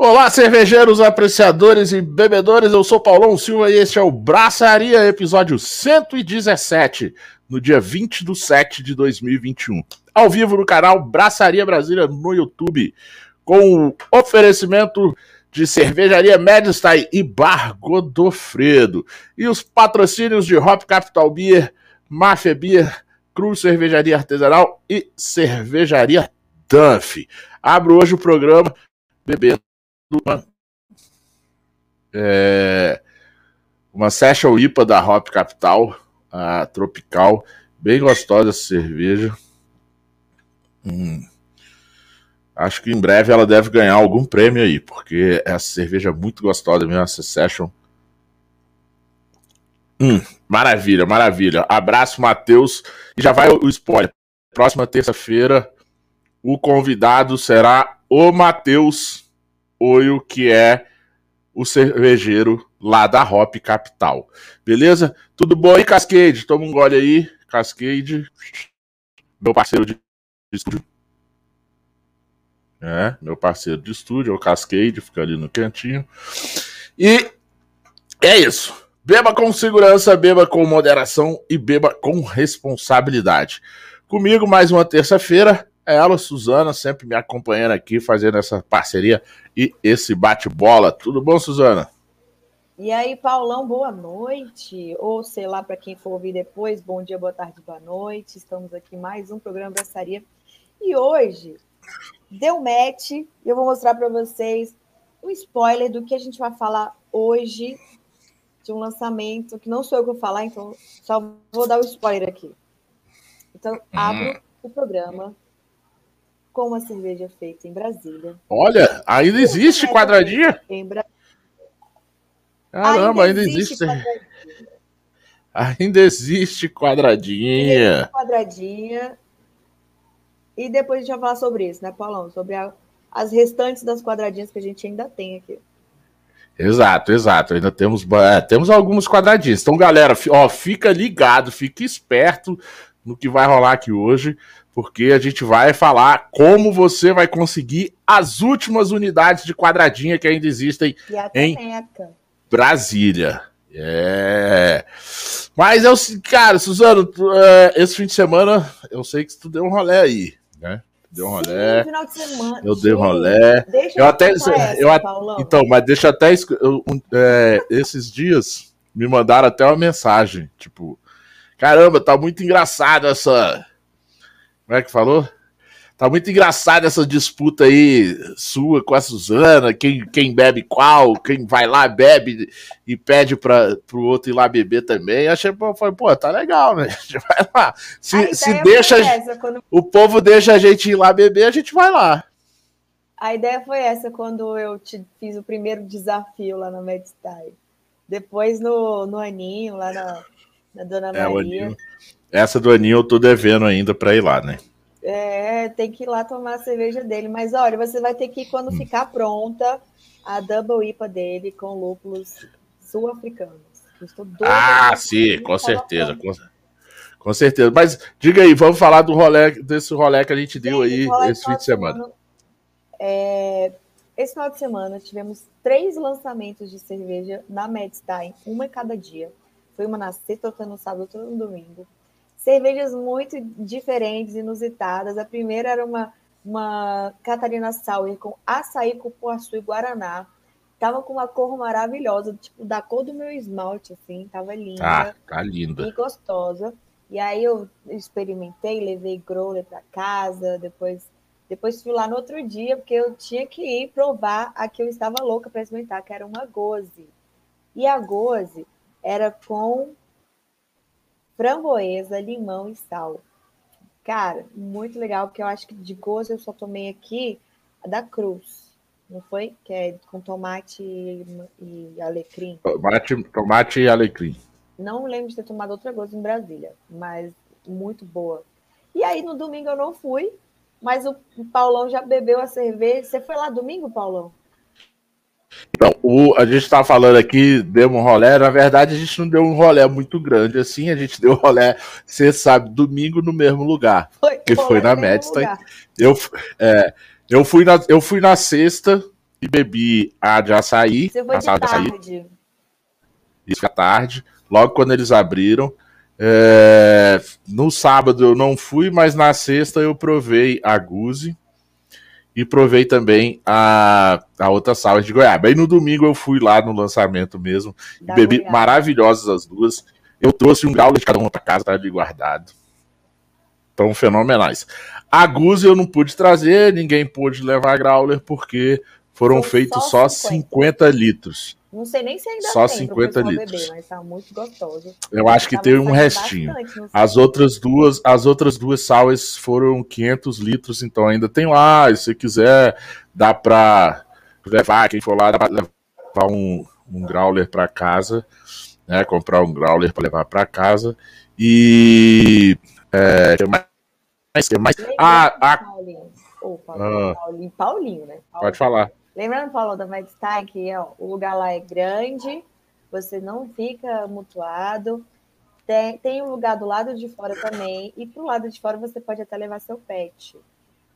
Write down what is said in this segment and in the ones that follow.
Olá, cervejeiros, apreciadores e bebedores. Eu sou Paulão Silva e este é o Braçaria, episódio 117, no dia 20 de 7 de 2021. Ao vivo no canal Braçaria Brasília no YouTube, com o oferecimento de cervejaria Medstein e Bar Godofredo. E os patrocínios de Hop Capital Beer, Mafia Beer, Cruz Cervejaria Artesanal e Cervejaria Duff. Abro hoje o programa bebendo uma, é, uma Session IPA da Hop Capital, a tropical, bem gostosa essa cerveja. Hum. Acho que em breve ela deve ganhar algum prêmio aí, porque essa cerveja é muito gostosa mesmo, essa Session. Hum, maravilha, maravilha. Abraço, Matheus. E já vai o spoiler. Próxima terça-feira, o convidado será o Matheus Oio, que é o cervejeiro lá da Hop Capital. Beleza? Tudo bom aí, Cascade? Toma um gole aí, Cascade. Meu parceiro de estúdio. É, meu parceiro de estúdio, é o Cascade, fica ali no cantinho. E é isso. Beba com segurança, beba com moderação e beba com responsabilidade. Comigo, mais uma terça-feira, é ela, Suzana, sempre me acompanhando aqui, fazendo essa parceria e esse bate-bola. Tudo bom, Suzana? E aí, Paulão, boa noite. Ou sei lá, para quem for ouvir depois, bom dia, boa tarde, boa noite. Estamos aqui mais um programa Braçaria. E hoje deu match e eu vou mostrar para vocês um spoiler do que a gente vai falar hoje de um lançamento que não sou eu que vou falar, então só vou dar o um spoiler aqui. Então, hum. abro o programa com uma cerveja feita em Brasília. Olha, ainda existe quadradinha? Em Bra... Caramba, ainda, ainda existe. existe ainda existe quadradinha. quadradinha. E depois a gente vai falar sobre isso, né, Paulão? Sobre a, as restantes das quadradinhas que a gente ainda tem aqui. Exato, exato. Ainda temos, é, temos alguns quadradinhos. Então, galera, ó, fica ligado, fica esperto no que vai rolar aqui hoje porque a gente vai falar como você vai conseguir as últimas unidades de quadradinha que ainda existem em Brasília. É. Mas eu, cara, Suzano, tu, é, esse fim de semana eu sei que tu deu um rolê aí, né? Deu um rolê. Sim, final de semana. Eu dei um rolê. Deixa eu até. Essa, eu, então, mas deixa até. Eu, é, esses dias me mandaram até uma mensagem, tipo, caramba, tá muito engraçado essa como é que falou? Tá muito engraçada essa disputa aí sua com a Suzana, quem, quem bebe qual, quem vai lá bebe e pede para o outro ir lá beber também. Achei, pô, foi, pô, tá legal, né? A gente vai lá. Se, se deixa, essa, quando... o povo deixa a gente ir lá beber, a gente vai lá. A ideia foi essa quando eu te fiz o primeiro desafio lá na Medstyle. Depois no, no Aninho, lá na, na Dona é, Maria. Essa do Aninho eu tô devendo ainda para ir lá, né? É, tem que ir lá tomar a cerveja dele. Mas olha, você vai ter que ir quando hum. ficar pronta a Double IPA dele com lúpulos sul-africanos. Ah, sim, com certeza. Com, com, certeza. Mas diga aí, vamos falar do rolê, desse rolê que a gente deu sim, aí esse fim de semana. É, esse final de semana tivemos três lançamentos de cerveja na Medstein, uma em cada dia. Foi uma na sexta, outra no sábado, outra no domingo cervejas muito diferentes, inusitadas. A primeira era uma, uma Catarina Sauer com açaí, cupuaçu e guaraná. Tava com uma cor maravilhosa, tipo da cor do meu esmalte, assim, tava linda. Ah, tá linda. E gostosa. E aí eu experimentei, levei growler para casa, depois depois fui lá no outro dia, porque eu tinha que ir provar a que eu estava louca para experimentar, que era uma goze. E a goze era com framboesa, limão e sal. Cara, muito legal, porque eu acho que de gosto eu só tomei aqui a da Cruz. Não foi? Que é com tomate e, alecrim. Tomate, tomate e alecrim. Não lembro de ter tomado outra coisa em Brasília, mas muito boa. E aí no domingo eu não fui, mas o Paulão já bebeu a cerveja. Você foi lá domingo, Paulão? Então, o, a gente está falando aqui, deu um rolé. Na verdade, a gente não deu um rolé muito grande assim. A gente deu um rolé, você sabe, domingo no mesmo lugar. Foi, que foi na Medstein. Eu, é, eu, fui na, eu fui na sexta e bebi a de açaí. Você foi a de sala de açaí. tarde. Isso à tarde, logo quando eles abriram. É, no sábado eu não fui, mas na sexta eu provei a Guzi e provei também a, a outra sala de Goiaba. Aí no domingo eu fui lá no lançamento mesmo, Da bebi Goiaba. maravilhosas as duas. Eu trouxe um grau de cada uma para casa, tá ali guardado. Tão fenomenais. A Guzi eu não pude trazer, ninguém pôde levar growler porque foram São feitos só só 50. 50 litros. Não sei nem se ainda Só tem 50 pro pessoal litros. beber, mas tá muito gostoso. Eu acho que Tava tem um restinho. bastante. As outras duas, as outras duas sours foram 500 litros, então ainda tem lá. Se você quiser, dá pra levar. Quem for lá, dá pra levar um, um growler pra casa, né? Comprar um growler pra levar pra casa. E. É, que mais? Que mais? Ah, ah, Paulinho. Paulinho, Ah. Paulinho, Paulinho, né? Paulinho. pode falar. Lembrando, Paulo, da Medstein, que ó, o lugar lá é grande, você não fica mutuado. Tem, tem um lugar do lado de fora também, e pro lado de fora você pode até levar seu pet.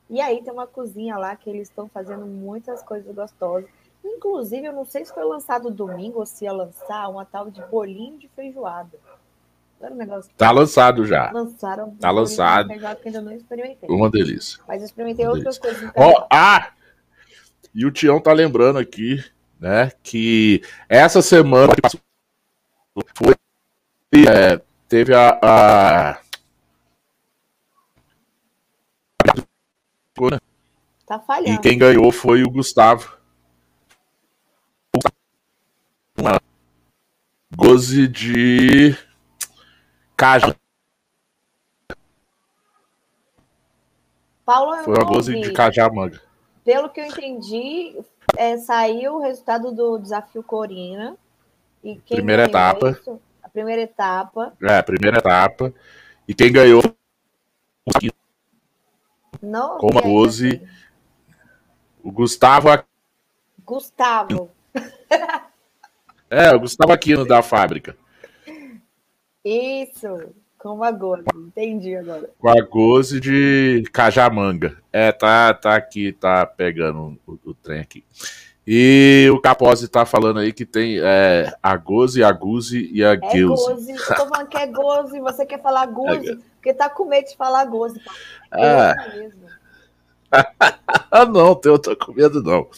E aí tem uma cozinha lá que eles estão fazendo muitas coisas gostosas. Inclusive, eu não sei se foi lançado domingo ou se ia lançar uma tal de bolinho de feijoada. Era um negócio Tá lançado já. lançaram. Tá bolinho de lançado. feijoada que eu ainda não experimentei. Uma delícia. Mas eu experimentei Uma outras coisas. no Ó, canal. ah! E o Tião tá lembrando aqui, né, que essa semana que passou foi, é, teve a, a- Tá e falhando. quem ganhou foi o Gustavo. Uma goze de caju. Paulo, Foi uma goze de cajamanga. Pelo que eu entendi, é, saiu o resultado do desafio Corina. E quem Primeira etapa. isso- a primeira etapa. É, a primeira etapa. E quem ganhou Não Com uma ouvi ainda, goze. assim. o Gustavo Gustavo. É, o Gustavo Aquino da fábrica. Isso. Com uma goze. Entendi agora. Com a goze de cajamanga. É, tá, tá aqui, tá pegando o, o trem aqui. E o Capozzi tá falando aí que tem é, a goze, a guze e a É guilze. goze. Eu tô falando que é goze. Você quer falar goze? Porque tá com medo de falar goze. Mesmo. ah, não, eu tô com medo não.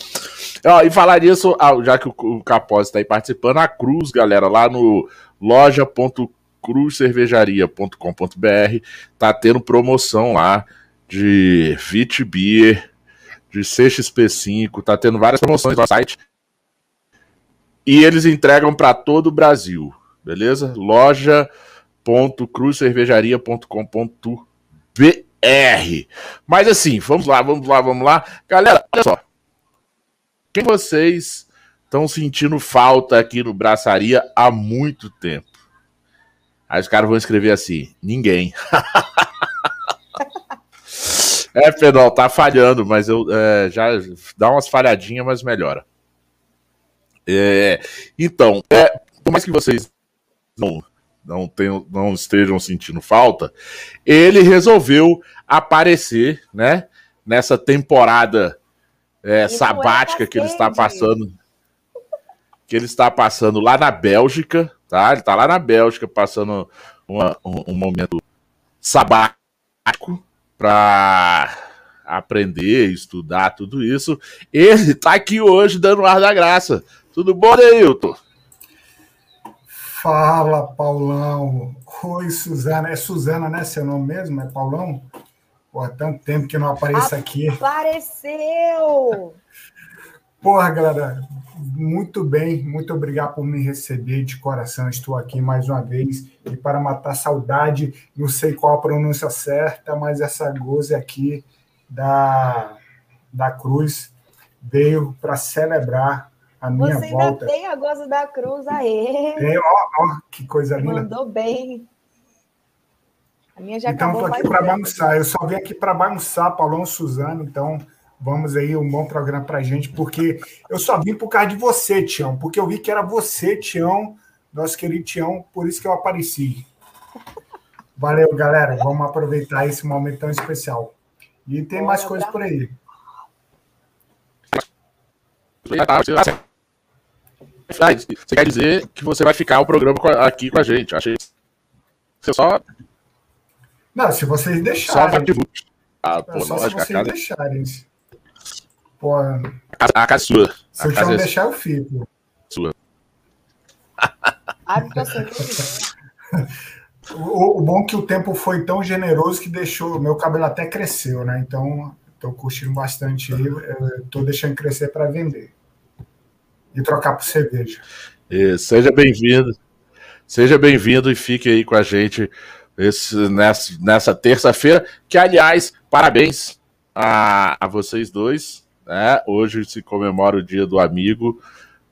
Ó, e falar nisso, ah, já que o, Capozzi tá aí participando, a Cruz, galera, lá no loja.cruzcervejaria.com.br tá tendo promoção lá de Vit Beer, de CXP5, tá tendo várias promoções no site. E eles entregam para todo o Brasil, beleza? loja.cruzcervejaria.com.br. Mas assim, vamos lá, vamos lá, vamos lá. Galera, olha só. Quem vocês estão sentindo falta aqui no Braçaria há muito tempo? Aí os caras vão escrever assim: ninguém. é, Pedro, tá falhando, mas eu é, já dá umas falhadinhas, mas melhora. É, então, é, por mais que vocês não, não, tenham, não estejam sentindo falta, ele resolveu aparecer, né? Nessa temporada é, Isso sabática é que ele está passando. Que ele está passando lá na Bélgica, tá? Ele está lá na Bélgica passando uma- um, um momento sabático para aprender, estudar tudo isso. Ele está aqui hoje dando o ar da graça. Tudo bom, Neilton? Fala, Paulão. Oi, Suzana. É Suzana, né? Seu nome mesmo? É Paulão? Pô, há tanto tempo que não apareço aqui. Apareceu! Porra, galera, muito bem. Muito obrigado por me receber de coração. Estou aqui mais uma vez. E para matar saudade, não sei qual a pronúncia certa, mas essa goze aqui da, da Cruz veio para celebrar a minha Você ainda volta. tem a goza da cruz aí. Tem, ó, ó, que coisa linda. Mandou bem. A minha já então, acabou estou aqui para bagunçar. Eu só vim aqui para bagunçar, Paulão Suzano. Então, vamos aí, um bom programa para gente, porque eu só vim por causa de você, Tião, porque eu vi que era você, Tião, nosso querido Tião, por isso que eu apareci. Valeu, galera. Vamos aproveitar esse momento tão especial. E tem mais coisas por aí. Você quer dizer que você vai ficar o programa aqui com a gente? Achei. Você só. Não, se vocês deixarem. Só ah, pô, só se vocês casa... deixarem. Pô, a casa é sua. Se eu não deixar, eu fico. Sua. o, o bom é que o tempo foi tão generoso que deixou. Meu cabelo até cresceu, né? Então, estou curtindo bastante aí. Estou deixando crescer para vender. E trocar por cerveja. E seja bem-vindo. Seja bem-vindo e fique aí com a gente esse, nessa, nessa terça-feira. Que, aliás, parabéns a, a vocês dois. Né? Hoje se comemora o Dia do Amigo.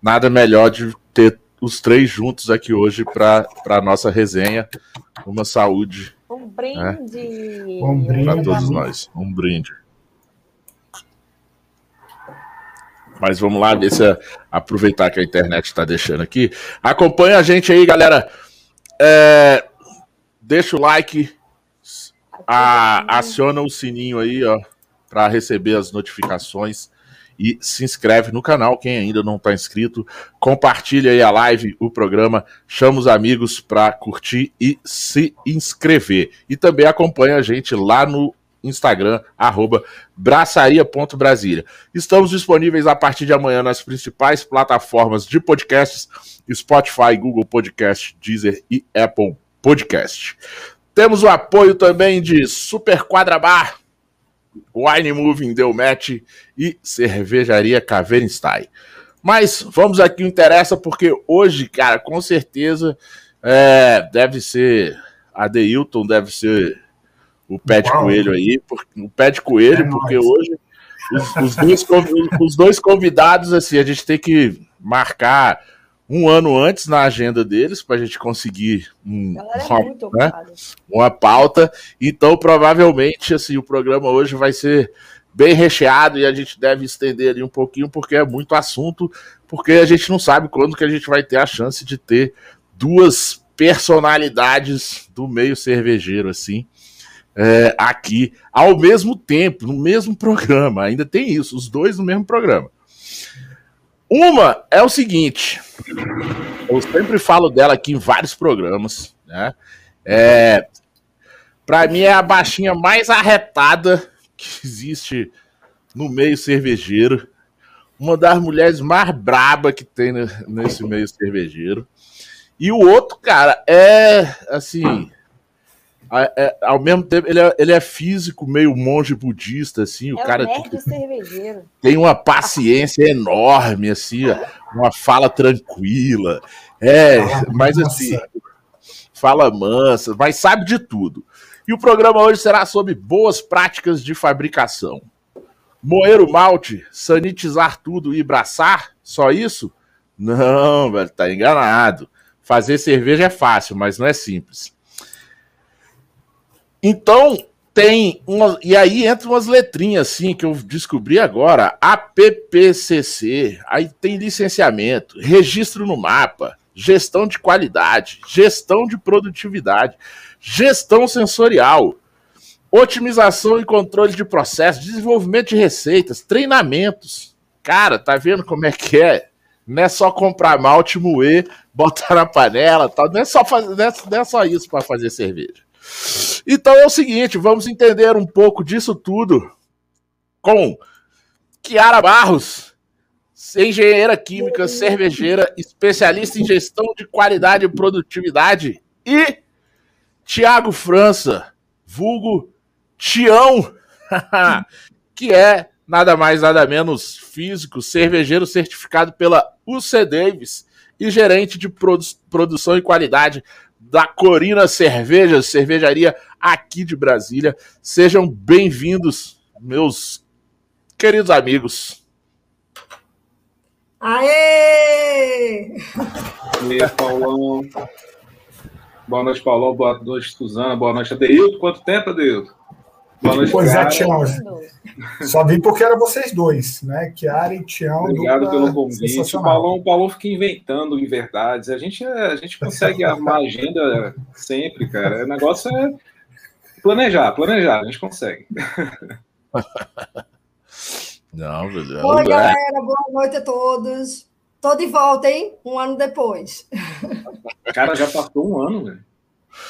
Nada melhor de ter os três juntos aqui hoje para a nossa resenha. Uma saúde. Um brinde. Né? Um brinde. Para todos nós. Um brinde. Mas vamos lá, ver se aproveitar que a internet está deixando aqui. Acompanha a gente aí, galera. É, deixa o like, a, aciona o sininho aí, ó, para receber as notificações e se inscreve no canal, quem ainda não está inscrito, compartilha aí a live, o programa, chama os amigos para curtir e se inscrever. E também acompanha a gente lá no Instagram, arroba braçaria.brasília. Estamos disponíveis a partir de amanhã nas principais plataformas de podcasts, Spotify, Google Podcast, Deezer e Apple Podcast. Temos o apoio também de Super Quadra Bar, Wine Moving Deu Match e Cervejaria Cavernstein. Mas vamos aqui, interessa, porque hoje, cara, com certeza é, deve ser a Deilton, deve ser o pé de coelho aí, o pé de coelho, é porque nóis. hoje os, os, dois, os dois convidados, assim, a gente tem que marcar um ano antes na agenda deles para a gente conseguir um, é uma, né, uma pauta. Então, provavelmente, assim, o programa hoje vai ser bem recheado e a gente deve estender ali um pouquinho porque é muito assunto, porque a gente não sabe quando que a gente vai ter a chance de ter duas personalidades do meio cervejeiro assim. É, aqui ao mesmo tempo, no mesmo programa, ainda tem isso, os dois no mesmo programa. Uma é o seguinte, eu sempre falo dela aqui em vários programas, né? É, para mim é a baixinha mais arretada que existe no meio cervejeiro. Uma das mulheres mais braba que tem nesse meio cervejeiro. E o outro, cara, é assim é, ao mesmo tempo, ele é, ele é físico, meio monge budista, assim. O é cara o cervejeiro. tem uma paciência enorme, assim, uma fala tranquila. É, mas assim, fala mansa, mas sabe de tudo. E o programa hoje será sobre boas práticas de fabricação. Moer o malte, sanitizar tudo e braçar? Só isso? Não, velho, tá enganado. Fazer cerveja é fácil, mas não é simples. Então, tem uma, e aí entra umas letrinhas assim que eu descobri agora, APPCC, aí tem licenciamento, registro no mapa, gestão de qualidade, gestão de produtividade, gestão sensorial, otimização e controle de processos, desenvolvimento de receitas, treinamentos. Cara, tá vendo como é que é? Não é só comprar malte, moer, botar na panela, tal. Não é só fazer, não é, não é só isso para fazer cerveja. Então é o seguinte, vamos entender um pouco disso tudo com Kiara Barros, engenheira química, cervejeira, especialista em gestão de qualidade e produtividade, e Tiago França, vulgo Tião, que é nada mais nada menos físico, cervejeiro certificado pela UC Davis e gerente de produ produção e qualidade da Corina Cerveja, cervejaria aqui de Brasília. Sejam bem-vindos, meus queridos amigos. Aê! E aí, Paulão. Boa noite, Paulão. Boa noite, Suzana. Boa noite, Adeildo. Quanto tempo, Adeildo? Boa noite, pois é, Tião. Só vim porque eram vocês dois, né? Kiara e Tião. Obrigado pelo convite. O Paulão, o Paulão fica inventando em verdades. A gente, a gente consegue armar agenda sempre, cara. O negócio é planejar, planejar. A gente consegue. Não, beleza. Oi, galera, boa noite a todos. Tô de volta, hein? Um ano depois. Cara, já passou um ano, velho.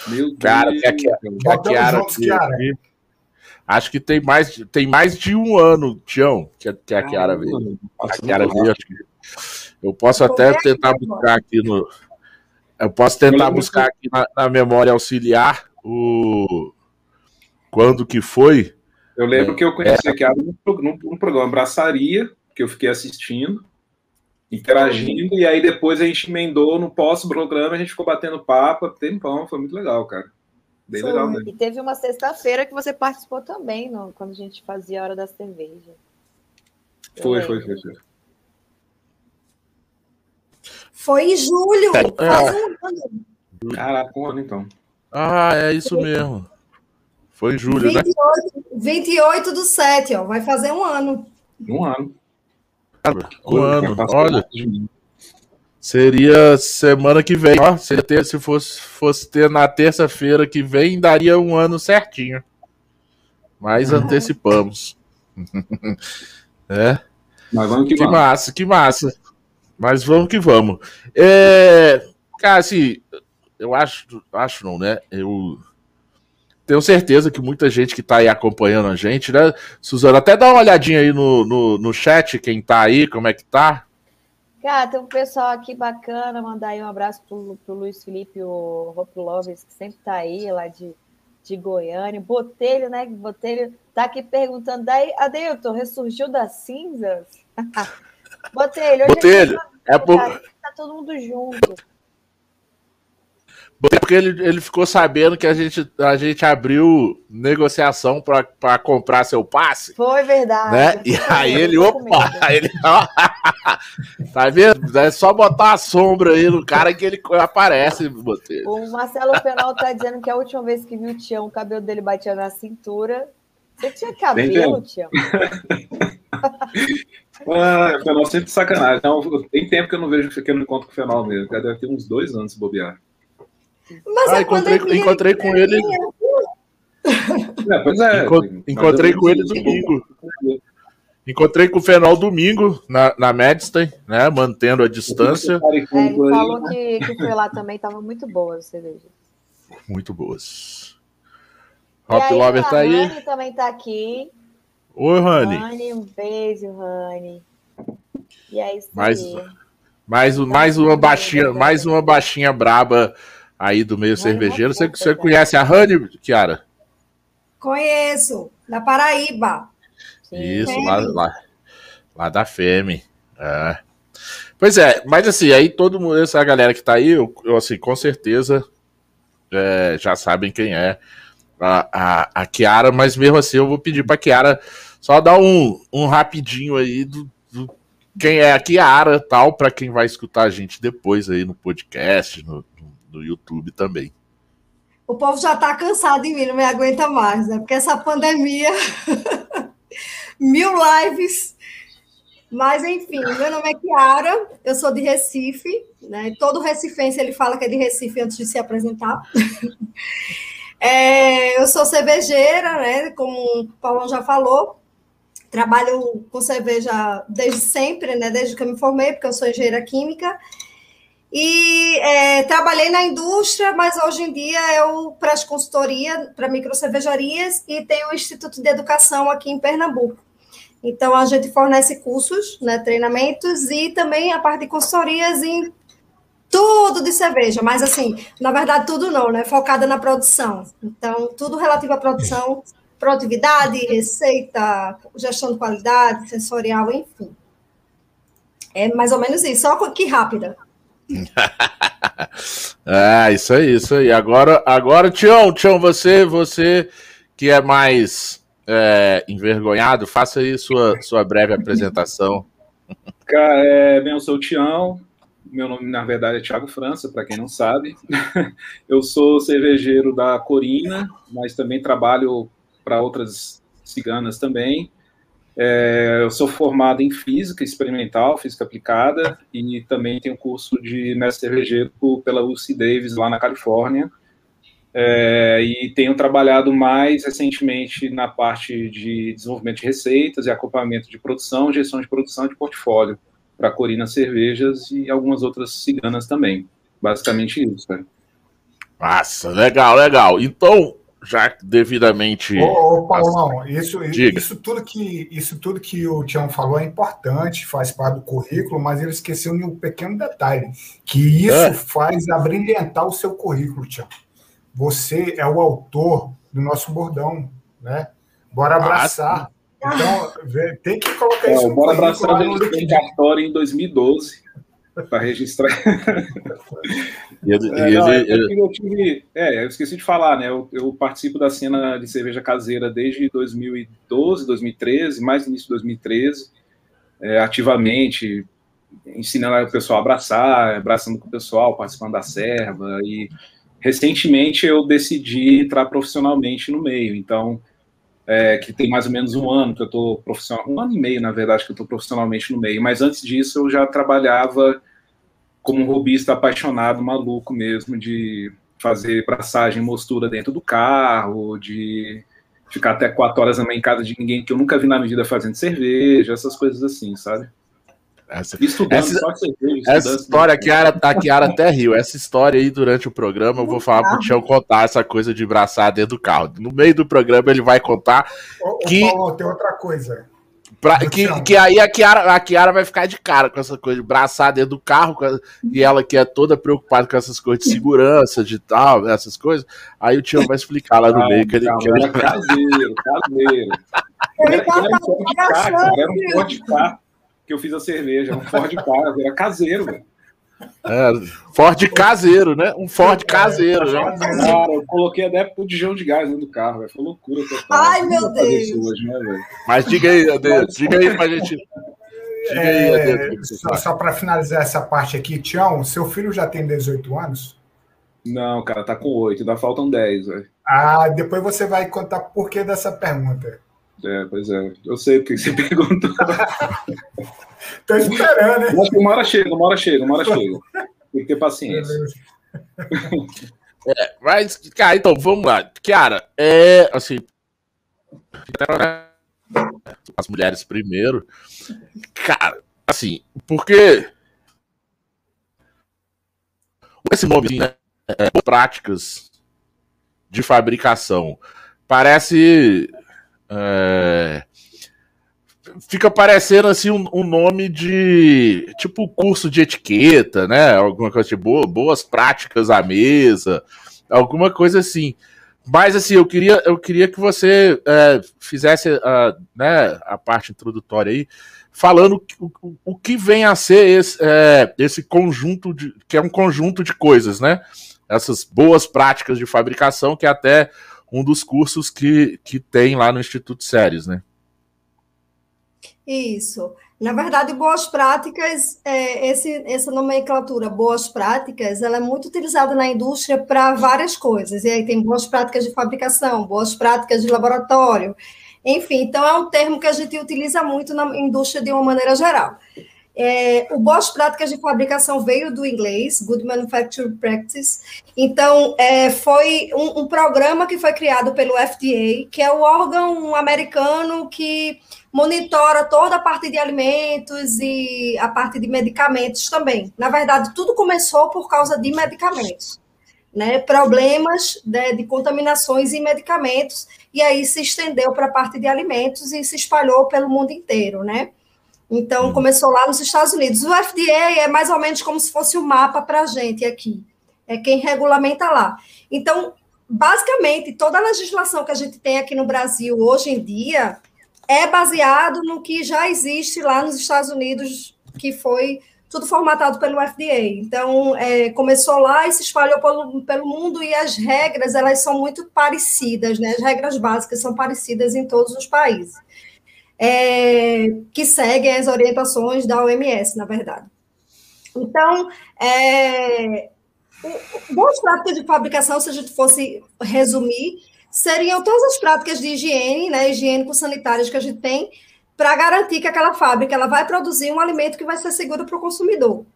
Meu Cara, Deus. Que a, que a Kiara, aqui, acho que tem mais, tem mais de um ano, Tião, que, que a Kiara veio. A Kiara veio, acho que. Eu posso até tentar buscar aqui no. Eu posso tentar buscar aqui na, na memória auxiliar o. Quando que foi? Eu lembro é, que eu conheci é, a Kiara num, num programa Braçaria, que eu fiquei assistindo interagindo, e aí depois a gente emendou no pós-programa, a gente ficou batendo papo, tempão, foi muito legal, cara. Bem legal mesmo. E teve uma sexta-feira que você participou também, no, quando a gente fazia a hora da cerveja. Foi, foi, foi, foi. Foi em julho. É. Faz um ano. Caraca, um ano então. Ah, é isso mesmo. Foi em julho, 28, né? 28 do 7, ó. Vai fazer um ano. Um ano. Um ano. Olha. Seria semana que vem. Ó, se, ter, se fosse, fosse ter na terça-feira que vem, daria um ano certinho. Mas antecipamos. é. Mas vamos que, que vamos. massa, que massa. Mas vamos que vamos. É, cara, assim, eu acho, acho não, né? Eu tenho certeza que muita gente que tá aí acompanhando a gente, né? Suzana, até dá uma olhadinha aí no, no, no chat, quem tá aí, como é que tá. Cara, tem um pessoal aqui bacana, mandar aí um abraço pro, pro Luiz Felipe, o Hope Loves, que sempre tá aí, lá de, de Goiânia. Botelho, né? Botelho tá aqui perguntando, daí, Adeilton, ressurgiu das cinzas? Botelho, hoje Botelho, é, é por... tá todo mundo junto. Porque ele, ele ficou sabendo que a gente, a gente abriu negociação para comprar seu passe. Foi verdade. Né? E aí ele, opa, aí ele, tá vendo? É só botar a sombra aí no cara que ele aparece, Botelho. O Marcelo Penal tá dizendo que a última vez que viu o Tião, o cabelo dele batia na cintura. Você tinha cabelo, Tião? ah, o Fenol sempre sacanagem. Não, tem tempo que eu não vejo que eu não encontro com o Fenol mesmo. Deve ter uns dois anos bobear. Mas ah, encontrei, encontrei com ele. É, pois é. encontrei com ele domingo. Encontrei com o Fenol domingo na, na Madstein, né? Mantendo a distância. É, ele falou que, que foi lá também, tava muito boa a cerveja. Muito boas. Hop Lover tá aí. Rani também tá aqui. Oi, Rani. Rani, um beijo, Rani. E é isso mais, aí. Mais, mais uma baixinha, mais uma baixinha braba aí do meio cervejeiro. Você, você conhece a Honey, Kiara? Conheço, da Paraíba. Isso, lá, lá, lá, da FEME. É. Pois é, mas assim, aí todo mundo, essa galera que tá aí, eu, eu assim, com certeza é, já sabem quem é a, a, a Kiara, mas mesmo assim eu vou pedir pra Kiara só dar um, um rapidinho aí do, do quem é a Kiara tal, para quem vai escutar a gente depois aí no podcast, no, no YouTube também. O povo já está cansado de mim, não me aguenta mais, né? Porque essa pandemia, mil lives. Mas, enfim, meu nome é Kiara, eu sou de Recife, né? Todo recifense ele fala que é de Recife antes de se apresentar. é, eu sou cervejeira, né? Como o Paulão já falou, trabalho com cerveja desde sempre, né? Desde que eu me formei, porque eu sou engenheira química. E é, trabalhei na indústria, mas hoje em dia eu presto consultoria para microcervejarias e tenho o Instituto de Educação aqui em Pernambuco. Então, a gente fornece cursos, né, treinamentos e também a parte de consultorias em tudo de cerveja, mas assim, na verdade, tudo não, né? Focada na produção. Então, tudo relativo à produção, produtividade, receita, gestão de qualidade, sensorial, enfim. É mais ou menos isso, só que rápida. Ah, isso aí, isso aí. Agora, agora, Tião, Tião, você, você que é mais é, envergonhado, faça aí sua, sua breve apresentação. Cara, é, bem, eu sou o Tião. Meu nome, na verdade, é Thiago França, para quem não sabe. eu sou cervejeiro da Corina, mas também trabalho para outras ciganas também. É, eu sou formado em física experimental, física aplicada, e também tenho curso de mestre cervejeiro pela UC Davis, lá na Califórnia. É, e tenho trabalhado mais recentemente na parte de desenvolvimento de receitas e acompanhamento de produção, gestão de produção de portfólio para Corina Cervejas e algumas outras ciganas também. Basicamente isso, cara. Nossa, legal, legal. Então, já devidamente. Ô, ô Paulão, isso, isso, tudo que, isso tudo que o Tião falou é importante, faz parte do currículo, mas ele esqueceu de um pequeno detalhe: que isso é. faz abrilhantar o seu currículo, Tião. Você é o autor do nosso bordão, né? Bora ah, abraçar. Ah, então, tem que colocar é, isso no Bora abraçar a cartório em 2012 para registrar. é, não, é eu, tive, é, eu esqueci de falar, né? Eu, eu, participo da cena de cerveja caseira desde 2012, 2013, mais início de 2013, é, ativamente, ensinando o pessoal a abraçar, abraçando com o pessoal, participando da serva e recentemente eu decidi entrar profissionalmente no meio, então, é, que tem mais ou menos um ano que eu estou profissional, um ano e meio, na verdade, que eu estou profissionalmente no meio, mas antes disso eu já trabalhava como um robista apaixonado, maluco mesmo, de fazer braçagem, mostura dentro do carro, de ficar até quatro horas na manhã em casa de ninguém que eu nunca vi na vida fazendo cerveja, essas coisas assim, sabe? Essa, estudando, essa, essa história, a Kiara, a Kiara até riu. Essa história aí, durante o programa, eu vou falar pro Tião contar essa coisa de braçar dentro do carro. No meio do programa, ele vai contar ô, que. Ô, Paulo, tem outra coisa. Pra, que, que aí a Kiara, a Kiara vai ficar de cara com essa coisa de braçar dentro do carro, e ela que é toda preocupada com essas coisas de segurança, de tal, essas coisas. Aí o Tião vai explicar lá no meio que ele. que ele... caseiro, caseiro. Ele era, era um era um Ford K que eu fiz a cerveja, um Ford K, era caseiro, velho. É, Ford caseiro, né? Um Ford é, caseiro, né? Cara, eu coloquei até botijão de gás dentro do carro, velho. Foi loucura. Ai, meu Deus. Hoje, né, Mas diga aí, Ade, diga aí pra gente. Diga aí, Ade, é, só, só para finalizar essa parte aqui, Tião, seu filho já tem 18 anos? Não, cara, tá com 8, ainda faltam 10, velho. Ah, depois você vai contar por que dessa pergunta. É, pois é. Eu sei o que você perguntou. Tô esperando, né? Mas uma hora chega, uma hora chega, uma hora chega. Tem que ter paciência. É, mas, cara, então, vamos lá. Cara, é, assim... As mulheres primeiro. Cara, assim, porque... Esse nome, né? É, práticas de fabricação. Parece é... Fica parecendo assim um, um, nome de tipo curso de etiqueta, né? Alguma coisa de boa, boas práticas à mesa, alguma coisa assim. Mas assim, eu queria, eu queria que você é, fizesse a, né, a parte introdutória aí, falando o, o que vem a ser esse, é, esse conjunto de. que é um conjunto de coisas, né? Essas boas práticas de fabricação que até um dos cursos que, que tem lá no Instituto Séries, né? Isso. Na verdade, boas práticas, é, esse, essa nomenclatura, boas práticas, ela é muito utilizada na indústria para várias coisas. E aí tem boas práticas de fabricação, boas práticas de laboratório, enfim. Então, é um termo que a gente utiliza muito na indústria de uma maneira geral. É, o Boas Práticas de Fabricação veio do inglês, Good Manufacturing Practice. Então, é, foi um, um, programa que foi criado pelo FDA, que é o órgão americano que monitora toda a parte de alimentos e a parte de medicamentos também. Na verdade, tudo começou por causa de medicamentos. Né, problemas de, de contaminações em medicamentos, e aí se estendeu para a parte de alimentos e se espalhou pelo mundo inteiro, né? Então, uhum. começou lá nos Estados Unidos. O FDA é mais ou menos como se fosse o um mapa para a gente aqui. É quem regulamenta lá. Então, basicamente, toda a legislação que a gente tem aqui no Brasil hoje em dia é baseado no que já existe lá nos Estados Unidos, que foi tudo formatado pelo FDA. Então, é, começou lá e se espalhou pelo, pelo mundo e as regras, elas são muito parecidas, né? As regras básicas são parecidas em todos os países é, que seguem as orientações da OMS, na verdade. Então, é, boas práticas de fabricação, se a gente fosse resumir, seriam todas as práticas de higiene, né, higiênico-sanitárias que a gente tem, para garantir que aquela fábrica ela vai produzir um alimento que vai ser seguro para o consumidor.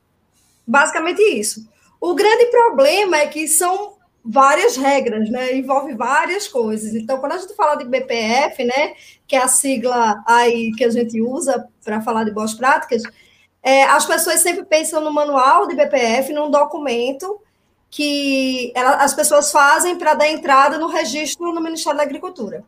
Basicamente isso. O grande problema é que são várias regras, né? Envolve várias coisas. Então, quando a gente fala de BPF, né, que é a sigla aí que a gente usa para falar de boas práticas, é, as pessoas sempre pensam no manual de BPF, num documento que ela, as pessoas fazem para dar entrada no registro no Ministério da Agricultura.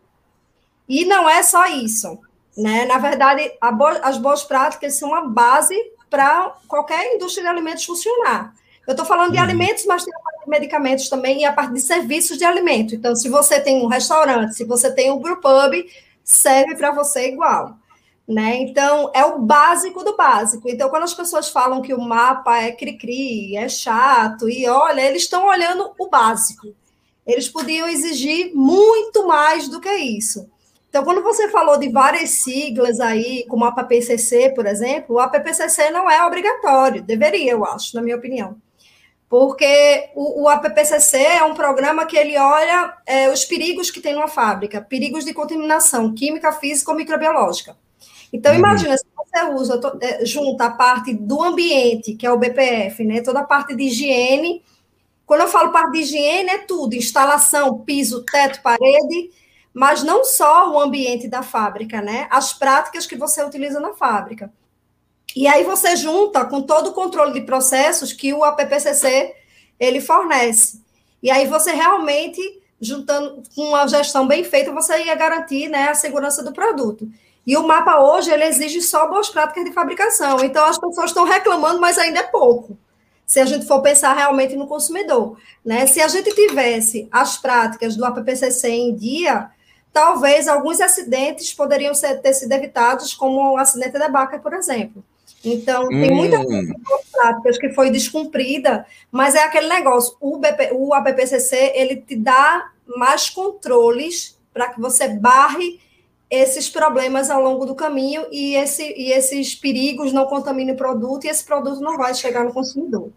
E não é só isso. Né? Na verdade, bo as boas práticas são a base para qualquer indústria de alimentos funcionar. Eu estou falando de uhum. alimentos, mas tem a medicamentos também e a parte de serviços de alimento. Então, se você tem um restaurante, se você tem um brewpub, serve para você igual. Né? Então, é o básico do básico. Então, quando as pessoas falam que o mapa é cri-cri, é chato, e olha, eles estão olhando o básico. Eles podiam exigir muito mais do que isso. Então, quando você falou de várias siglas aí, como a APPCC, por exemplo, o APPCC não é obrigatório, deveria, eu acho, na minha opinião. Porque o, o APPCC é um programa que ele olha é, os perigos que tem numa fábrica, perigos de contaminação química, física ou microbiológica. Então, uhum. imagina se você usa, é, junta a parte do ambiente, que é o BPF, né? Toda a parte de higiene. Quando eu falo parte de higiene, é tudo: instalação, piso, teto, parede, mas não só o ambiente da fábrica, né? As práticas que você utiliza na fábrica. E aí você junta com todo o controle de processos que o APPCC ele fornece. E aí você realmente, juntando com uma gestão bem feita, você ia garantir né, a segurança do produto. E o mapa hoje, ele exige só boas práticas de fabricação. Então, as pessoas estão reclamando, mas ainda é pouco. Se a gente for pensar realmente no consumidor. Né? Se a gente tivesse as práticas do APPCC em dia, talvez alguns acidentes poderiam ser, ter sido evitados, como o acidente da Baca, por exemplo. Então, tem muita hum. práticas que foi descumprida, mas é aquele negócio, o, BP, o APPCC, ele te dá mais controles para que você barre esses problemas ao longo do caminho e, esse, e esses perigos não contaminem o produto e esse produto não vai chegar no consumidor.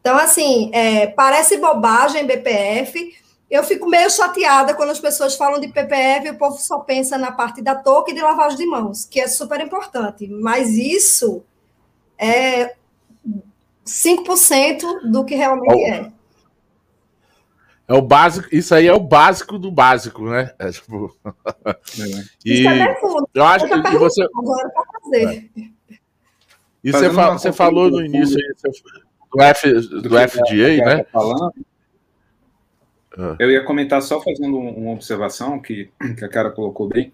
Então, assim, é, parece bobagem BPF. Eu fico meio chateada quando as pessoas falam de PPF e o povo só pensa na parte da touca e de lavagem de mãos, que é super importante. Mas isso é 5% do que realmente é. É o básico, isso aí é o básico do básico, né? É tipo. e é eu acho que, que você. Agora para fazer. É. E você, fa... você falou no início aí, do, F... do, né? Falando, ah. Eu ia comentar só fazendo uma observação que, que a cara colocou bem.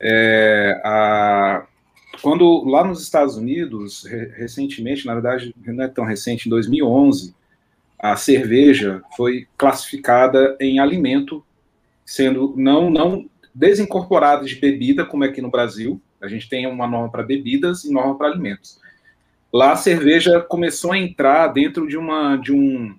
É, a, quando lá nos Estados Unidos, recentemente, na verdade, não é tão recente, em 2011, a cerveja foi classificada em alimento, sendo não, não desincorporada de bebida, como é aqui no Brasil. A gente tem uma norma para bebidas e norma para alimentos. Lá a cerveja começou a entrar dentro de, uma, de um,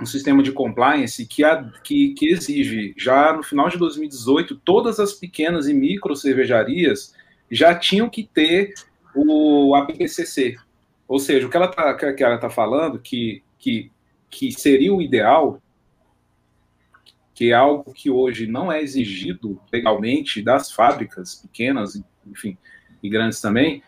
um sistema de compliance que, a, que, que exige, já no final de 2018, todas as pequenas e micro cervejarias já tinham que ter o APPCC. Ou seja, o que ela está que tá falando, que, que que seria o ideal, que é algo que hoje não é exigido legalmente das fábricas pequenas, enfim, e grandes também,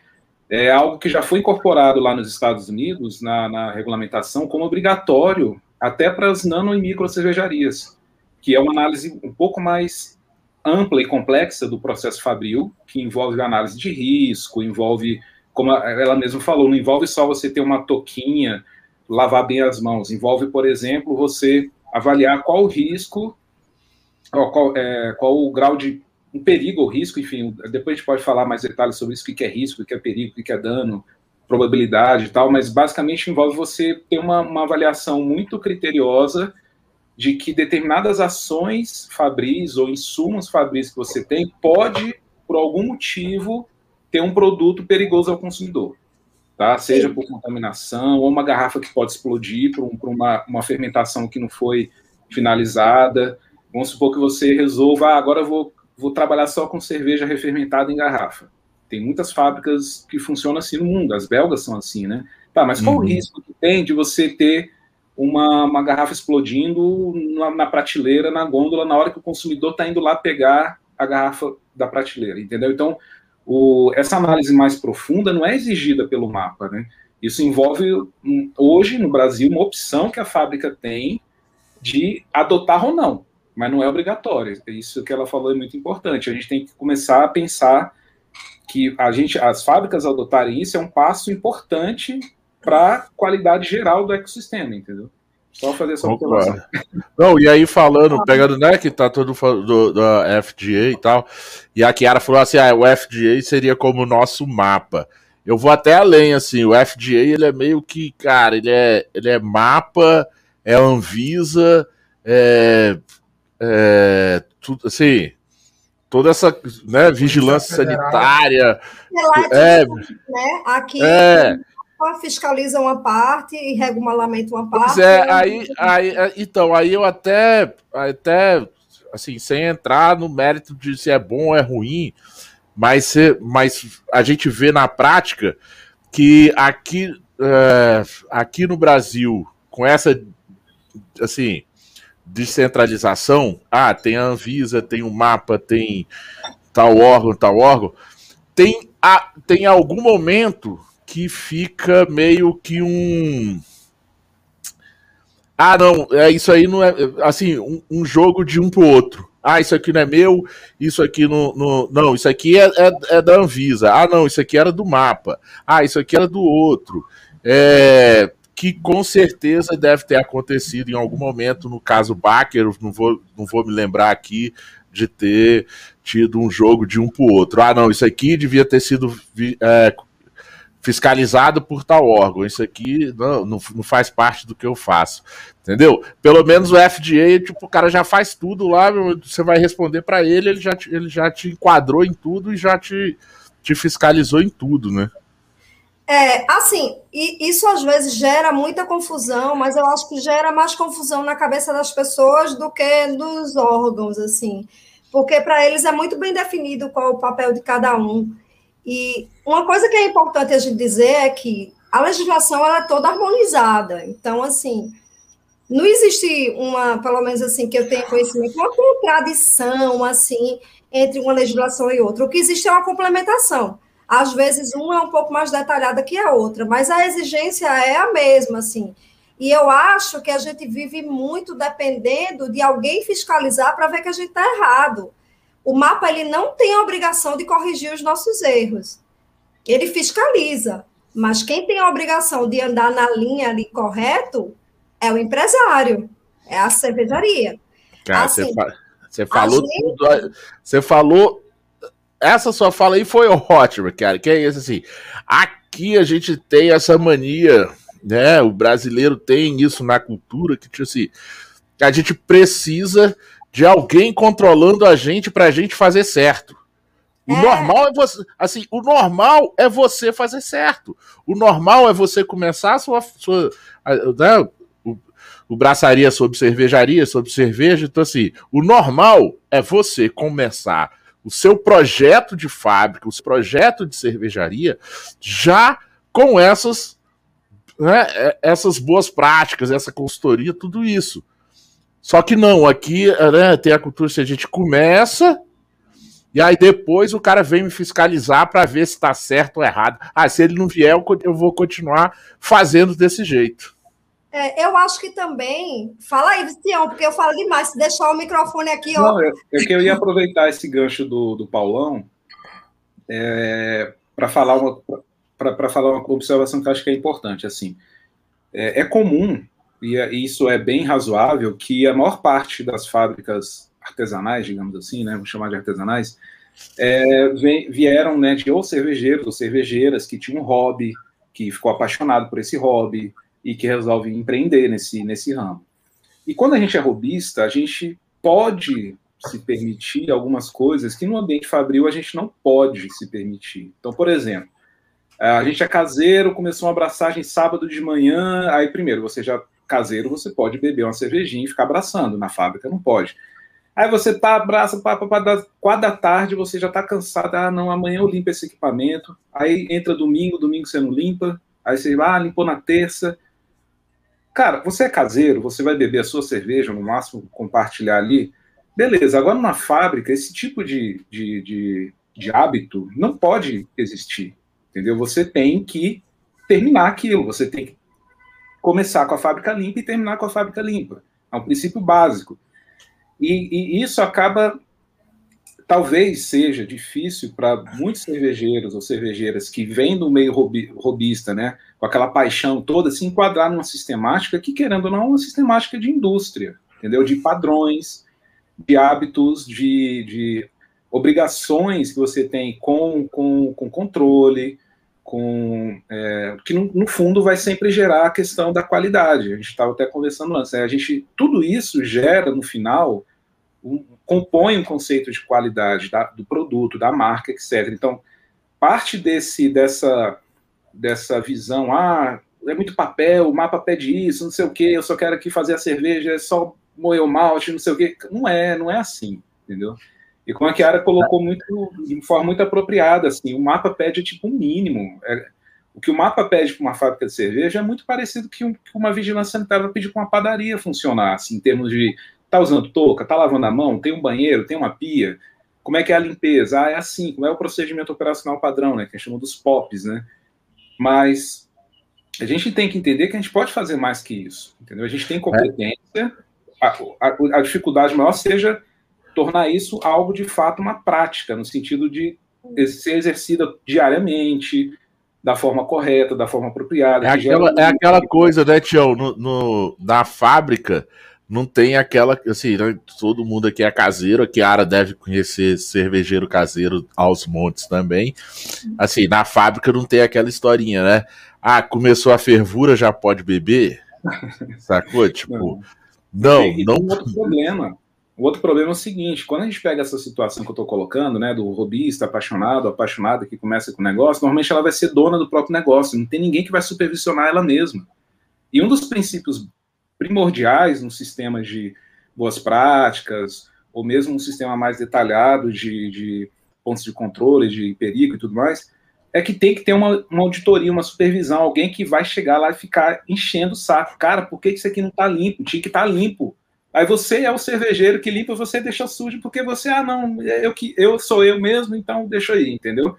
é algo que já foi incorporado lá nos Estados Unidos, na, na regulamentação, como obrigatório até para as nano e micro cervejarias, que é uma análise um pouco mais ampla e complexa do processo fabril, que envolve análise de risco, envolve, como ela mesma falou, não envolve só você ter uma toquinha lavar bem as mãos. Envolve, por exemplo, você avaliar qual o risco, qual, é, qual o grau de um perigo ou risco, enfim, depois a gente pode falar mais detalhes sobre isso, o que é risco, o que é perigo, o que é dano, probabilidade e tal, mas basicamente envolve você ter uma, uma avaliação muito criteriosa de que determinadas ações fabris ou insumos fabris que você tem pode, por algum motivo, ter um produto perigoso ao consumidor tá? seja por contaminação ou uma garrafa que pode explodir por, um, por uma, uma, fermentação que não foi finalizada. Vamos supor que você resolva, ah, agora eu vou, vou trabalhar só com cerveja refermentada em garrafa. Tem muitas fábricas que funcionam assim no mundo, as belgas são assim, né? Tá, mas qual uhum. o risco que tem de você ter uma, uma garrafa explodindo na, na, prateleira, na gôndola, na hora que o consumidor está indo lá pegar a garrafa da prateleira, entendeu? Então, o, essa análise mais profunda não é exigida pelo mapa, né? Isso envolve, hoje no Brasil, uma opção que a fábrica tem de adotar ou não, mas não é obrigatório. Isso que ela falou é muito importante. A gente tem que começar a pensar que a gente, as fábricas adotarem isso é um passo importante para a qualidade geral do ecossistema, entendeu? Só fazer essa observação. Não, e aí falando, pegando, né, que tá todo do, da FDA e tal, e a Kiara falou assim, ah, o FDA seria como o nosso mapa. Eu vou até além, assim, o FDA, ele é meio que, cara, ele é, ele é mapa, é Anvisa, é, é tudo, assim, toda essa né, vigilância sanitária. É, né? Aqui é, fiscaliza uma parte e regulamenta uma parte. Pois é, aí, aí, é, então, aí eu até, até, assim, sem entrar no mérito de se é bom ou é ruim, mas, se, mas a gente vê na prática que aqui, é, aqui no Brasil, com essa, assim, descentralização, ah, tem a Anvisa, tem o mapa, tem tal órgão, tal órgão, tem, a, tem algum momento que fica meio que um. Ah, não, é isso aí não é assim, um, um jogo de um pro outro. Ah, isso aqui não é meu, isso aqui não. não, não isso aqui é, é, é, da Anvisa. Ah, não, isso aqui era do mapa. Ah, isso aqui era do outro. É, que com certeza deve ter acontecido em algum momento no caso Baker, não vou, não vou me lembrar aqui de ter tido um jogo de um para o outro. Ah, não, isso aqui devia ter sido é, fiscalizado por tal órgão. Isso aqui não, não, não, faz parte do que eu faço. Entendeu? Pelo menos o FDA, tipo, o cara já faz tudo lá, você vai responder para ele, ele já, te, ele já te enquadrou em tudo e já te, te fiscalizou em tudo, né? É, assim, isso às vezes gera muita confusão, mas eu acho que gera mais confusão na cabeça das pessoas do que dos órgãos, assim, porque para eles é muito bem definido qual é o papel de cada um. E uma coisa que é importante a gente dizer é que a legislação ela é toda harmonizada, então, assim, não existe uma, pelo menos assim, que eu tenha conhecimento, uma contradição, assim, entre uma legislação e outra. O que existe é uma complementação. Às vezes, uma é um pouco mais detalhada que a outra, mas a exigência é a mesma, assim. E eu acho que a gente vive muito dependendo de alguém fiscalizar para ver que a gente está errado. O mapa ele não tem a obrigação de corrigir os nossos erros. Ele fiscaliza, mas quem tem a obrigação de andar na linha ali correto é o empresário, é a cervejaria. Cara, assim, você, falou gente... tudo. Você falou essa sua fala aí foi ótima, cara. Que é isso assim. Aqui a gente tem essa mania, né? O brasileiro tem isso na cultura que tipo assim, a gente precisa de alguém controlando a gente pra gente fazer certo. O é. normal é você, assim, o normal é você fazer certo. O normal é você começar a sua, sua a, né, o, o braçaria sobre cervejaria, sobre cerveja, então assim, o normal é você começar o seu projeto de fábrica, o seu projeto de cervejaria, já com essas, né, é, essas boas práticas, essa consultoria, tudo isso. Só que não, aqui né, tem a cultura se a gente começa e aí depois o cara vem me fiscalizar para ver se está certo ou errado. Ah, se ele não vier, eu vou continuar fazendo desse jeito. É, eu acho que também. Fala aí, Vistião, porque eu falo demais. Se deixar o microfone aqui, ó. Não, é que eu ia aproveitar esse gancho do, do Paulão é, para falar uma para falar uma observação que eu acho que é importante. Assim, é, é comum e é, isso é bem razoável que a maior parte das fábricas artesanais, digamos assim, né, vamos chamar de artesanais, é, vieram né, de ou cervejeiros ou cervejeiras que tinham um hobby, que ficou apaixonado por esse hobby, e que resolve empreender nesse, nesse ramo. E quando a gente é robista, a gente pode se permitir algumas coisas que no ambiente fabril a gente não pode se permitir. Então, por exemplo, a gente é caseiro, começou uma abraçagem sábado de manhã, aí primeiro, você já caseiro, você pode beber uma cervejinha e ficar abraçando, na fábrica não pode. Aí você tá, abraça, pá, pá, pá, das quatro da tarde, você já tá cansado, ah, não, amanhã eu limpo esse equipamento, aí entra domingo, domingo você não limpa, aí você, ah, limpou na terça, Cara, você é caseiro, você vai beber a sua cerveja, no máximo compartilhar ali. Beleza, agora numa fábrica, esse tipo de, de, de, de hábito não pode existir. Entendeu? Você tem que terminar aquilo, você tem que começar com a fábrica limpa e terminar com a fábrica limpa. É um princípio básico. E, e isso acaba, talvez seja difícil para muitos cervejeiros ou cervejeiras que vêm do meio robista, né, com aquela paixão toda, se enquadrar numa sistemática que, querendo ou não, é uma sistemática de indústria, entendeu? De padrões, de hábitos, de, de obrigações que você tem com, com, com controle, com é, que no, no, fundo vai sempre gerar a questão da qualidade. A gente estava até conversando antes. Né? A gente tudo isso gera no final um, compõe um conceito de qualidade da, do produto, da marca, etc. Então parte desse dessa dessa visão, ah, é muito papel, o mapa pede isso, não sei o que, eu só quero aqui fazer a cerveja, é só moer o malte, não sei o que. Não é, não é assim, entendeu? E como a Kiara colocou muito, de forma muito apropriada, assim, o mapa pede tipo um mínimo. É, o que o mapa pede para uma fábrica de cerveja é muito parecido que, um, que uma vigilância sanitária vai pedir para uma padaria funcionar, assim, em termos de tá usando touca, tá lavando a mão, tem um banheiro, tem uma pia, como é que é a limpeza? Ah, é assim, como é o procedimento operacional padrão, né, que a gente chama dos POPs, né? Mas a gente tem que entender que a gente pode fazer mais que isso, entendeu? A gente tem competência, a, a, a dificuldade maior seja tornar isso algo de fato uma prática, no sentido de ser exercida diariamente, da forma correta, da forma apropriada. É aquela, é aquela coisa, né, Tião? No, no, na fábrica não tem aquela. Assim, né, todo mundo aqui é caseiro, a Kiara deve conhecer cervejeiro caseiro aos montes também. Assim, na fábrica não tem aquela historinha, né? Ah, começou a fervura, já pode beber? Sacou? Tipo. Não, não. não... Tem outro problema. O outro problema é o seguinte: quando a gente pega essa situação que eu estou colocando, né, do robista apaixonado, apaixonada que começa com o negócio, normalmente ela vai ser dona do próprio negócio, não tem ninguém que vai supervisionar ela mesma. E um dos princípios primordiais no sistema de boas práticas, ou mesmo um sistema mais detalhado de, de pontos de controle, de perigo e tudo mais, é que tem que ter uma, uma, auditoria, uma supervisão, alguém que vai chegar lá e ficar enchendo o saco. Cara, por que isso aqui não está limpo? Tinha que estar tá limpo. Aí você é o cervejeiro que limpa, você deixa sujo, porque você, ah, não, eu, que, eu sou eu mesmo, então deixa aí, entendeu?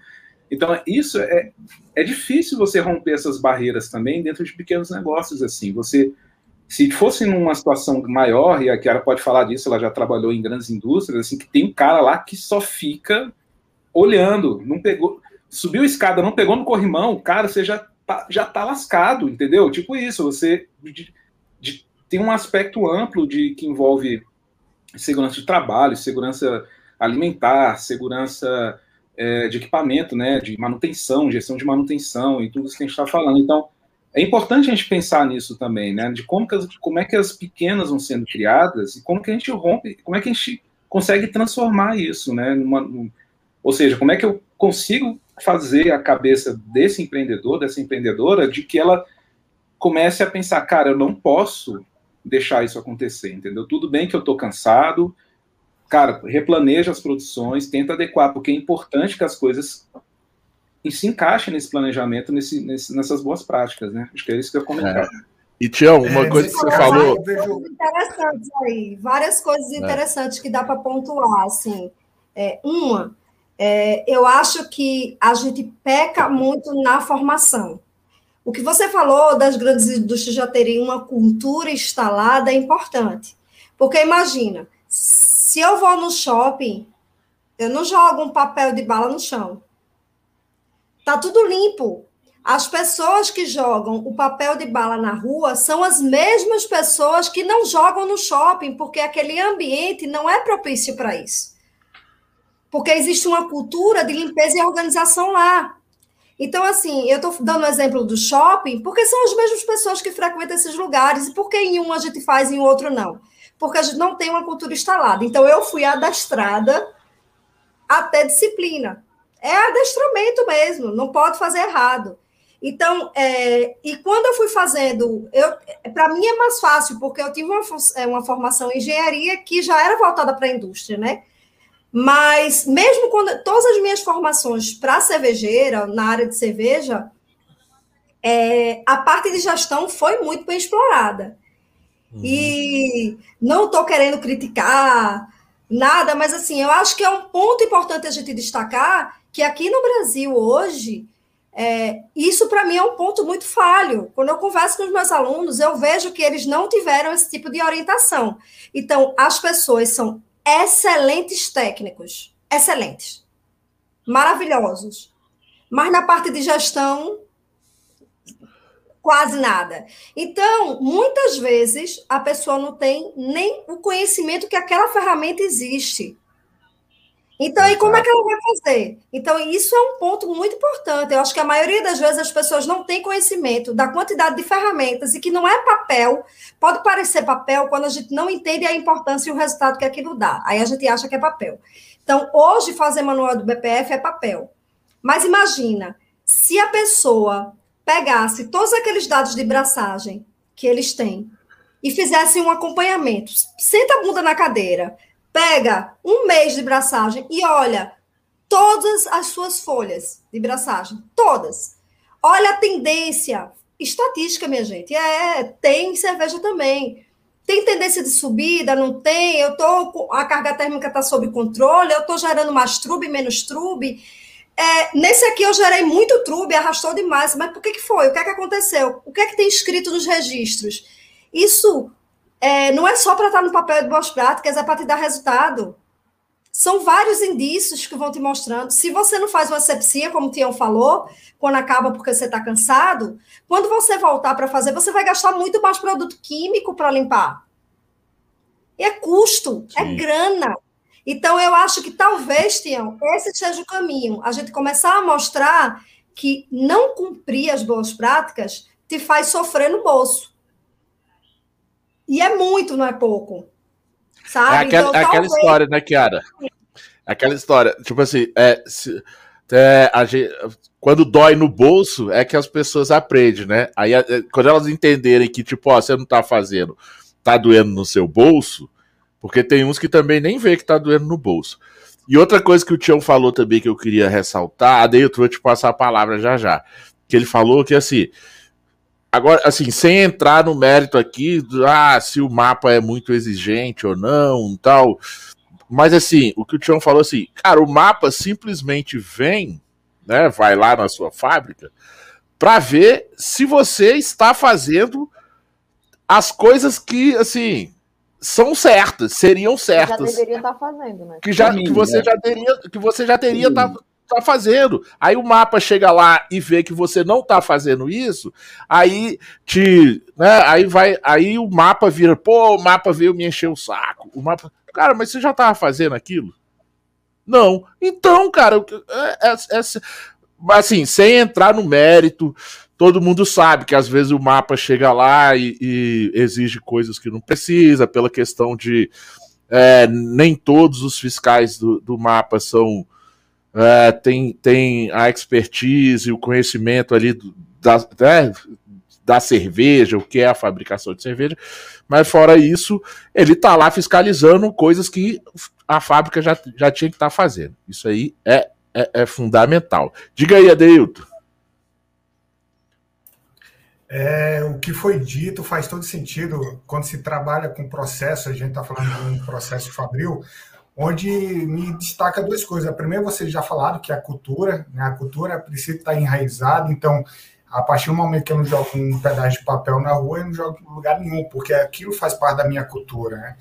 Então, isso é, é difícil você romper essas barreiras também dentro de pequenos negócios, assim. Você, se fosse numa situação maior, e a Kiara pode falar disso, ela já trabalhou em grandes indústrias, assim, que tem um cara lá que só fica olhando, não pegou, subiu a escada, não pegou no corrimão, cara, você já tá, já tá lascado, entendeu? Tipo isso, você de, de tem um aspecto amplo de que envolve segurança de trabalho, segurança alimentar, segurança é, de equipamento, né, de manutenção, gestão de manutenção e tudo isso que a gente está falando. Então, é importante a gente pensar nisso também, né, de como, as, como é que as pequenas vão sendo criadas e como que a gente rompe, como é que a gente consegue transformar isso, né, numa, num, ou seja, como é que eu consigo fazer a cabeça desse empreendedor, dessa empreendedora, de que ela comece a pensar, cara, eu não posso deixar isso acontecer, entendeu? Tudo bem que eu estou cansado, cara, replaneja as produções, tenta adequar, porque é importante que as coisas se encaixem nesse planejamento, nesse, nesse, nessas boas práticas, né? Acho que é isso que eu ia comentar. É. E Tião, uma é, coisa que você falou. Interessantes aí, várias coisas é. interessantes é. que dá para pontuar, assim. É, uma, é, eu acho que a gente peca muito na formação. O que você falou das grandes indústrias já terem uma cultura instalada é importante. Porque imagina, se eu vou no shopping, eu não jogo um papel de bala no chão. Tá tudo limpo. As pessoas que jogam o papel de bala na rua são as mesmas pessoas que não jogam no shopping, porque aquele ambiente não é propício para isso. Porque existe uma cultura de limpeza e organização lá. Então, assim, eu estou dando o exemplo do shopping, porque são as mesmas pessoas que frequentam esses lugares, e por que em um a gente faz e em outro não? Porque a gente não tem uma cultura instalada. Então, eu fui adastrada até disciplina. É adestramento mesmo, não pode fazer errado. Então, é, e quando eu fui fazendo, para mim é mais fácil, porque eu tive uma, é, uma formação em engenharia que já era voltada para a indústria, né? Mas mesmo quando todas as minhas formações para cervejeira, na área de cerveja, é, a parte de gestão foi muito bem explorada. Uhum. E não estou querendo criticar nada, mas assim, eu acho que é um ponto importante a gente destacar que aqui no Brasil hoje É, isso, para mim, é um ponto muito falho. Quando eu converso com os meus alunos, eu vejo que eles não tiveram esse tipo de orientação. Então, as pessoas são excelentes técnicos, excelentes, maravilhosos. Mas na parte de gestão, quase nada. Então, muitas vezes, a pessoa não tem nem o conhecimento que aquela ferramenta existe. Então, e como é que ela vai fazer? Então, isso é um ponto muito importante. Eu acho que a maioria das vezes as pessoas não têm conhecimento da quantidade de ferramentas e que não é papel. Pode parecer papel quando a gente não entende a importância e o resultado que aquilo dá. Aí a gente acha que é papel. Então, hoje, fazer manual do BPF é papel. Mas imagina, se a pessoa pegasse todos aqueles dados de braçagem que eles têm e fizesse um acompanhamento, senta a bunda na cadeira, pega um mês de braçagem e olha todas as suas folhas de braçagem, todas. Olha a tendência, estatística, minha gente. É, tem cerveja também. Tem tendência de subida, não tem? Eu tô a carga térmica está sob controle, eu estou gerando mais trube, menos trube. É, nesse aqui eu gerei muito trube, arrastou demais, mas por que, que foi? O que é que aconteceu? O que é que tem escrito nos registros? Isso é, não é só para estar no papel de boas práticas, é para te dar resultado. São vários indícios que vão te mostrando. Se você não faz uma asepsia, como o Tião falou, quando acaba porque você está cansado, quando você voltar para fazer, você vai gastar muito mais produto químico para limpar. E é custo, é Sim. é grana. Então, eu acho que talvez, Tião, esse seja o caminho. A gente começar a mostrar que não cumprir as boas práticas te faz sofrer no bolso. E é muito, não é pouco. Sabe? É aquela, então, é aquela história, né, Kiara? Aquela história, tipo assim, é, se, é, a gente, quando dói no bolso, é que as pessoas aprendem, né? Aí, é, quando elas entenderem que, tipo, ó, você não tá fazendo, tá doendo no seu bolso, porque tem uns que também nem vê que tá doendo no bolso. E outra coisa que o Tião falou também que eu queria ressaltar, daí eu vou te passar a palavra já já. Que ele falou que assim, Agora, assim, sem entrar no mérito aqui, ah, se o mapa é muito exigente ou não, tal. Mas assim, o que o Tião falou assim, cara, o mapa simplesmente vem, né, vai lá na sua fábrica, para ver se você está fazendo as coisas que, assim, são certas, seriam certas. Que já deveria estar tá fazendo, né? Que, já, que você já teria, que você já teria tá, tá fazendo. Aí o mapa chega lá e vê que você não tá fazendo isso, aí te, né, aí vai, aí o mapa vira, pô, o mapa veio me encher o saco. O mapa, cara, mas você já tava fazendo aquilo? Não. Então, cara, é, é, é, assim, sem entrar no mérito, todo mundo sabe que às vezes o mapa chega lá e, e exige coisas que não precisa, pela questão de é, nem todos os fiscais do, do mapa são é, tem, tem a expertise, o conhecimento ali da, né, da cerveja, o que é a fabricação de cerveja, mas fora isso, ele está lá fiscalizando coisas que a fábrica já, já tinha que estar tá fazendo. Isso aí é, é, é, fundamental. Diga aí, Adeilton. É, o que foi dito faz todo sentido quando se trabalha com processo, a gente está falando de um processo fabril, onde me destaca duas coisas. A primeira, vocês já falaram, que é a cultura. Né? A cultura precisa estar enraizada, então, a partir do momento que eu não jogo um pedaço de papel na rua, eu não jogo em lugar nenhum, porque aquilo faz parte da minha cultura. Né?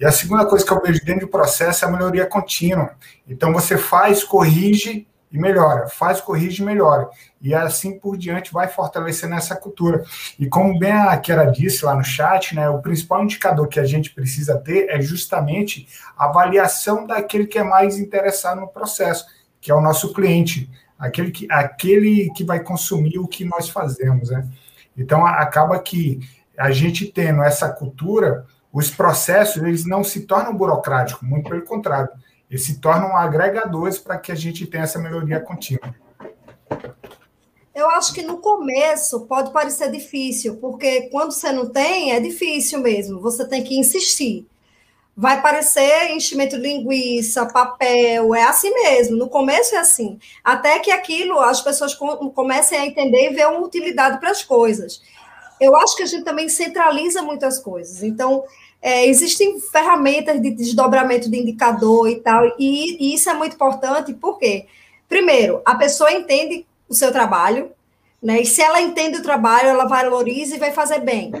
E a segunda coisa que eu vejo dentro do processo é a melhoria contínua. Então, você faz, corrige e melhora, faz, corrige e melhora. E assim por diante vai fortalecendo essa cultura. E como bem a Kera disse lá no chat, né, o principal indicador que a gente precisa ter é justamente a avaliação daquele que é mais interessado no processo, que é o nosso cliente, aquele que, aquele que vai consumir o que nós fazemos. Né? Então acaba que a gente tendo essa cultura, os processos eles não se tornam burocráticos, muito pelo contrário e se tornam agregadores para que a gente tenha essa melhoria contínua. Eu acho que no começo pode parecer difícil, porque quando você não tem, é difícil mesmo, você tem que insistir. Vai parecer enchimento de linguiça, papel, é assim mesmo. No começo é assim. Até que aquilo as pessoas comecem a entender e ver uma utilidade para as coisas. Eu acho que a gente também centraliza muitas coisas. Então, é, existem ferramentas de desdobramento de indicador e tal, e, e, isso é muito importante, porque, primeiro, a pessoa entende o seu trabalho, né? E se ela entende o trabalho, ela valoriza e vai fazer bem.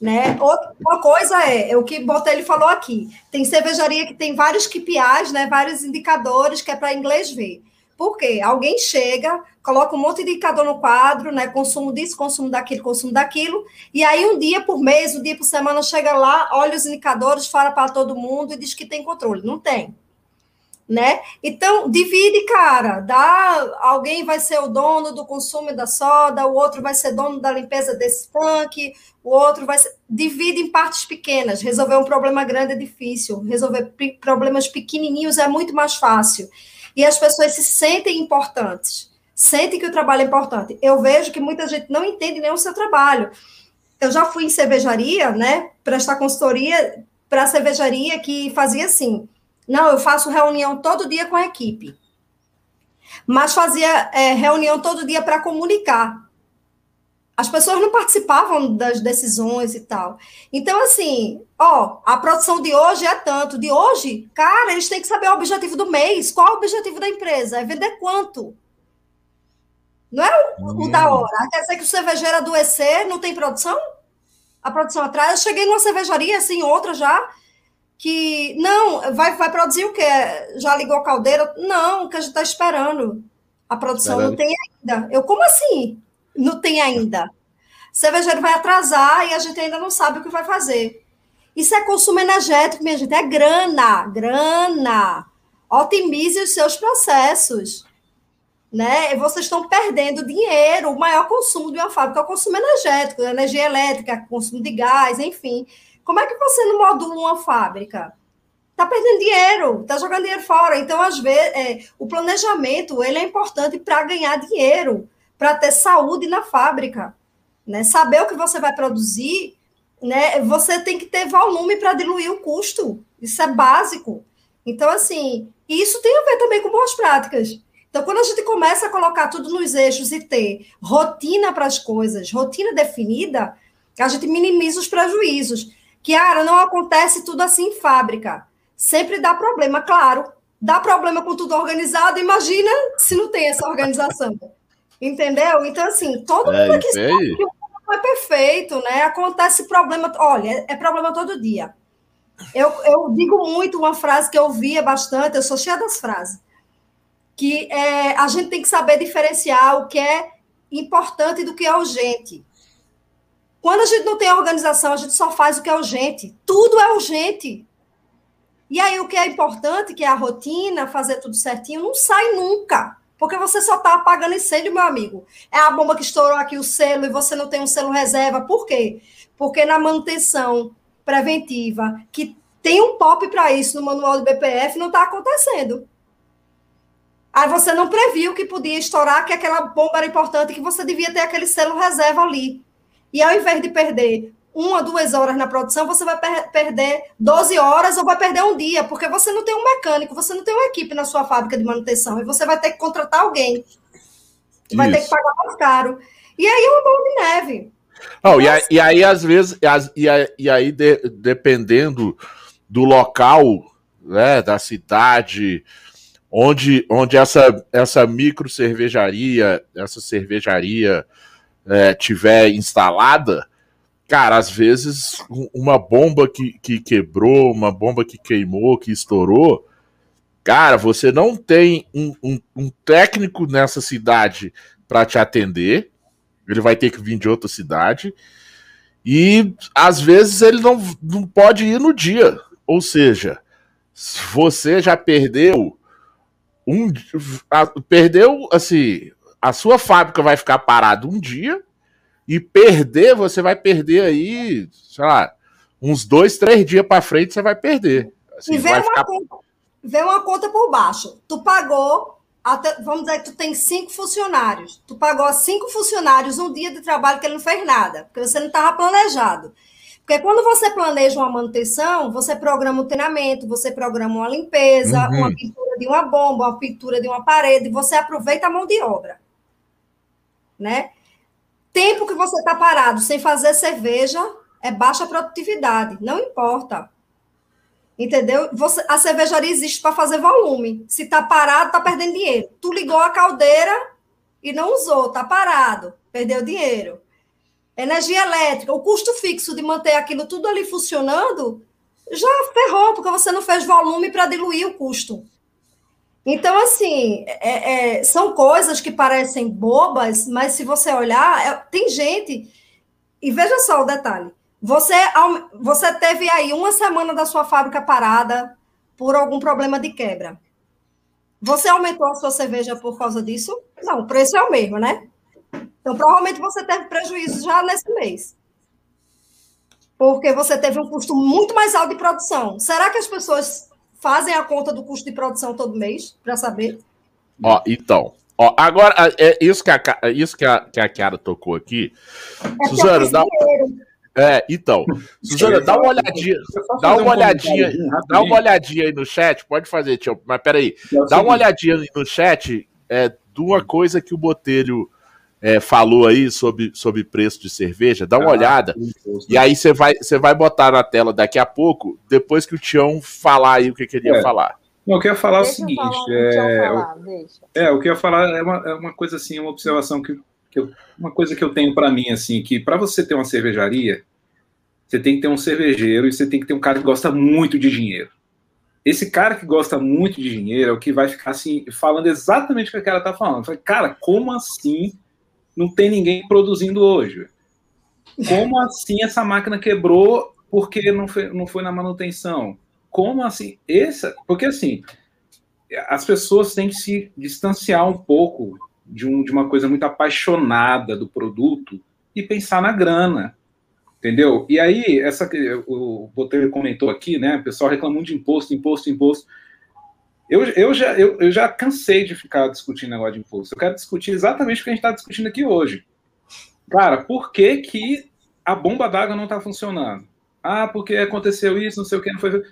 Né? Outra coisa é, é o que Botelho falou aqui. Tem cervejaria que tem vários KPIs, né? vários indicadores que é para inglês ver. Por quê? Alguém chega, coloca um monte de indicador no quadro, né? Consumo disso, consumo daquilo, consumo daquilo, e aí um dia por mês, um dia por semana, chega lá, olha os indicadores, fala para todo mundo e diz que tem controle. Não tem né? Então, divide, cara. Dá, alguém vai ser o dono do consumo da soda, o outro vai ser dono da limpeza desse tanque, o outro vai ser... Divide em partes pequenas. Resolver um problema grande é difícil. Resolver problemas pequenininhos é muito mais fácil. E as pessoas se sentem importantes. Sentem que o trabalho é importante. Eu vejo que muita gente não entende nem o seu trabalho. Eu já fui em cervejaria, né? Prestar consultoria para cervejaria que fazia assim não, eu faço reunião todo dia com a equipe. Mas fazia é, reunião todo dia para comunicar. As pessoas não participavam das decisões e tal. Então, assim, ó, a produção de hoje é tanto. De hoje, cara, eles têm que saber o objetivo do mês. Qual é o objetivo da empresa? É vender quanto? Não é o, o da hum. hora. Quer dizer que o cervejeiro adoecer não tem produção? A produção atrás. Eu cheguei numa cervejaria, assim, outra já que não, vai, vai produzir o quê? Já ligou a caldeira? Não, que a gente está esperando. A produção não tem ainda. Eu, como assim? Não tem ainda. Cervejeiro vai atrasar e a gente ainda não sabe o que vai fazer. Isso é consumo energético, minha gente, é grana, grana. Otimize os seus processos. Né? Vocês estão perdendo dinheiro. O maior consumo de uma fábrica é o consumo energético, energia elétrica, consumo de gás, enfim. Como é que você não modula uma fábrica? Está perdendo dinheiro, está jogando dinheiro fora. Então, às vezes, é, o planejamento ele é importante para ganhar dinheiro, para ter saúde na fábrica. Né? Saber o que você vai produzir, né? você tem que ter volume para diluir o custo. Isso é básico. Então, assim, isso tem a ver também com boas práticas. Então, quando a gente começa a colocar tudo nos eixos e ter rotina para as coisas, rotina definida, a gente minimiza os prejuízos. Kiara, não acontece tudo assim em fábrica. Sempre dá problema, claro. Dá problema com tudo organizado. Imagina se não tem essa organização. Entendeu? Então, assim, todo é, mundo aqui sabe que o mundo não é perfeito, né? Acontece problema. Olha, é problema todo dia. Eu, eu digo muito uma frase que eu ouvia bastante, eu sou cheia das frases, que é, a gente tem que saber diferenciar o que é importante do que é urgente. Quando a gente não tem organização, a gente só faz o que é urgente. Tudo é urgente. E aí, o que é importante, que é a rotina, fazer tudo certinho, não sai nunca. Porque você só está apagando incêndio, meu amigo. É a bomba que estourou aqui o selo e você não tem um selo reserva. Por quê? Porque na manutenção preventiva, que tem um POP para isso no manual do BPF, não está acontecendo. Aí você não previu que podia estourar, que aquela bomba era importante, que você devia ter aquele selo reserva ali. E ao invés de perder uma, duas horas na produção, você vai per perder 12 horas ou vai perder um dia, porque você não tem um mecânico, você não tem uma equipe na sua fábrica de manutenção, e você vai ter que contratar alguém. Vai ter que pagar mais caro. E aí é uma bola de neve. Oh, e, aí, e, aí, às vezes, e, aí, e aí de, dependendo do local, né, da cidade, onde, onde essa, essa micro cervejaria, essa cervejaria é, tiver instalada, cara, às vezes uma bomba que, que quebrou, uma bomba que queimou, que estourou, cara, você não tem um, um, um técnico nessa cidade para te atender, ele vai ter que vir de outra cidade, e às vezes ele não, não pode ir no dia, ou seja, você já perdeu um perdeu assim a sua fábrica vai ficar parada um dia e perder, você vai perder aí, sei lá, uns dois, três dias para frente você vai perder. Assim, e vem uma, ficar... conta, vem uma conta por baixo. Tu pagou, até, vamos dizer que tu tem cinco funcionários. Tu pagou a cinco funcionários um dia de trabalho que ele não fez nada, porque você não estava planejado. Porque quando você planeja uma manutenção, você programa o treinamento, você programa uma limpeza, uhum. uma pintura de uma bomba, uma pintura de uma parede, você aproveita a mão de obra né? Tempo que você está parado sem fazer cerveja é baixa produtividade, não importa. Entendeu? Você, a cervejaria existe para fazer volume. Se está parado, está perdendo dinheiro. Tu ligou a caldeira e não usou, está parado, perdeu dinheiro. Energia elétrica, o custo fixo de manter aquilo tudo ali funcionando, já ferrou, porque você não fez volume para diluir o custo. Então, assim, é, é, são coisas que parecem bobas, mas se você olhar, é, tem gente. E veja só o detalhe: você, você teve aí uma semana da sua fábrica parada por algum problema de quebra. Você aumentou a sua cerveja por causa disso? Não, o preço é o mesmo, né? Então, provavelmente você teve prejuízo já nesse mês. Porque você teve um custo muito mais alto de produção. Será que as pessoas fazem a conta do custo de produção todo mês para saber? Ó, então. Ó, agora, é isso que a, isso que a, que a Chiara tocou aqui. É Suzana, dá. É, então. Suzana, dá uma olhadinha. Dá uma olhadinha. Dá uma olhadinha aí no chat. Pode fazer, tio. Mas peraí. Dá uma olhadinha no chat é, de uma coisa que o Botelho é, falou aí sobre, sobre preço de cerveja, dá uma ah, olhada. E aí você vai, você vai botar na tela daqui a pouco, depois que o Tião falar aí o que, que ele ia é. falar. Não, eu queria falar deixa o seguinte. Falar, é, falar, é, o que eu ia falar é uma, é uma coisa assim, uma observação que, que eu, uma coisa que eu tenho para mim, assim, que para você ter uma cervejaria, você tem que ter um cervejeiro e você tem que ter um cara que gosta muito de dinheiro. Esse cara que gosta muito de dinheiro é o que vai ficar assim, falando exatamente o que a cara tá falando. Falei, cara, como assim não tem ninguém produzindo hoje. Como assim essa máquina quebrou porque não foi, não foi na manutenção? Como assim? Essa, porque assim, as pessoas têm que se distanciar um pouco de, um, de uma coisa muito apaixonada do produto e pensar na grana. Entendeu? E aí, essa o Botelho comentou aqui, né? O pessoal reclamando de imposto, imposto, imposto. Eu, eu, já, eu, eu já cansei de ficar discutindo negócio de imposto. Eu quero discutir exatamente o que a gente está discutindo aqui hoje. Cara, por que, que a bomba d'água não está funcionando? Ah, porque aconteceu isso, não sei o que, não foi.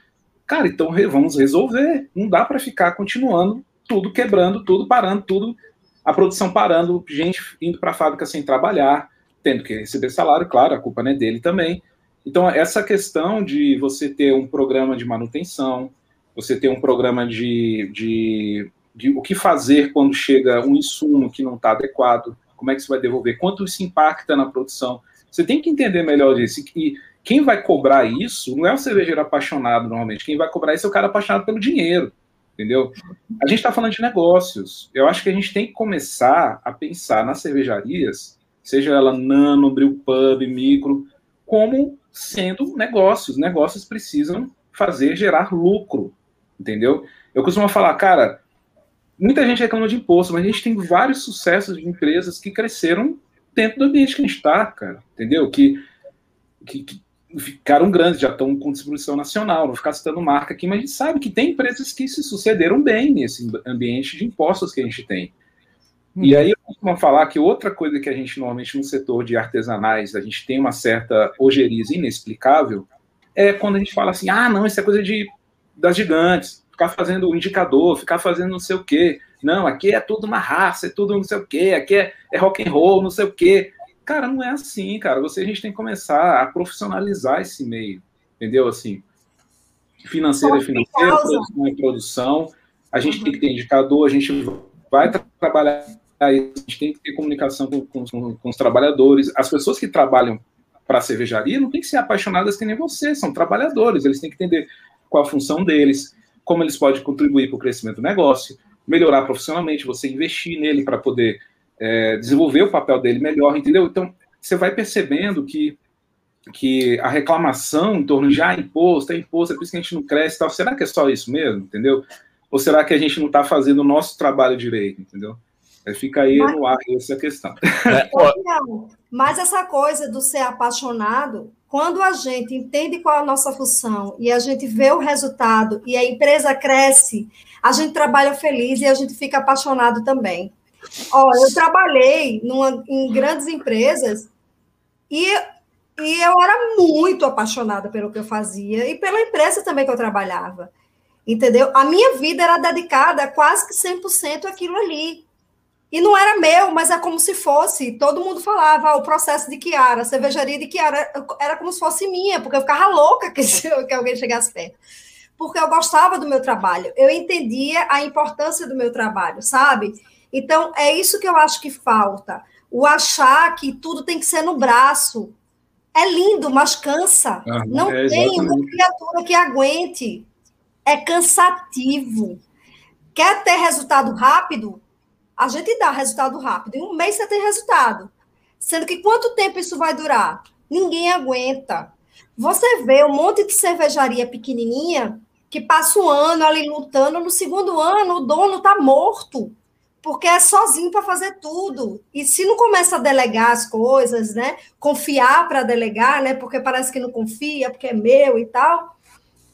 Cara, então vamos resolver. Não dá para ficar continuando tudo quebrando, tudo parando, tudo a produção parando, gente indo para a fábrica sem trabalhar, tendo que receber salário, claro, a culpa não é dele também. Então, essa questão de você ter um programa de manutenção, você ter um programa de, de, de o que fazer quando chega um insumo que não está adequado, como é que você vai devolver, quanto isso impacta na produção. Você tem que entender melhor disso. E quem vai cobrar isso não é o cervejeiro apaixonado, normalmente. Quem vai cobrar isso é o cara apaixonado pelo dinheiro. Entendeu? A gente está falando de negócios. Eu acho que a gente tem que começar a pensar nas cervejarias, seja ela nano, brew pub, micro, como sendo negócios. Negócios precisam fazer gerar lucro entendeu? Eu costumo falar, cara, muita gente reclama de imposto, mas a gente tem vários sucessos de empresas que cresceram dentro do ambiente que a gente está, cara, entendeu? Que, que, que, ficaram grandes, já estão com distribuição nacional, não vou ficar citando marca aqui, mas a gente sabe que tem empresas que se sucederam bem nesse ambiente de impostos que a gente tem. Hum. E aí eu costumo falar que outra coisa que a gente normalmente no setor de artesanais, a gente tem uma certa ojeriza inexplicável, é quando a gente fala assim, ah, não, isso é coisa de das gigantes, ficar fazendo indicador, ficar fazendo não sei o quê. Não, aqui é tudo uma raça, é tudo não sei o quê, aqui é, é rock and roll, não sei o quê. Cara, não é assim, cara. Você a gente tem que começar a profissionalizar esse meio, entendeu? Assim, financeira é financeira, produção é produção. A gente uhum. tem que ter indicador, a gente vai tra trabalhar a gente tem que ter comunicação com, com, com os trabalhadores. As pessoas que trabalham para a cervejaria não tem que ser apaixonadas que nem você, são trabalhadores, eles têm que entender qual a função deles, como eles podem contribuir para o crescimento do negócio, melhorar profissionalmente, você investir nele para poder é, desenvolver o papel dele melhor, entendeu? Então, você vai percebendo que, que a reclamação em torno de ah, imposto, é imposto, é por isso que a gente não cresce tal. Será que é só isso mesmo, entendeu? Ou será que a gente não está fazendo o nosso trabalho direito, entendeu? É, fica aí mas, no ar essa questão. É, não, mas essa coisa do ser apaixonado quando a gente entende qual é a nossa função e a gente vê o resultado e a empresa cresce, a gente trabalha feliz e a gente fica apaixonado também. Ó, eu trabalhei numa, em grandes empresas e, e eu era muito apaixonada pelo que eu fazia e pela empresa também que eu trabalhava. Entendeu? A minha vida era dedicada quase que 100% àquilo ali. E não era meu, mas é como se fosse. Todo mundo falava ah, o processo de Kiara, a cervejaria de Kiara, era como se fosse minha, porque eu ficava louca que, que alguém chegasse perto. Porque eu gostava do meu trabalho, eu entendia a importância do meu trabalho, sabe? Então, é isso que eu acho que falta. O achar que tudo tem que ser no braço. É lindo, mas cansa. Ah, não é tem uma criatura que aguente. É cansativo. Quer ter resultado rápido? A gente dá resultado rápido. Em um mês você tem resultado. Sendo que quanto tempo isso vai durar? Ninguém aguenta. Você vê um monte de cervejaria pequenininha que passa um ano ali lutando, no segundo ano o dono está morto, porque é sozinho para fazer tudo. E se não começa a delegar as coisas, né? Confiar para delegar, né? Porque parece que não confia, porque é meu e tal.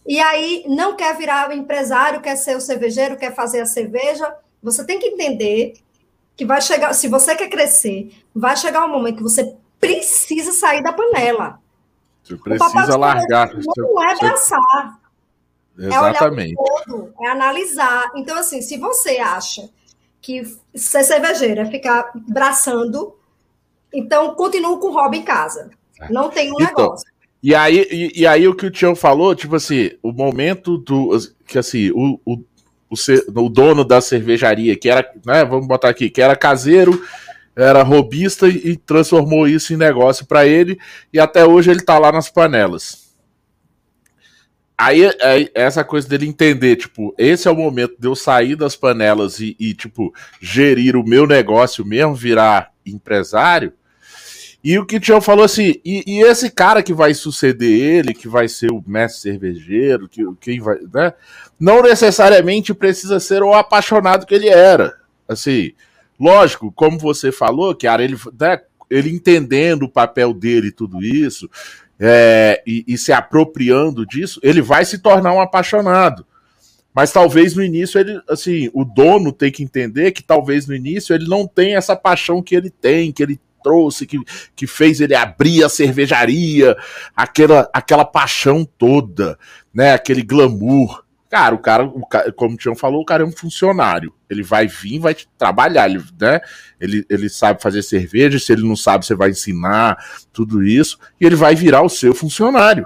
E aí não quer virar empresário, quer ser o cervejeiro, quer fazer a cerveja. Você tem que entender que vai chegar, se você quer crescer, vai chegar um momento que você precisa sair da panela. Você precisa largar. Não é abraçar. Exatamente. É, todo, é analisar. Então, assim, se você acha que ser cervejeira é ficar braçando, então continua com o hobby em casa. É. Não tem um então, negócio. E aí, e, e, aí o que o Tião falou, tipo assim, o momento do. Que assim, o, o, o, o dono da cervejaria, que era, né, vamos botar aqui, que era caseiro, era robista e transformou isso em negócio para ele, e até hoje ele tá lá nas panelas. Aí, aí, essa coisa dele entender, tipo, esse é o momento de eu sair das panelas e, e, tipo, gerir o meu negócio mesmo, virar empresário. E o que o Tião falou assim, e, e, esse cara que vai suceder ele, que vai ser o mestre cervejeiro, que, quem vai, né? Não necessariamente precisa ser o apaixonado que ele era. Assim, lógico, como você falou, que ele, né, ele entendendo o papel dele e tudo isso, é, e, e, se apropriando disso, ele vai se tornar um apaixonado. Mas talvez no início ele, assim, o dono tem que entender que talvez no início ele não tem essa paixão que ele tem, que ele trouxe, que, que fez ele abrir a cervejaria, aquela, aquela paixão toda, né? Aquele glamour. Cara, o cara, o cara, como o Tião falou, o cara é um funcionário. Ele vai vir, vai trabalhar, ele, né? Ele, ele sabe fazer cerveja, se ele não sabe, você vai ensinar tudo isso, e ele vai virar o seu funcionário.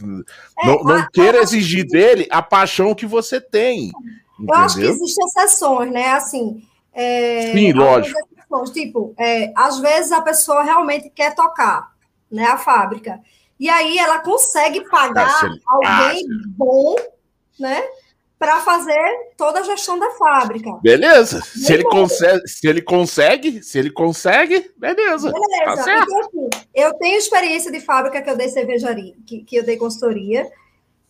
É, não, não queira exigir dele a paixão que você tem. Eu acho que existem exceções, né? Assim. É, Sim, lógico. Exceções, tipo, é, às vezes a pessoa realmente quer tocar, né? A fábrica. E aí ela consegue pagar alguém bom né? Para fazer toda a gestão da fábrica. Beleza. se ele, consegue, se ele consegue, se ele consegue, beleza. Beleza. Tá então, assim, eu tenho experiência de fábrica que eu dei cervejaria, que, que eu dei consultoria,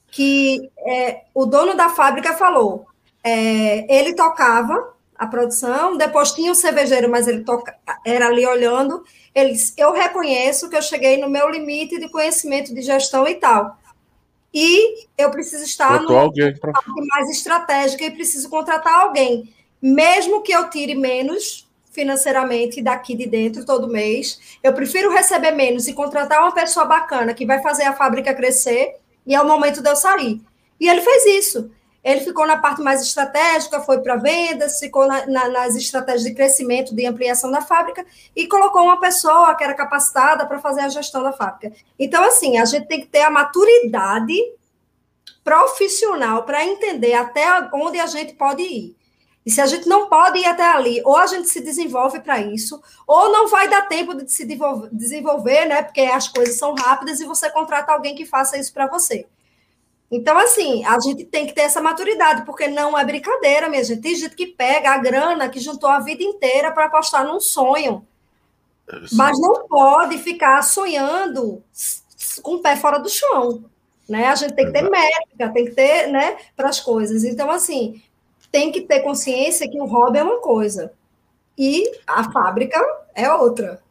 que é, o dono da fábrica falou, é, ele tocava a produção, depois tinha o cervejeiro, mas ele toca, era ali olhando. Eles, eu reconheço que eu cheguei no meu limite de conhecimento de gestão e tal e eu preciso estar no alguém pra... mais estratégica e preciso contratar alguém, mesmo que eu tire menos financeiramente daqui de dentro todo mês, eu prefiro receber menos e contratar uma pessoa bacana que vai fazer a fábrica crescer e é o momento de eu sair. E ele fez isso. Ele ficou na parte mais estratégica, foi para vendas, ficou na, na, nas estratégias de crescimento, de ampliação da fábrica e colocou uma pessoa que era capacitada para fazer a gestão da fábrica. Então, assim, a gente tem que ter a maturidade profissional para entender até onde a gente pode ir. E se a gente não pode ir até ali, ou a gente se desenvolve para isso, ou não vai dar tempo de se desenvolver, né? Porque as coisas são rápidas e você contrata alguém que faça isso para você. Então, assim, a gente tem que ter essa maturidade, porque não é brincadeira, minha gente. Tem gente que pega a grana que juntou a vida inteira para apostar num sonho. Mas não pode ficar sonhando com o pé fora do chão. Né? A gente tem que ter métrica, tem que ter, né, para as coisas. Então, assim, tem que ter consciência que o hobby é uma coisa e a fábrica é outra.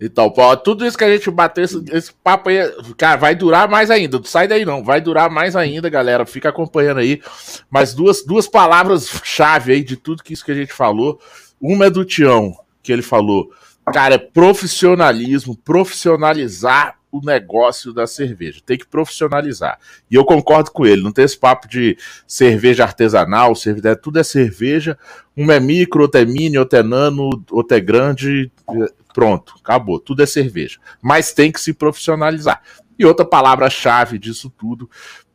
Então, pô, tudo isso que a gente bateu, esse, esse, papo aí, cara, vai durar mais ainda. Não sai daí não, vai durar mais ainda, galera. Fica acompanhando aí. Mas duas, duas palavras-chave aí de tudo que isso que a gente falou. Uma é do Tião, que ele falou, cara, é profissionalismo, profissionalizar o negócio da cerveja. Tem que profissionalizar. E eu concordo com ele. Não tem esse papo de cerveja artesanal, cerveja, tudo é cerveja. Um é micro, outro é mini, outro é nano, outro é grande. Pronto, acabou. Tudo é cerveja. Mas tem que se profissionalizar. E outra palavra-chave disso tudo,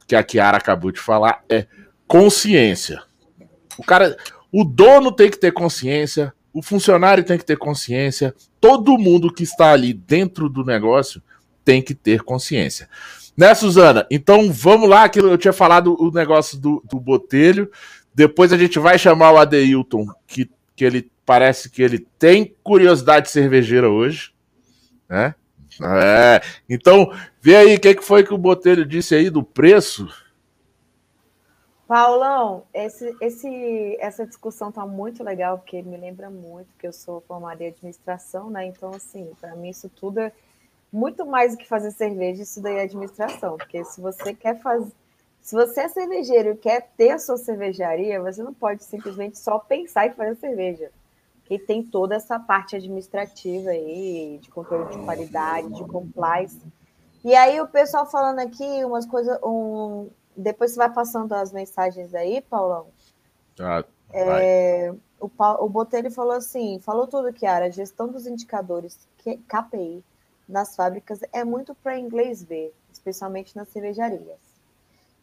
que a Kiara acabou de falar, é consciência. O cara, o dono tem que ter consciência, o funcionário tem que ter consciência, todo mundo que está ali dentro do negócio tem que ter consciência. Né, Suzana? Então vamos lá, que eu tinha falado o negócio do, do Botelho. Depois a gente vai chamar o Adeilton, que, que ele parece que ele tem curiosidade cervejeira hoje, né? É, então, vê aí o que, que foi que o Botelho disse aí do preço. Paulão, esse, esse, essa discussão está muito legal, porque me lembra muito que eu sou formada em administração, né? Então, assim, para mim isso tudo é muito mais do que fazer cerveja, isso daí é administração. Porque se você quer fazer. Se você é cervejeiro e quer ter a sua cervejaria, você não pode simplesmente só pensar em fazer cerveja. Porque tem toda essa parte administrativa aí, de controle de qualidade, de compliance. E aí o pessoal falando aqui umas coisas, um, depois você vai passando as mensagens aí, Paulão. Ah, é, o, o Botelho falou assim: falou tudo, Kiara. A gestão dos indicadores KPI nas fábricas é muito para inglês ver, especialmente nas cervejarias.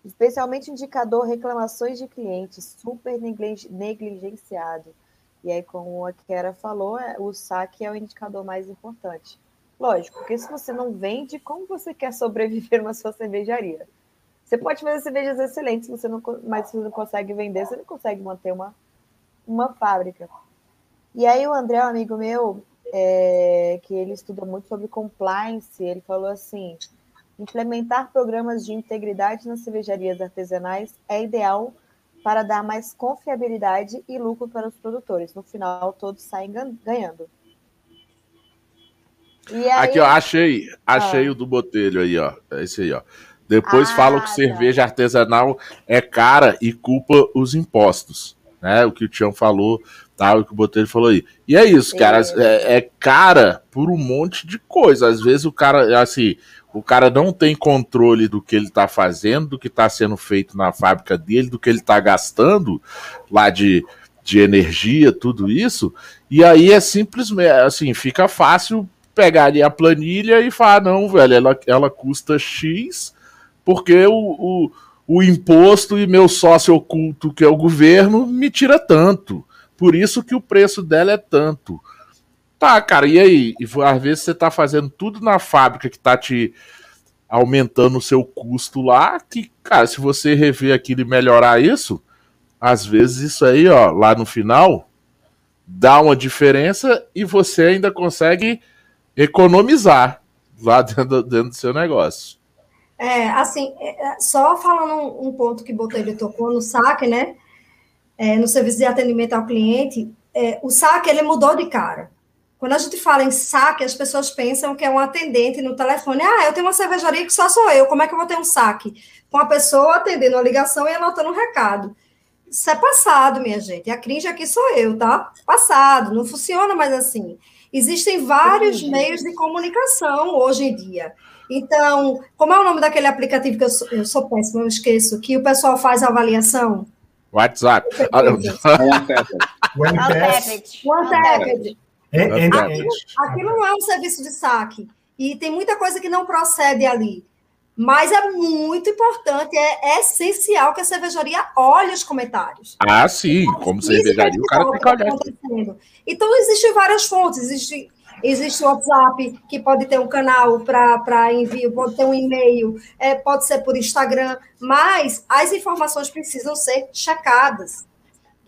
Especialmente indicador reclamações de clientes, super negligenciado. E aí, como a Kiara falou, é, o saque é o indicador mais importante. Lógico, porque se você não vende, como você quer sobreviver numa sua cervejaria? Você pode fazer cervejas excelentes, você não, mas se você não consegue vender, você não consegue manter uma, uma fábrica. E aí o André, um amigo meu, é, que ele estuda muito sobre compliance, ele falou assim, implementar programas de integridade nas cervejarias artesanais é ideal para dar mais confiabilidade e lucro para os produtores. No final, todos saem ganhando. Aí... Aqui, ó, achei, achei ah. o do Botelho aí, ó. É esse aí, ó. Depois ah, falam que tá. cerveja artesanal é cara e culpa os impostos, né? O que o Tião falou, tal, o que o Botelho falou aí. E é isso, cara, é, é cara por um monte de coisa. Às vezes o cara, assim, o cara não tem controle do que ele está fazendo, do que está sendo feito na fábrica dele, do que ele está gastando lá de, de energia, tudo isso. E aí é simplesmente, assim, fica fácil pegar ali a planilha e falar, não, velho, ela, ela custa X porque o, o, o imposto e meu sócio oculto, que é o governo, me tira tanto. Por isso que o preço dela é tanto. Tá, cara, e aí? E, às vezes você tá fazendo tudo na fábrica que tá te aumentando o seu custo lá, que, cara, se você rever aquilo e melhorar isso, às vezes isso aí, ó, lá no final, dá uma diferença e você ainda consegue economizar lá dentro, dentro do seu negócio. É, assim, é, é, só falando um, um ponto que Botelho tocou no saque, né? É, no serviço de atendimento ao cliente, é, o saque ele mudou de cara. Quando a gente fala em saque, as pessoas pensam que é um atendente no telefone. Ah, eu tenho uma cervejaria que só sou eu. Como é que eu vou ter um saque? Com a pessoa atendendo a ligação e anotando um recado. Isso é passado, minha gente. A cringe aqui sou eu, tá? Passado. Não funciona mais assim. Existem vários meios de comunicação hoje em dia. Então, como é o nome daquele aplicativo que eu sou, eu sou péssimo, eu esqueço, que o pessoal faz a avaliação? WhatsApp. OneTap. Aquilo, aquilo não é um serviço de saque. E tem muita coisa que não procede ali. Mas é muito importante, é, é essencial que a cervejaria olhe os comentários. Ah, sim, como cervejaria, o cara tem que olhar. Então, existem várias fontes, existe Existe o WhatsApp, que pode ter um canal para envio, pode ter um e-mail, é, pode ser por Instagram, mas as informações precisam ser checadas.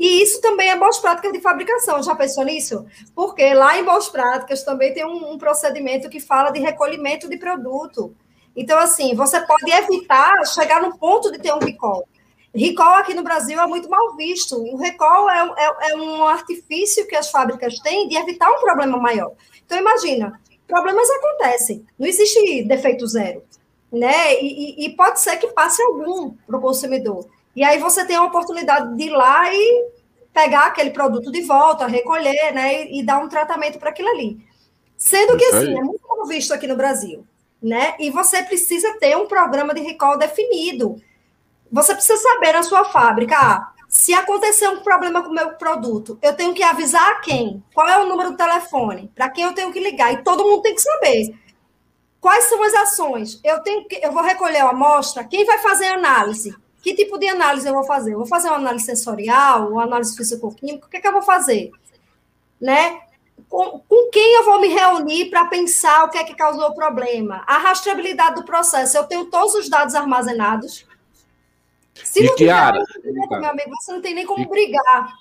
E isso também é boas práticas de fabricação. Já pensou nisso? Porque lá em boas práticas também tem um, um procedimento que fala de recolhimento de produto. Então, assim, você pode evitar chegar no ponto de ter um recall. Recall aqui no Brasil é muito mal visto. O recall é, é, é, um artifício que as fábricas têm de evitar um problema maior. Então, imagina, problemas acontecem, não existe defeito zero, né? E, e pode ser que passe algum para o consumidor. E aí você tem a oportunidade de ir lá e pegar aquele produto de volta, recolher, né? E, e dar um tratamento para aquilo ali. Sendo que, assim, é muito mal visto aqui no Brasil, né? E você precisa ter um programa de recall definido. Você precisa saber na sua fábrica, ah, se acontecer um problema com o meu produto, eu tenho que avisar quem? Qual é o número do telefone? Para quem eu tenho que ligar? E todo mundo tem que saber. Quais são as ações? Eu tenho que, eu vou recolher a amostra. Quem vai fazer a análise? Que tipo de análise eu vou fazer? Eu vou fazer uma análise sensorial, uma análise físico-química? O que, é que eu vou fazer? né? Com, com quem eu vou me reunir para pensar o que é que causou o problema? A rastreabilidade do processo. Eu tenho todos os dados armazenados. Se e não Kiara, tiver, meu amigo, você não tem nem como e, brigar.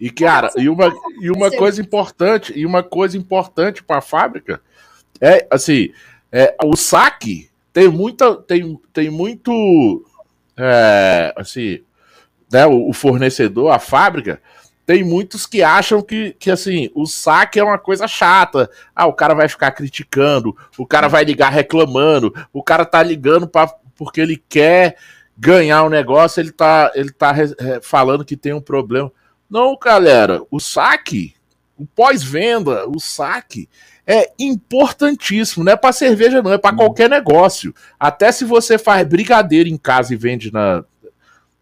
E Kiara, e uma, e uma coisa importante, e uma coisa importante para a fábrica é assim, é, o saque tem muita, tem, tem muito, é, assim, né, o, o fornecedor, a fábrica tem muitos que acham que, que assim, o saque é uma coisa chata. Ah, o cara vai ficar criticando, o cara vai ligar reclamando, o cara tá ligando pra, porque ele quer ganhar o um negócio, ele tá, ele tá falando que tem um problema. Não, galera, o saque, o pós-venda, o saque é importantíssimo. Não é para cerveja, não, é para qualquer negócio. Até se você faz brigadeiro em casa e vende na,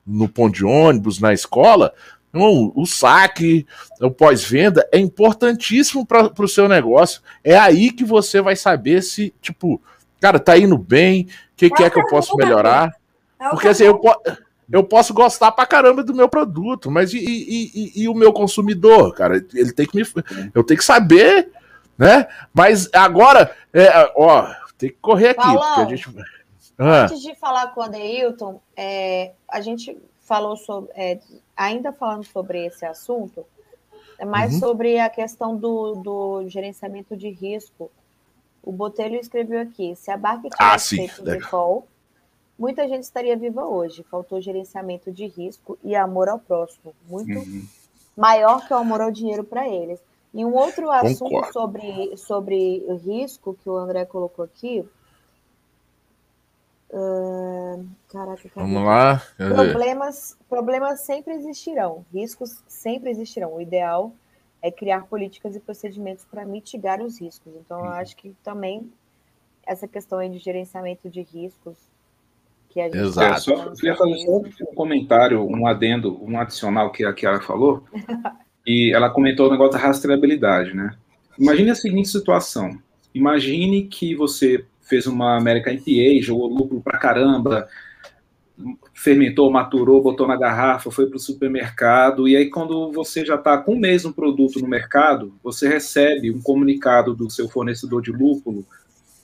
no ponto de ônibus, na escola, não, o saque, o pós-venda é importantíssimo para o seu negócio. É aí que você vai saber se, tipo, cara, tá indo bem, o que, que é que eu posso melhorar. É Porque assim, eu, eu posso gostar pra caramba do meu produto, mas e, e, e, e, o meu consumidor, cara? Ele tem que me. Eu tenho que saber, né? Mas agora, é, ó, tem que correr aqui. Paulão, gente... Ah. Antes de falar com o Adeilton, é, a gente falou sobre. É, ainda falando sobre esse assunto, é mais uhum. sobre a questão do, do gerenciamento de risco. O Botelho escreveu aqui: se a barca tivesse ah, feito recall, muita gente estaria viva hoje. Faltou gerenciamento de risco e amor ao próximo, muito uhum. maior que o amor ao dinheiro para eles. E um outro assunto sobre, sobre risco que o André colocou aqui, Uh, caraca, Vamos lá. Problemas, problemas sempre existirão, riscos sempre existirão. O ideal é criar políticas e procedimentos para mitigar os riscos. Então, eu uhum. acho que também essa questão aí de gerenciamento de riscos que a gente Exato. É, só, eu queria fazer só um comentário, um adendo, um adicional que a Kiara falou. e ela comentou o negócio da rastreabilidade, né? Imagine a seguinte situação. Imagine que você fez uma América IPA, jogou lúpulo pra caramba, fermentou, maturou, botou na garrafa, foi para o supermercado, e aí quando você já está com mês um produto no mercado, você recebe um comunicado do seu fornecedor de lúpulo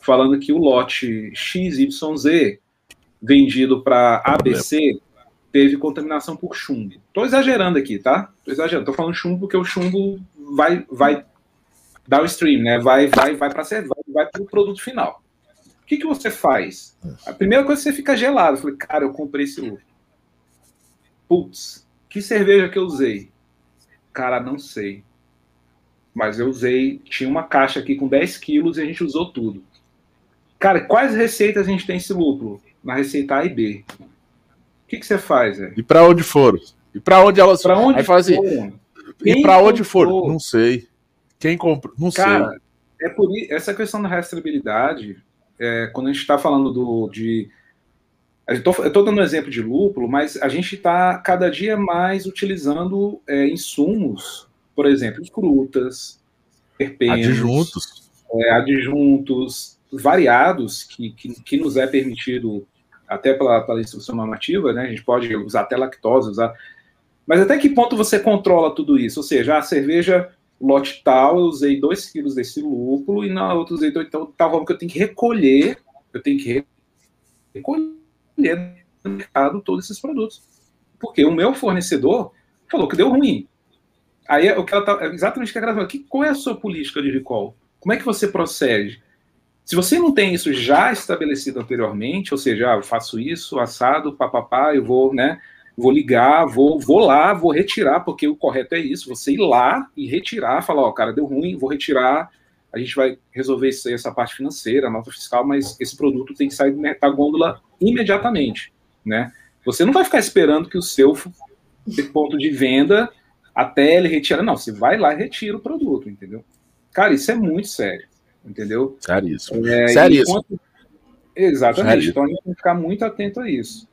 falando que o lote XYZ vendido para ABC teve contaminação por chumbo. Estou exagerando aqui, tá? Estou exagerando. Estou falando chumbo porque o chumbo vai vai downstream, né? Vai vai vai para vai, vai para o produto final que, que você faz? A primeira coisa é você fica gelado. Eu falei, cara, eu comprei esse lucro. Putz, que cerveja que eu usei? Cara, não sei. Mas eu usei, tinha uma caixa aqui com 10 quilos e a gente usou tudo. Cara, quais receitas a gente tem esse lúpulo? Na receita A e B. O que, que você faz? E para onde foram? E para onde elas pra onde Aí fala assim, e para onde foram? Não sei. Quem comprou? Não Cara, sei. É por essa questão da rastreabilidade é, quando a gente está falando do, de. Eu estou dando um exemplo de lúpulo, mas a gente está cada dia mais utilizando é, insumos, por exemplo, frutas, terpenos, adjuntos, é, adjuntos variados que, que, que, nos é permitido até pela, pela instrução normativa, né? A gente pode usar até lactose, usar. Mas até que ponto você controla tudo isso? Ou seja, a cerveja lote tal, eu usei 2 quilos desse lúpulo e na outra usei então tal forma que eu tenho que recolher, eu tenho que recolher no mercado todos esses produtos. Porque o meu fornecedor falou que deu ruim. Aí é o que ela tá, é exatamente o que ela falou, que qual é a sua política de recall? Como é que você procede? Se você não tem isso já estabelecido anteriormente, ou seja, ah, eu faço isso, assado, papapá, eu vou, né, vou ligar, vou, vou lá, vou retirar, porque o correto é isso, você ir lá e retirar, falar, ó, cara, deu ruim, vou retirar, a gente vai resolver isso, essa parte financeira, a nota fiscal, mas esse produto tem que sair da gôndola imediatamente, né? Você não vai ficar esperando que o seu ponto de venda até ele retirar, não, você vai lá e retira o produto, entendeu? Cara, isso é muito sério, entendeu? Seríssimo. É, Seríssimo. Enquanto... Exatamente, Seríssimo. então a gente tem que ficar muito atento a isso.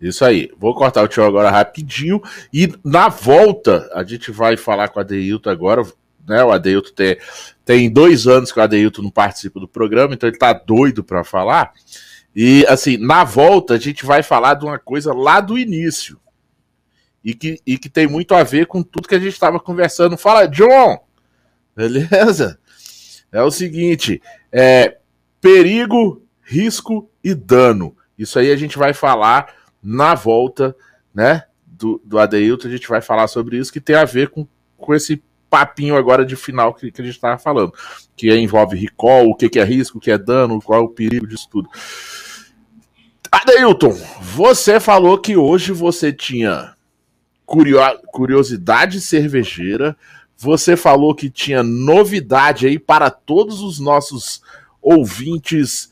Isso aí. Vou cortar o tio agora rapidinho. E na volta, a gente vai falar com a Adeilton agora. Né? O Adeilton tem, tem dois anos que o Adeilton não participa do programa, então ele tá doido para falar. E assim, na volta, a gente vai falar de uma coisa lá do início. E que, e que tem muito a ver com tudo que a gente estava conversando. Fala, John! Beleza? É o seguinte: é perigo, risco e dano. Isso aí a gente vai falar na volta, né? Do, do Adeilton, a gente vai falar sobre isso que tem a ver com, com esse papinho agora de final que, que a gente estava falando, que envolve recall, o que, que é risco, o que é dano, qual é o perigo disso tudo. Adeilton, você falou que hoje você tinha curiosidade cervejeira, você falou que tinha novidade aí para todos os nossos ouvintes,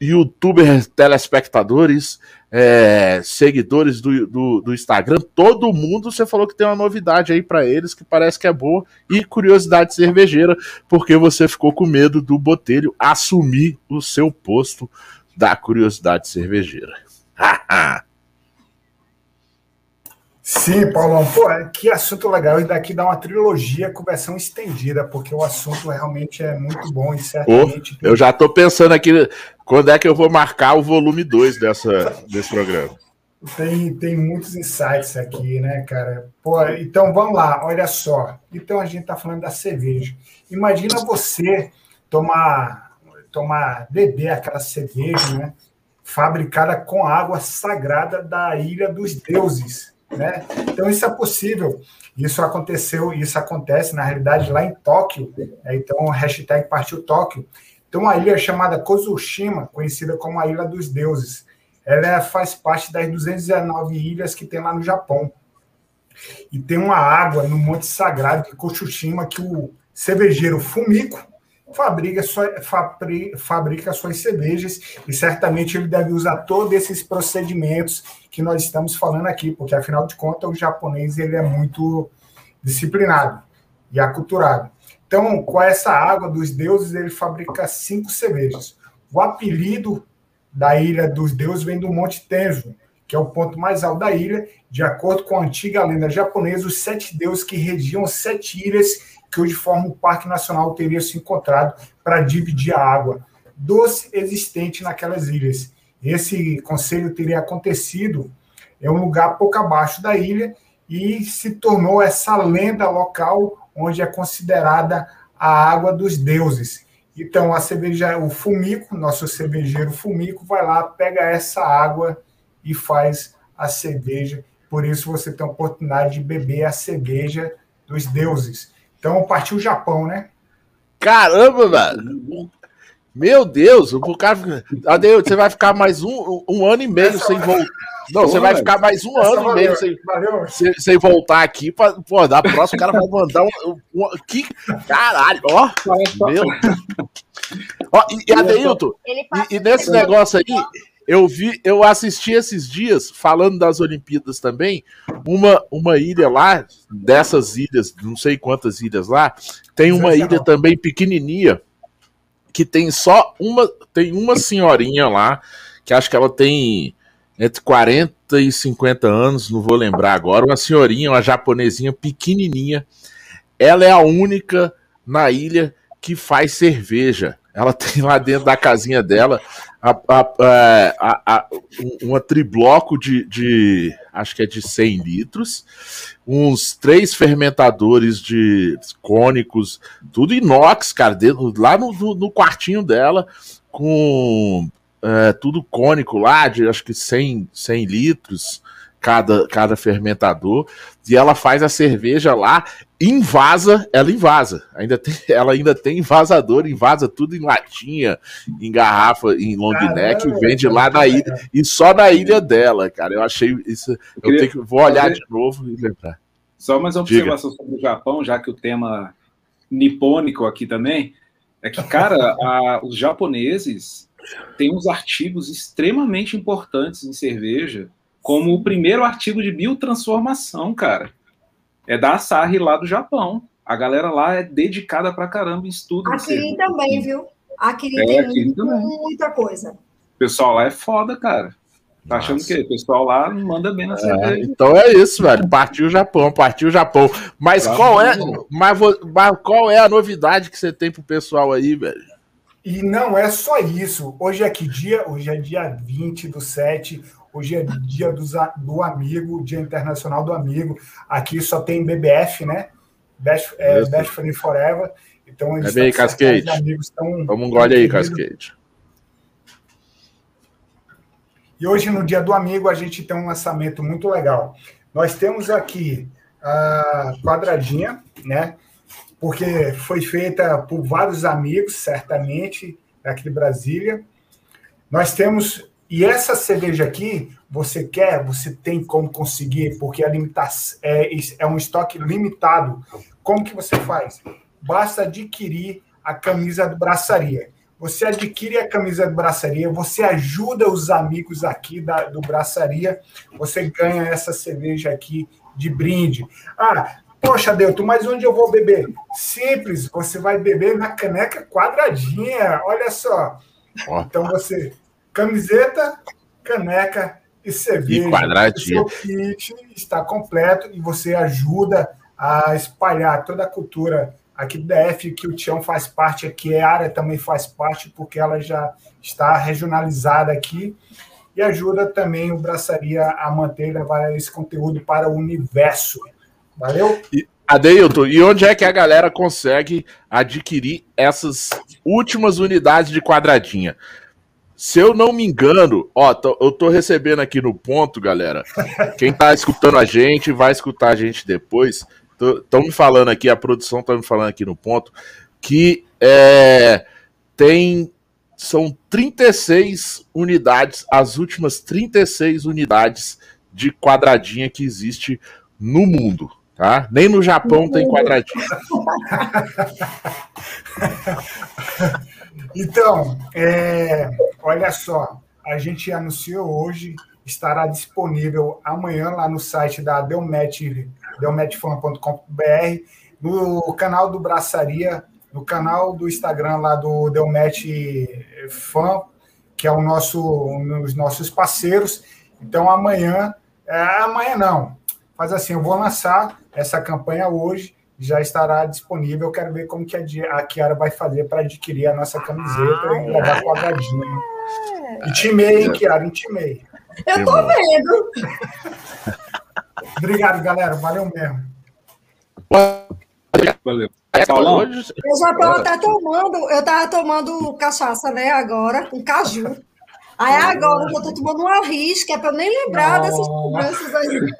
youtubers, telespectadores, é, seguidores do, do, do, Instagram, todo mundo você falou que tem uma novidade aí para eles que parece que é boa. E curiosidade cervejeira, porque você ficou com medo do Botelho assumir o seu posto da curiosidade cervejeira. Sim, Paulão, pô, que assunto legal. E daqui dá uma trilogia com versão estendida, porque o assunto realmente é muito bom e certamente. Oh, eu já estou pensando aqui quando é que eu vou marcar o volume 2 dessa, desse programa. Tem, tem muitos insights aqui, né, cara? Pô, então vamos lá, olha só. Então a gente está falando da cerveja. Imagina você tomar, tomar, beber aquela cerveja, né? Fabricada com água sagrada da Ilha dos Deuses né? Então isso é possível. Isso aconteceu, isso acontece na realidade lá em Tóquio. Né? Então o hashtag partiu Tóquio. Então uma ilha chamada Kozushima, conhecida como a Ilha dos Deuses, ela é, faz parte das 219 ilhas que tem lá no Japão. E tem uma água no Monte Sagrado de Kozushima que o cervejeiro Fumiko fabrica, sua, fabri, fabrica suas cervejas e certamente ele deve usar todos esses procedimentos que nós estamos falando aqui, porque afinal de contas o japonês ele é muito disciplinado e aculturado. Então, com essa água dos deuses, ele fabrica cinco cervejas. O apelido da Ilha dos Deuses vem do Monte Tenjo, que é o ponto mais alto da ilha. De acordo com a antiga lenda japonesa, os sete deuses que regiam sete ilhas que hoje forma o Parque Nacional teria se encontrado para dividir a água doce existente naquelas ilhas. Esse conselho teria acontecido em um lugar pouco abaixo da ilha e se tornou essa lenda local onde é considerada a água dos deuses. Então, a cerveja, o Fumico, nosso cervejeiro Fumico, vai lá, pega essa água e faz a cerveja. Por isso, você tem a oportunidade de beber a cerveja dos deuses. Então partiu o Japão, né? Caramba, velho! Meu Deus, o cara. Adeus, você vai ficar mais um, um ano e meio Essa sem voltar. Não, você vai ficar mais um ano valeu, e meio sem, sem, sem, voltar aqui. Pra, pô, da próxima o cara vai mandar um. um que, caralho, ó. Meu. ó e, e Adeilton, e, e nesse negócio aí, eu vi, eu assisti esses dias, falando das Olimpíadas também, uma, uma ilha lá, dessas ilhas, não sei quantas ilhas lá, tem uma ilha também pequenininha, que tem só uma, tem uma senhorinha lá, que acho que ela tem entre 40 e 50 anos, não vou lembrar agora, uma senhorinha, uma japonesinha pequenininha, ela é a única na ilha que faz cerveja. Ela tem lá dentro da casinha dela a, a, é, a, uma tribloco de, de, acho que é de 100 litros, uns três fermentadores de cônicos, tudo inox, cara, dentro, lá no, no, no quartinho dela, com é, tudo cônico lá, de acho que 100, 100 litros, cada, cada fermentador, e ela faz a cerveja lá, invasa, ela invasa. Ainda tem, ela ainda tem invasador, invasa tudo em latinha, em garrafa, em long neck, e vende lá na ilha, e só na ilha dela, cara. Eu achei isso. Eu, eu tenho que, vou olhar fazer... de novo e lembrar. Só mais uma observação Diga. sobre o Japão, já que o tema nipônico aqui também, é que, cara, a, os japoneses têm uns artigos extremamente importantes em cerveja como o primeiro artigo de biotransformação, cara. É da Asahi lá do Japão. A galera lá é dedicada pra caramba em estudo. A Kirin também, viu? A Kirin é, tem muito, muita coisa. O pessoal lá é foda, cara. Tá achando que o pessoal lá manda bem na é, cerveja. Então é isso, velho. Partiu o Japão, partiu o Japão. Mas qual é, mas, mas, qual é a novidade que você tem pro pessoal aí, velho? E não é só isso. Hoje é que dia? Hoje é dia 20 do 7. Hoje é dia do, do amigo, Dia Internacional do Amigo. Aqui só tem BBF, né? Best, é, Best Friend Forever. Então, eles é bem, Cascade. Amigos tão, Vamos um gole aí, Cascade. E hoje, no Dia do Amigo, a gente tem um lançamento muito legal. Nós temos aqui a quadradinha, né? Porque foi feita por vários amigos, certamente, aqui de Brasília. Nós temos. E essa cerveja aqui, você quer, você tem como conseguir, porque limitação é, é um estoque limitado. Como que você faz? Basta adquirir a camisa do Braçaria. Você adquire a camisa do Braçaria, você ajuda os amigos aqui da, do Braçaria, você ganha essa cerveja aqui de brinde. Ah, poxa, Delto, mas onde eu vou beber? Simples, você vai beber na caneca quadradinha, olha só. Então você, camiseta, caneca e cerveja. E quadradinha. O seu kit está completo e você ajuda a espalhar toda a cultura aqui do DF, que o Tião faz parte aqui, a área também faz parte, porque ela já está regionalizada aqui, e ajuda também o Braçaria a manter e levar esse conteúdo para o universo. Valeu? E, Adeilton, e onde é que a galera consegue adquirir essas últimas unidades de quadradinha? Se eu não me engano, ó, tô, eu tô recebendo aqui no ponto, galera. Quem tá escutando a gente vai escutar a gente depois. Estão me falando aqui, a produção está me falando aqui no ponto, que é, tem. São 36 unidades, as últimas 36 unidades de quadradinha que existe no mundo. Tá? Nem no Japão tem quadradinha. então, é, olha só, a gente anunciou hoje, estará disponível amanhã lá no site da Delmet delmetfan.com.br, no canal do Braçaria, no canal do Instagram lá do Delmet Fan, que é o nosso, um dos nossos parceiros. Então amanhã, é, amanhã não, faz assim, eu vou lançar essa campanha hoje, já estará disponível. Eu quero ver como que a Kiara vai fazer para adquirir a nossa camiseta ah, e levar quadradinho. É. Intimei, hein, Kiara, intimei. Eu tô vendo. Obrigado, galera. Valeu mesmo. Valeu. Eu já tô até tomando, eu tava tomando cachaça, né, agora, com caju. Aí agora eu tô tomando uma risca, é pra eu nem lembrar dessas cobranças aí.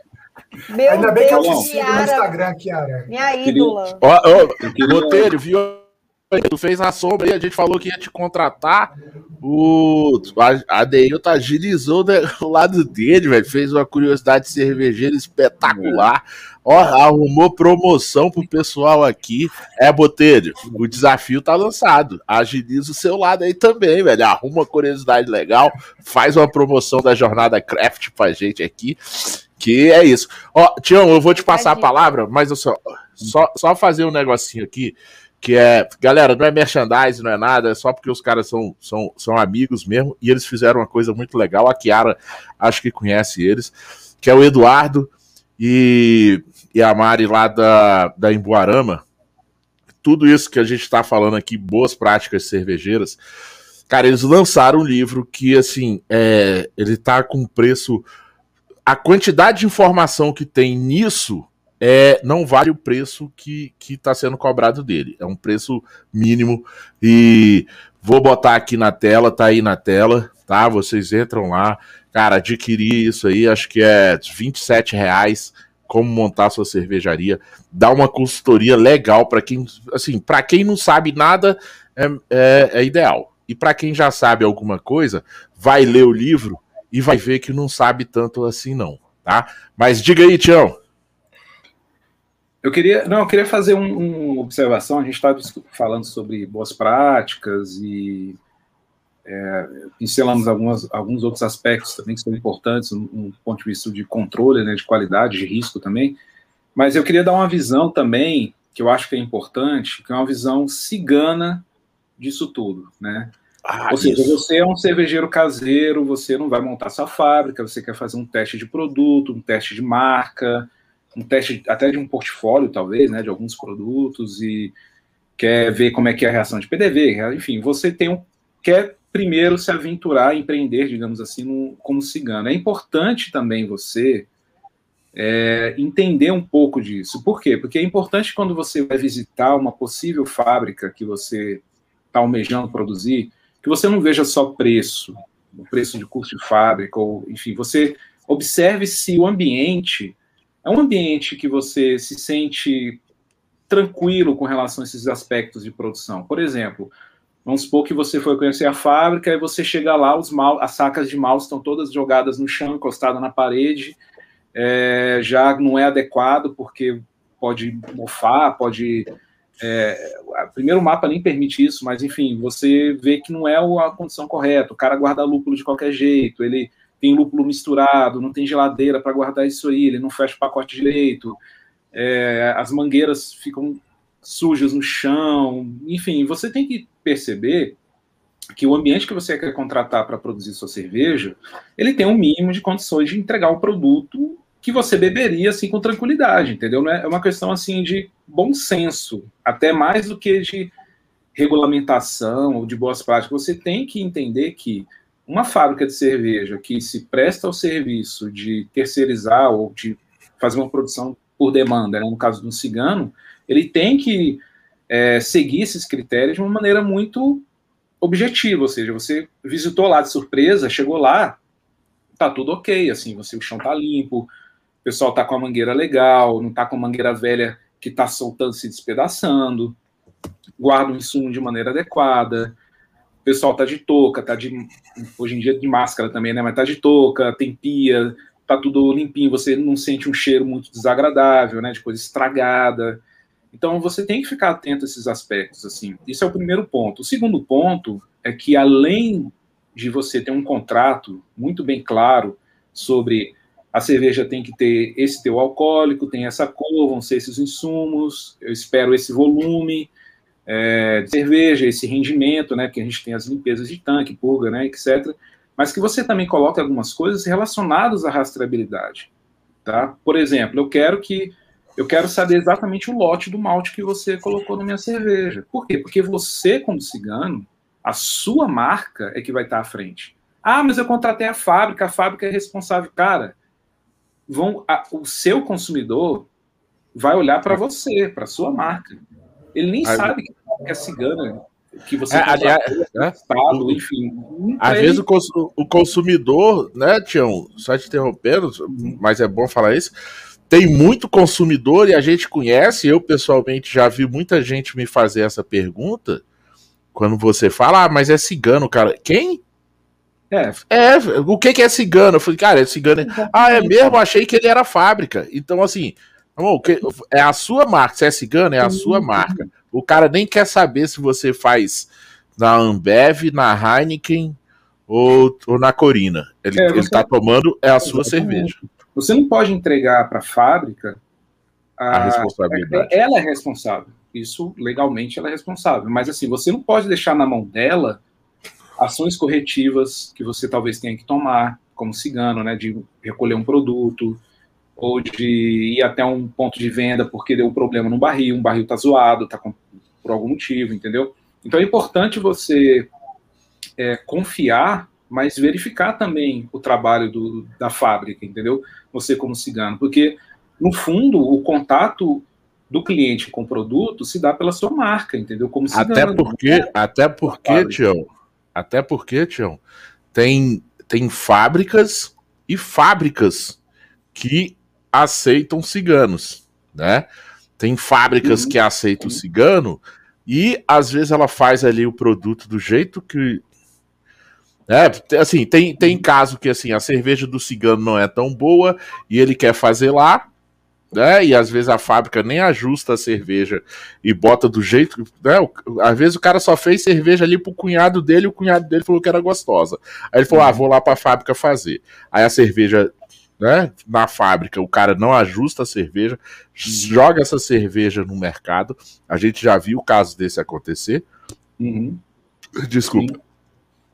Meu Ainda bem Deus, que eu te sigo no Instagram, Kiara. Minha ídola. Ó, ó, Botelho, viu? Tu fez a sombra aí, a gente falou que ia te contratar. O Adeilton agilizou o lado dele, velho. Fez uma curiosidade cervejeira espetacular. Ó, arrumou promoção pro pessoal aqui. É, Botelho, o desafio tá lançado. Agiliza o seu lado aí também, velho. Arruma uma curiosidade legal. Faz uma promoção da jornada craft pra gente aqui. Que é isso. Ó, Tião, eu vou te passar a palavra, mas eu só, só, só fazer um negocinho aqui que é, galera, não é merchandising, não é nada, é só porque os caras são, são, são amigos mesmo, e eles fizeram uma coisa muito legal, a Kiara acho que conhece eles, que é o Eduardo e, e a Mari lá da, da Emboarama, tudo isso que a gente está falando aqui, boas práticas cervejeiras, cara, eles lançaram um livro que, assim, é, ele tá com preço, a quantidade de informação que tem nisso é, não vale o preço que está sendo cobrado dele. É um preço mínimo. E vou botar aqui na tela, tá aí na tela, tá? Vocês entram lá. Cara, adquirir isso aí, acho que é 27 reais como montar sua cervejaria, dá uma consultoria legal para quem, assim, para quem não sabe nada é, é, é ideal. E para quem já sabe alguma coisa, vai ler o livro e vai ver que não sabe tanto assim não, tá? Mas diga aí, Tião. Eu queria, não, eu queria fazer uma um observação. A gente estava falando sobre boas práticas e é, pincelamos algumas, alguns outros aspectos também que são importantes, um, um ponto de vista de controle, né, de qualidade, de risco também. Mas eu queria dar uma visão também que eu acho que é importante, que é uma visão cigana disso tudo, né? Ah, Ou seja, isso. você é um cervejeiro caseiro, você não vai montar sua fábrica, você quer fazer um teste de produto, um teste de marca, um teste até de um portfólio, talvez, né, de alguns produtos e quer ver como é que é a reação de PDV, enfim, você tem um, quer primeiro se aventurar, empreender, digamos assim, no, como cigano. É importante também você é, entender um pouco disso. Por quê? Porque é importante quando você vai visitar uma possível fábrica que você está almejando produzir, que você não veja só preço, o preço de custo de fábrica, ou enfim, você observe se o ambiente é um ambiente que você se sente tranquilo com relação a esses aspectos de produção. Por exemplo, vamos supor que você foi conhecer a fábrica e você chega lá, os mal, as sacas de mal estão todas jogadas no chão, encostadas na parede, é, já não é adequado porque pode mofar, pode. É, primeiro o mapa nem permite isso, mas enfim, você vê que não é a condição correta. O cara guarda lúpulo de qualquer jeito, ele tem lúpulo misturado, não tem geladeira para guardar isso aí, ele não fecha o pacote direito, é, as mangueiras ficam sujas no chão, enfim, você tem que perceber que o ambiente que você quer contratar para produzir sua cerveja, ele tem um mínimo de condições de entregar o produto que você beberia assim com tranquilidade, entendeu? É, é uma questão assim de bom senso, até mais do que de regulamentação ou de boas práticas. Você tem que entender que uma fábrica de cerveja que se presta ao serviço de terceirizar ou de fazer uma produção por demanda, né, no caso do cigano, ele tem que é, seguir esses critérios de uma maneira muito objetiva, ou seja, você visitou lá de surpresa, chegou lá, tá tudo ok, assim, você o chão tá limpo, pessoal tá com a mangueira legal, não tá com a mangueira velha que tá soltando, se despedaçando, guarda o insumo de maneira adequada, o pessoal tá de touca, tá de, hoje em dia de máscara também, né, mas tá de touca, tem pia, tá tudo limpinho, você não sente um cheiro muito desagradável, né, de coisa estragada, então você tem que ficar atento a esses aspectos, assim, isso é o primeiro ponto. O segundo ponto é que além de você ter um contrato muito bem claro sobre a cerveja tem que ter esse teu alcoólico, tem essa cor, vão ser esses insumos, eu espero esse volume é, de cerveja, esse rendimento, né, porque a gente tem as limpezas de tanque, purga, né, etc. Mas que você também coloque algumas coisas relacionadas à rastreabilidade, tá? Por exemplo, eu quero que eu quero saber exatamente o lote do malte que você colocou na minha cerveja. Por quê? Porque você, como cigano, a sua marca é que vai estar à frente. Ah, mas eu contratei a fábrica, a fábrica é responsável. Cara, vão a, o seu consumidor vai olhar para você, para sua marca. Ele nem Aí, sabe que é cigana, que você é, aliás, é, estado, enfim. Às vezes o, o consumidor, né, Tião, só te interrompendo, mas é bom falar isso. Tem muito consumidor e a gente conhece, eu pessoalmente já vi muita gente me fazer essa pergunta. Quando você fala, ah, mas é cigano, cara. Quem? É. é, o que, que é cigano? Eu falei, cara, é cigano. Ah, é mesmo? Achei que ele era fábrica. Então, assim, é a sua marca. Se é cigano, é a sua marca. O cara nem quer saber se você faz na Ambev, na Heineken ou, ou na Corina. Ele, é, ele tá tomando é a sua cerveja. Você não pode entregar para a fábrica a, responsabilidade. Ela é responsável. Isso legalmente ela é responsável. Mas assim, você não pode deixar na mão dela ações corretivas que você talvez tenha que tomar, como cigano, né, de recolher um produto, ou de ir até um ponto de venda porque deu um problema no barril, um barril está zoado, está por algum motivo, entendeu? Então é importante você é, confiar, mas verificar também o trabalho do, da fábrica, entendeu? Você como cigano, porque no fundo o contato do cliente com o produto se dá pela sua marca, entendeu? Como cigano. Até porque, até porque, Tião, até porque, Tião, tem, tem fábricas e fábricas que aceitam ciganos, né? Tem fábricas uhum. que aceitam cigano e às vezes ela faz ali o produto do jeito que é, assim, tem, tem caso que assim, a cerveja do cigano não é tão boa e ele quer fazer lá, né? E às vezes a fábrica nem ajusta a cerveja e bota do jeito. Né? Às vezes o cara só fez cerveja ali pro cunhado dele e o cunhado dele falou que era gostosa. Aí ele falou: ah, vou lá pra fábrica fazer. Aí a cerveja. Né, na fábrica, o cara não ajusta a cerveja, joga essa cerveja no mercado. A gente já viu o caso desse acontecer. Uhum. Desculpa. Sim.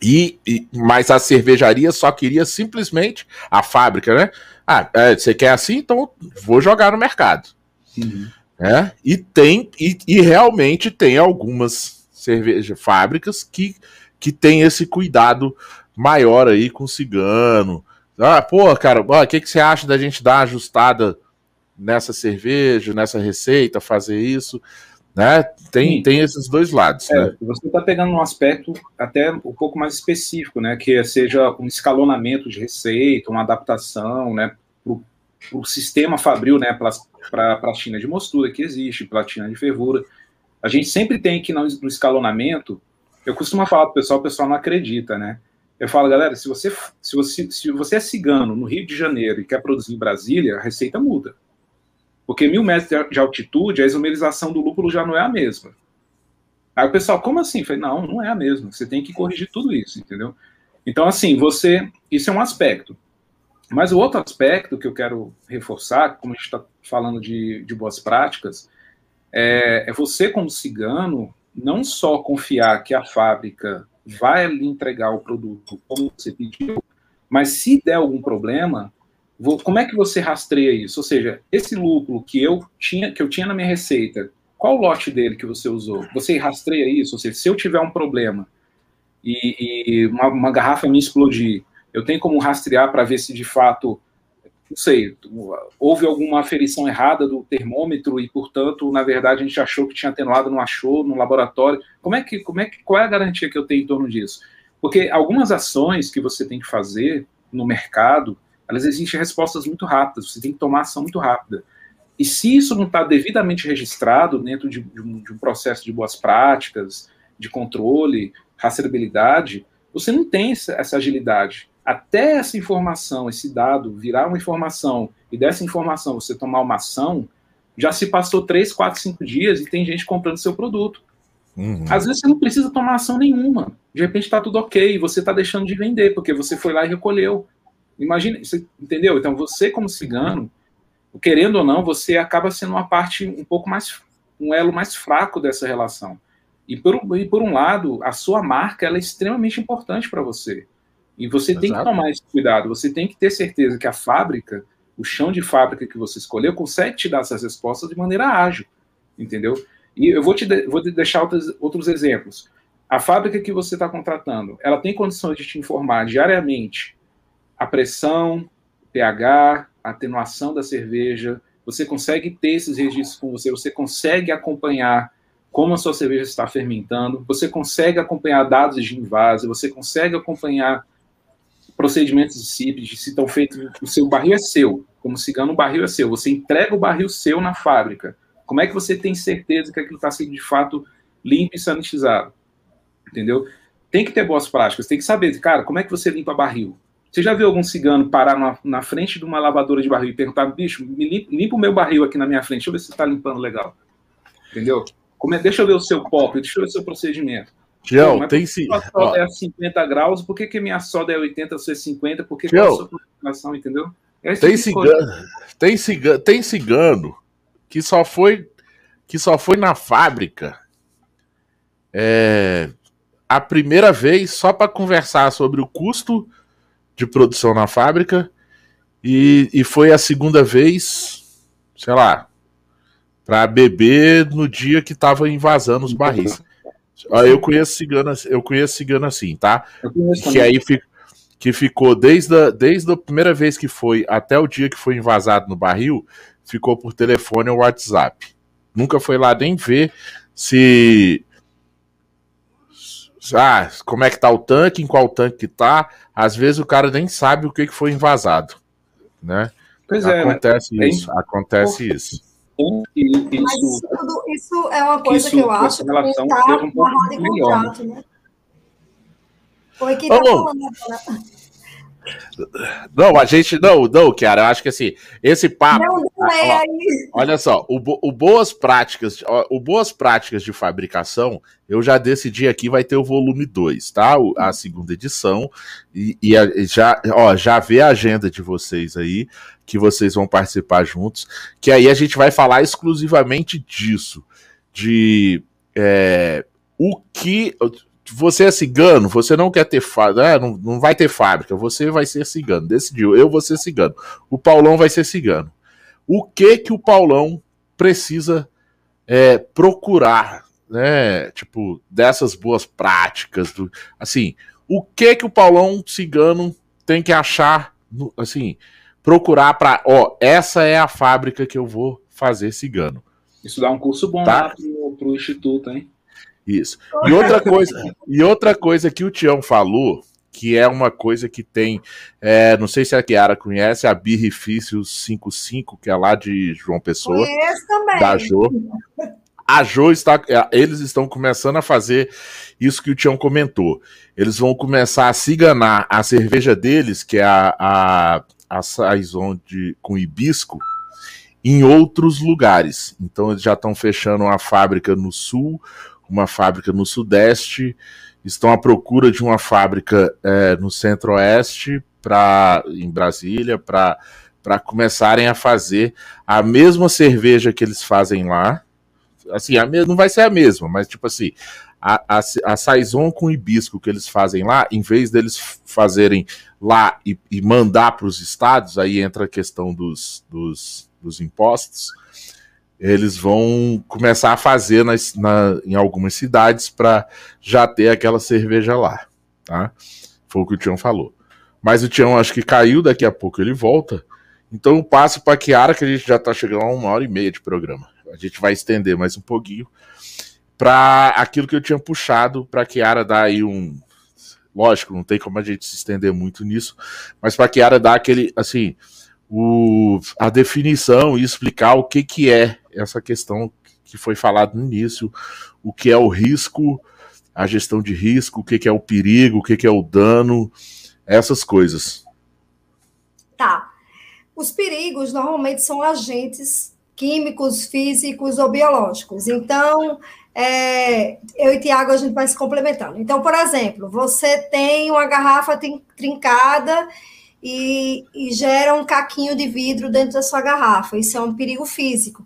E, e, mas a cervejaria só queria simplesmente a fábrica, né? Ah, é, você quer assim? Então vou jogar no mercado. Uhum. É, e tem, e, e, realmente tem algumas cerveja fábricas que, que tem esse cuidado maior aí com cigano, Ah, pô, cara, o que, que você acha da gente dar uma ajustada nessa cerveja, nessa receita, fazer isso? Né? Tem, tem esses dois lados. É, né? Você está pegando um aspecto até um pouco mais específico, né? Que seja um escalonamento de receita, uma adaptação, né? Para o sistema fabril, né? Para a platina de mostura que existe, platina de fervura. A gente sempre tem que, no, no escalonamento, eu costumo falar para o pessoal, o pessoal não acredita, né? Eu falo, galera, se você, se, você, se você é cigano no Rio de Janeiro e quer produzir em Brasília, a receita muda. Porque mil metros de altitude, a isomerização do lúpulo já não é a mesma. Aí o pessoal, como assim? Falei, não, não é a mesma. Você tem que corrigir tudo isso, entendeu? Então, assim, você. Isso é um aspecto. Mas o outro aspecto que eu quero reforçar, como a gente está falando de, de boas práticas, é, é você, como cigano, não só confiar que a fábrica vai lhe entregar o produto como você pediu, mas se der algum problema, vou, como é que você rastreia isso? Ou seja, esse lúpulo que eu tinha que eu tinha na minha receita, qual o lote dele que você usou? Você rastreia isso? Ou seja, se eu tiver um problema e, e uma, uma garrafa me explodir, eu tenho como rastrear para ver se de fato não sei, houve alguma aferição errada do termômetro e, portanto, na verdade, a gente achou que tinha atenuado, não achou no laboratório. Como é que, como é que, qual é a garantia que eu tenho em torno disso? Porque algumas ações que você tem que fazer no mercado, elas exigem respostas muito rápidas, você tem que tomar ação muito rápida. E se isso não está devidamente registrado dentro de, de, um, de um processo de boas práticas, de controle, rastreabilidade, você não tem essa, essa agilidade até essa informação, esse dado virar uma informação e dessa informação você tomar uma ação, já se passou 3, 4, 5 dias e tem gente comprando seu produto. Uhum. Às vezes você não precisa tomar ação nenhuma. De repente está tudo ok, você está deixando de vender, porque você foi lá e recolheu. Imagina, você, entendeu? Então você, como cigano, querendo ou não, você acaba sendo uma parte um pouco mais, um elo mais fraco dessa relação. E por, e por um lado, a sua marca ela é extremamente importante para você. E você Exato. tem que tomar esse cuidado, você tem que ter certeza que a fábrica, o chão de fábrica que você escolheu, consegue te dar essas respostas de maneira ágil, entendeu? E eu vou te, de, vou te deixar outros, outros exemplos. A fábrica que você está contratando, ela tem condições de te informar diariamente a pressão, pH, atenuação da cerveja, você consegue ter esses registros com você, você consegue acompanhar como a sua cerveja está fermentando, você consegue acompanhar dados de invase, você consegue acompanhar procedimentos de CIP, se estão feitos, o seu barril é seu, como cigano, o barril é seu, você entrega o barril seu na fábrica. Como é que você tem certeza que aquilo está sendo de fato limpo e sanitizado? Entendeu? Tem que ter boas práticas, tem que saber, cara, como é que você limpa barril? Você já viu algum cigano parar na, na frente de uma lavadora de barril e perguntar, bicho, me limpa, o meu barril aqui na minha frente, deixa eu ver se você está limpando legal. Entendeu? Como é, deixa eu ver o seu pop, deixa eu ver o seu procedimento. Tião, Pô, tem sim. A soda é a 50 graus, por que, que minha soda é 80, você é 50? Por que, que a sua configuração, entendeu? É tem, cigano, tem, cigano, tem cigano que só foi que só foi na fábrica é, a primeira vez só para conversar sobre o custo de produção na fábrica e, e foi a segunda vez, sei lá, para beber no dia que tava invasando os barris. Eu conheço cigano, eu conheço cigano assim, tá? Que aí fica, que ficou desde a, desde a primeira vez que foi até o dia que foi invasado no barril, ficou por telefone ou WhatsApp. Nunca foi lá nem ver se ah, como é que tá o tanque, em qual tanque que tá. Às vezes o cara nem sabe o que, que foi invasado, né? Pois acontece é, isso, acontece isso. Isso, Mas isso, tudo, isso é uma coisa que eu acho que está na roda de contrato, né? Foi que tá falando agora. Não, a gente. Não, não, cara, eu acho que assim, esse papo. Não, não é ó, olha só, o, o, boas práticas, o boas práticas de fabricação, eu já decidi aqui, vai ter o volume 2, tá? A segunda edição. E, e a, já, ó, já vê a agenda de vocês aí, que vocês vão participar juntos. Que aí a gente vai falar exclusivamente disso. De é, o que você é cigano, você não quer ter fábrica, é, não, não vai ter fábrica, você vai ser cigano. Decidiu, eu vou ser cigano. O Paulão vai ser cigano. O que que o Paulão precisa é, procurar, né? Tipo, dessas boas práticas, do, assim, o que que o Paulão cigano tem que achar assim, procurar para, ó, essa é a fábrica que eu vou fazer cigano. Isso dá um curso bom tá? lá pro, pro instituto, hein? Isso. E outra coisa, e outra coisa que o Tião falou, que é uma coisa que tem, é, não sei se a Kiara conhece, a Birrifício 55, que é lá de João Pessoa. Conheço também. Da Jo. A Jo está, é, eles estão começando a fazer isso que o Tião comentou. Eles vão começar a ciganar a cerveja deles, que é a, a, a Saison de, com hibisco, em outros lugares. Então eles já estão fechando uma fábrica no sul, uma fábrica no Sudeste, estão à procura de uma fábrica é, no Centro-Oeste, pra, em Brasília, para começarem a fazer a mesma cerveja que eles fazem lá. Assim, a, não vai ser a mesma, mas tipo assim, a, a, a Saison com hibisco que eles fazem lá, em vez deles fazerem lá e, e mandar para os estados, aí entra a questão dos, dos, dos impostos eles vão começar a fazer nas, na, em algumas cidades para já ter aquela cerveja lá, tá? Foi o que o Tião falou. Mas o Tião acho que caiu, daqui a pouco ele volta. Então eu passo para a Kiara, que a gente já está chegando a uma hora e meia de programa. A gente vai estender mais um pouquinho para aquilo que eu tinha puxado para a Kiara dar aí um. Lógico, não tem como a gente se estender muito nisso, mas para a Kiara dar aquele, assim, o, a definição e explicar o que, que é essa questão que foi falado no início, o que é o risco, a gestão de risco, o que, que é o perigo, o que, que é o dano, essas coisas. Tá. Os perigos normalmente são agentes químicos, físicos ou biológicos. Então, é, eu e Tiago a gente vai se complementando. Então, por exemplo, você tem uma garrafa trincada e, e gera um caquinho de vidro dentro da sua garrafa. Isso é um perigo físico,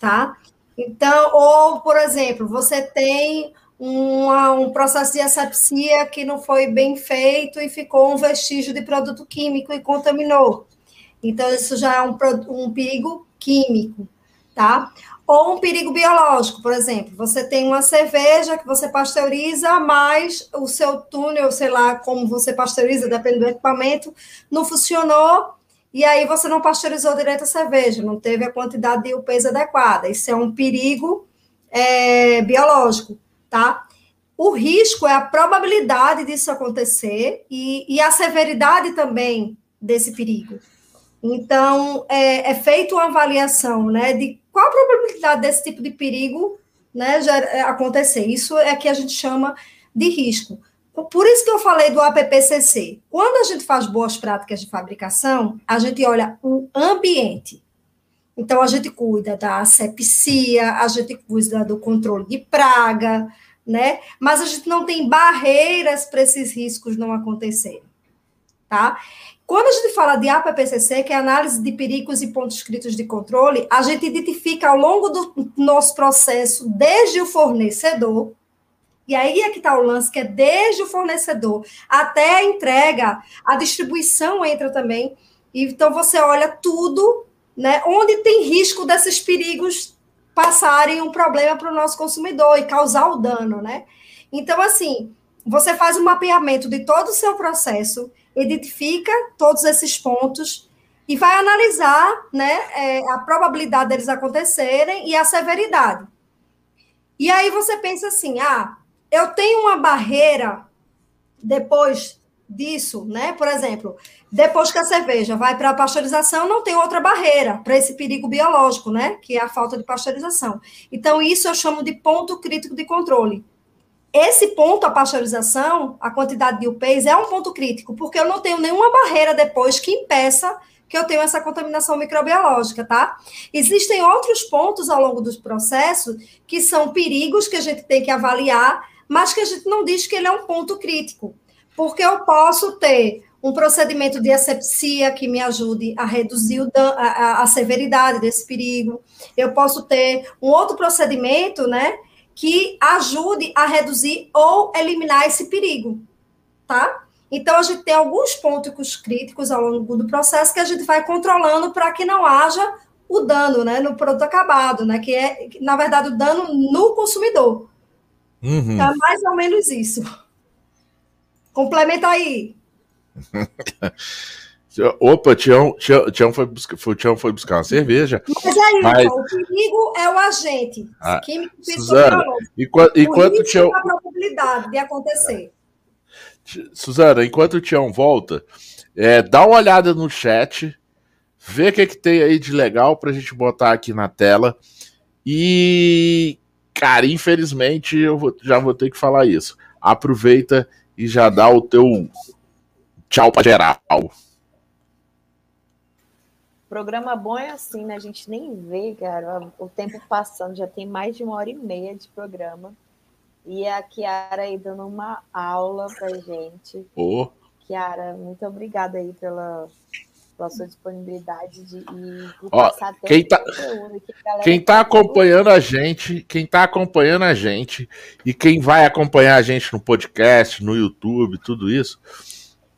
tá? Então, ou, por exemplo, você tem uma, um processo de asepsia que não foi bem feito e ficou um vestígio de produto químico e contaminou. Então, isso já é um, um perigo químico, tá? Ou um perigo biológico, por exemplo, você tem uma cerveja que você pasteuriza, mas o seu túnel, sei lá como você pasteuriza, depende do equipamento, não funcionou, e aí você não pasteurizou direito a cerveja, não teve a quantidade de peso adequada. Isso é um perigo é, biológico, tá? O risco é a probabilidade disso acontecer e, e a severidade também desse perigo. Então, é, é feita uma avaliação né, de qual a probabilidade desse tipo de perigo né, é, acontecer. Isso é que a gente chama de risco. Por isso que eu falei do APPCC. Quando a gente faz boas práticas de fabricação, a gente olha o ambiente. Então, a gente cuida da asepsia, a gente cuida do controle de praga, né? Mas a gente não tem barreiras para esses riscos não acontecerem, tá? Quando a gente fala de APPCC, que é análise de perigos e pontos críticos de controle, a gente identifica ao longo do nosso processo, desde o fornecedor, e aí é que está o lance, que é desde o fornecedor até a entrega, a distribuição entra também. Então você olha tudo, né? Onde tem risco desses perigos passarem um problema para o nosso consumidor e causar o dano, né? Então, assim, você faz um mapeamento de todo o seu processo identifica todos esses pontos e vai analisar né, é, a probabilidade deles acontecerem e a severidade. E aí você pensa assim: ah, eu tenho uma barreira depois disso, né? Por exemplo, depois que a cerveja vai para a pasteurização, não tem outra barreira para esse perigo biológico, né? Que é a falta de pasteurização. Então, isso eu chamo de ponto crítico de controle. Esse ponto, a pasteurização, a quantidade de UPEs, é um ponto crítico, porque eu não tenho nenhuma barreira depois que impeça que eu tenha essa contaminação microbiológica, tá? Existem outros pontos ao longo do processo que são perigos que a gente tem que avaliar, mas que a gente não diz que ele é um ponto crítico, porque eu posso ter um procedimento de asepsia que me ajude a reduzir o dan a, a, severidade desse perigo. Eu posso ter um outro procedimento, né, que ajude a reduzir ou eliminar esse perigo, tá? Então, a gente tem alguns pontos críticos ao longo do processo que a gente vai controlando para que não haja o dano né, no produto acabado, né? Que é, na verdade, o dano no consumidor. Uhum. Então, é mais ou menos isso. Complementa aí. Opa, o Tião, Tião, Tião, foi buscar, foi, Tião foi buscar uma cerveja. Mas aí, mas... o perigo é o agente. Ah, químico Suzana, enquanto, enquanto o Tião. a probabilidade de acontecer. Suzana, enquanto o Tião volta, é, dá uma olhada no chat, vê o que, é que tem aí de legal pra gente botar aqui na tela. E, cara, infelizmente eu vou, já vou ter que falar isso. Aproveita e já dá o teu tchau pra geral. Programa bom é assim, né? A gente nem vê, cara, o tempo passando, já tem mais de uma hora e meia de programa. E a Kiara aí dando uma aula pra gente. Oh. Kiara, muito obrigada aí pela, pela sua disponibilidade de, Ó, quem tá, quem tá acompanhando a gente, quem tá acompanhando a gente e quem vai acompanhar a gente no podcast, no YouTube, tudo isso,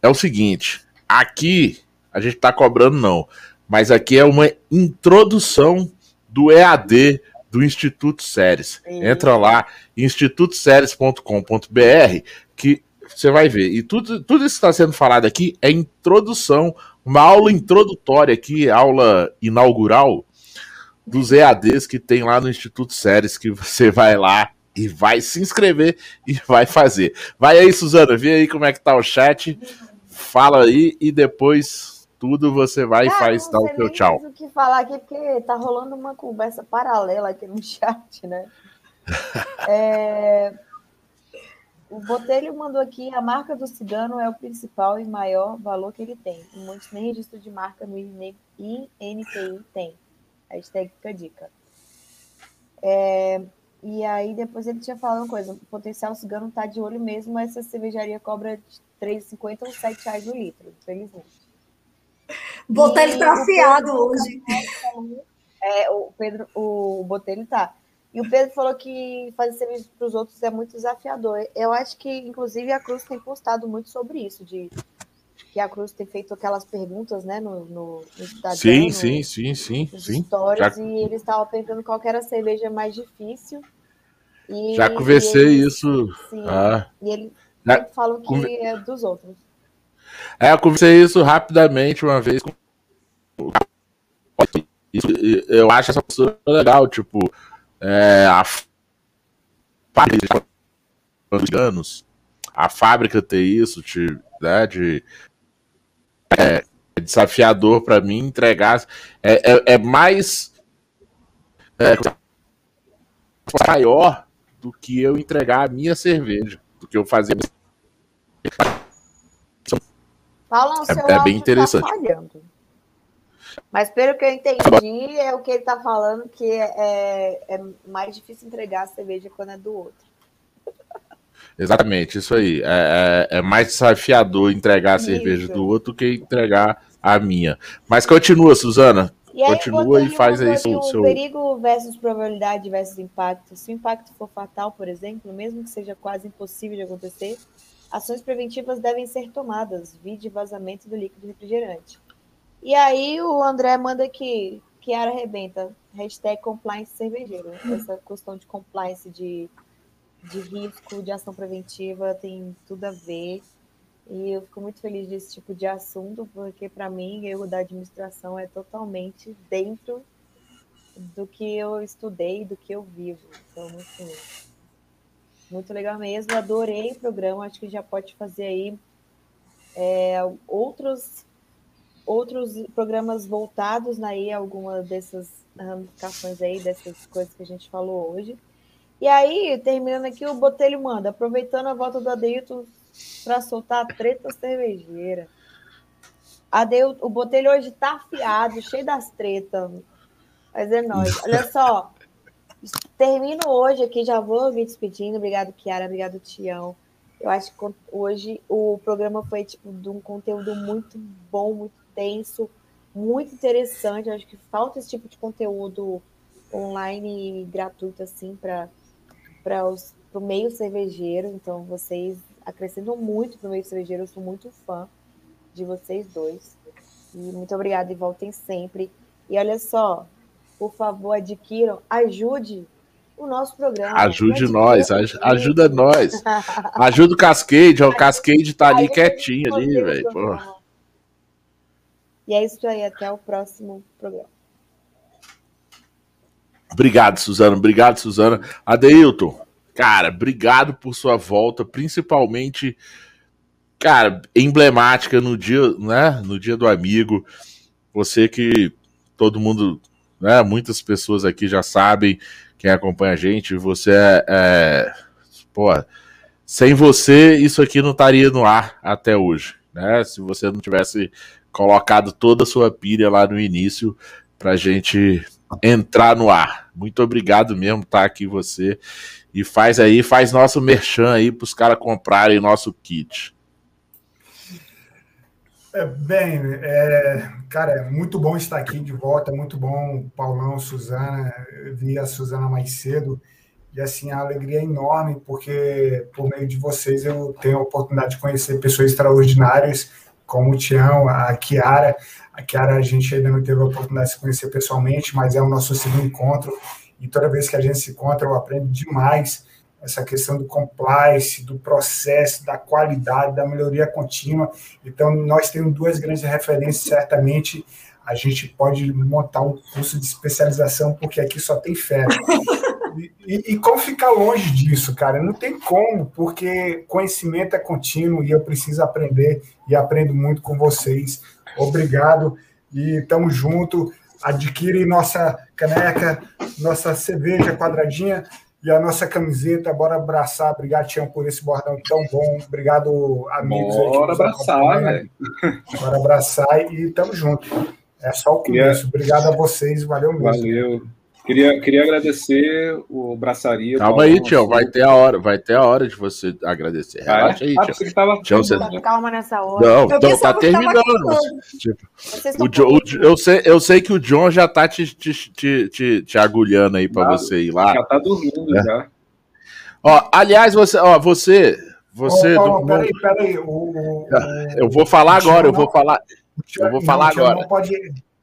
é o seguinte, aqui a gente tá cobrando não mas aqui é uma introdução do EAD do Instituto Séries. Entra lá, institutoséries.com.br, que você vai ver. E tudo, tudo isso que está sendo falado aqui é introdução, uma aula introdutória aqui, aula inaugural dos EADs que tem lá no Instituto Séries, que você vai lá e vai se inscrever e vai fazer. Vai aí, Suzana, vê aí como é que tá o chat, fala aí e depois tudo você vai e faz o seu tchau. o que falar aqui, porque tá rolando uma conversa paralela aqui no chat, né? é... O Botelho mandou aqui: a marca do cigano é o principal e maior valor que ele tem. E muitos nem registro de marca no INPI tem. Hashtag fica a dica. É... E aí depois ele tinha falado uma coisa: o potencial cigano tá de olho mesmo, essa cervejaria cobra 3,50 ou 7 reais no litro, infelizmente. Botelho tá afiado hoje. É, o Pedro, o Botelho tá. E o Pedro falou que fazer serviço para os outros é muito desafiador. Eu acho que, inclusive, a Cruz tem postado muito sobre isso, de que a Cruz tem feito aquelas perguntas, né, no, no, no Instagram. Sim, no, sim, sim, sim, sim. Stories, Já... E eles estavam perguntando qual era a cerveja mais difícil. E, Já conversei e eles, isso. Sim, ah. E ele Já... falam que Conver... é dos outros. É, eu conversei isso rapidamente uma vez com. Eu acho essa pessoa legal, tipo, é, a fábrica anos, a fábrica ter isso, de, né, de é, é desafiador para mim entregar, é, é, é mais é, maior do que eu entregar a minha cerveja, do que eu fazer Paulo, seu é, é bem tá interessante. Tá falhando. Mas pelo que eu entendi, é o que ele está falando, que é, é, mais difícil entregar a cerveja quando é do outro. Exatamente, isso aí. É, é, é mais desafiador entregar a isso. cerveja do outro que entregar a minha. Mas continua, Suzana. E continua e faz aí seu, seu. Perigo versus probabilidade versus impacto. Se o impacto for fatal, por exemplo, mesmo que seja quase impossível de acontecer, Ações preventivas devem ser tomadas, vide vazamento do líquido refrigerante. E aí o André manda que Kiara arrebenta, hashtag compliance cervejeiro. Essa questão de compliance, de, de risco, de ação preventiva, tem tudo a ver. E eu fico muito feliz desse tipo de assunto, porque para mim, erro da administração é totalmente dentro do que eu estudei, do que eu vivo. Então, muito feliz. Muito legal mesmo, adorei o programa. Acho que já pode fazer aí é, outros, outros programas voltados aí, alguma dessas ramificações aí, dessas coisas que a gente falou hoje. E aí, terminando aqui, o Botelho manda, aproveitando a volta do Adeilton para soltar a treta cervejeira. Adeilton, o Botelho hoje tá afiado, cheio das tretas. Mas é nóis. Olha só, Termino hoje aqui, já vou me despedindo. Obrigado, Kiara. Obrigado, Tião. Eu acho que hoje o programa foi tipo de um conteúdo muito bom, muito denso, muito interessante. Eu acho que falta esse tipo de conteúdo online e gratuito assim para para o meio cervejeiro. Então vocês acrescentam muito para o meio cervejeiro. Eu sou muito fã de vocês dois. E muito obrigada e voltem sempre. E olha só, por favor, adquiram, ajude o nosso programa. Ajude nós, ajuda nós. Ajuda o Cascade, o Cascade tá ali quietinho ali, velho. E é isso aí, até o próximo programa. Obrigado, Suzana. Obrigado, Suzana. Adeilton, cara, obrigado por sua volta, principalmente, cara, emblemática no dia, né? No dia do amigo. Você que todo mundo, né? Muitas pessoas aqui já sabem, quem acompanha a gente, você é, é pô, sem você isso aqui não estaria no ar até hoje, né? Se você não tivesse colocado toda a sua pilha lá no início pra gente entrar no ar. Muito obrigado mesmo estar tá aqui você e faz aí, faz nosso merchan aí para os caras comprarem nosso kit. É, bem, é, cara, é muito bom estar aqui de volta, muito bom, Paulão, Suzana, eu vi a Suzana mais cedo, e assim, a alegria é enorme, porque por meio de vocês eu tenho a oportunidade de conhecer pessoas extraordinárias, como o Tião, a Kiara, a Kiara a gente ainda não teve a oportunidade de se conhecer pessoalmente, mas é o nosso segundo encontro, e toda vez que a gente se encontra eu aprendo demais essa questão do compliance, do processo, da qualidade, da melhoria contínua. Então, nós temos duas grandes referências, certamente a gente pode montar um curso de especialização, porque aqui só tem fé. E, e, e, como ficar longe disso, cara? Não tem como, porque conhecimento é contínuo e eu preciso aprender e aprendo muito com vocês. Obrigado e estamos junto. Adquire nossa caneca, nossa cerveja quadradinha e a nossa camiseta. Bora abraçar. Obrigado, Tião, por esse bordão tão bom. Obrigado, amigos. Bora abraçar, velho. Bora abraçar e estamos juntos. É só o começo. Obrigado a vocês. Valeu mesmo. Valeu. Queria, queria agradecer o Braçaria. Calma aí, Tião, vai ter a hora, vai ter a hora de você agradecer. Ah, é? Relaxa aí, ah, Tião. Tava... Tião você... Calma nessa hora. Não, eu não tá terminando. Tipo, o John, o, eu, sei, eu sei que o John já tá te, te, te, te, te agulhando aí para você ir lá. Já tá dormindo, é. já. Ó, aliás, você, ó, você, você. Oh, oh, do, peraí, peraí. O, o, eu vou falar agora, eu vou falar. Eu vou falar agora. Não pode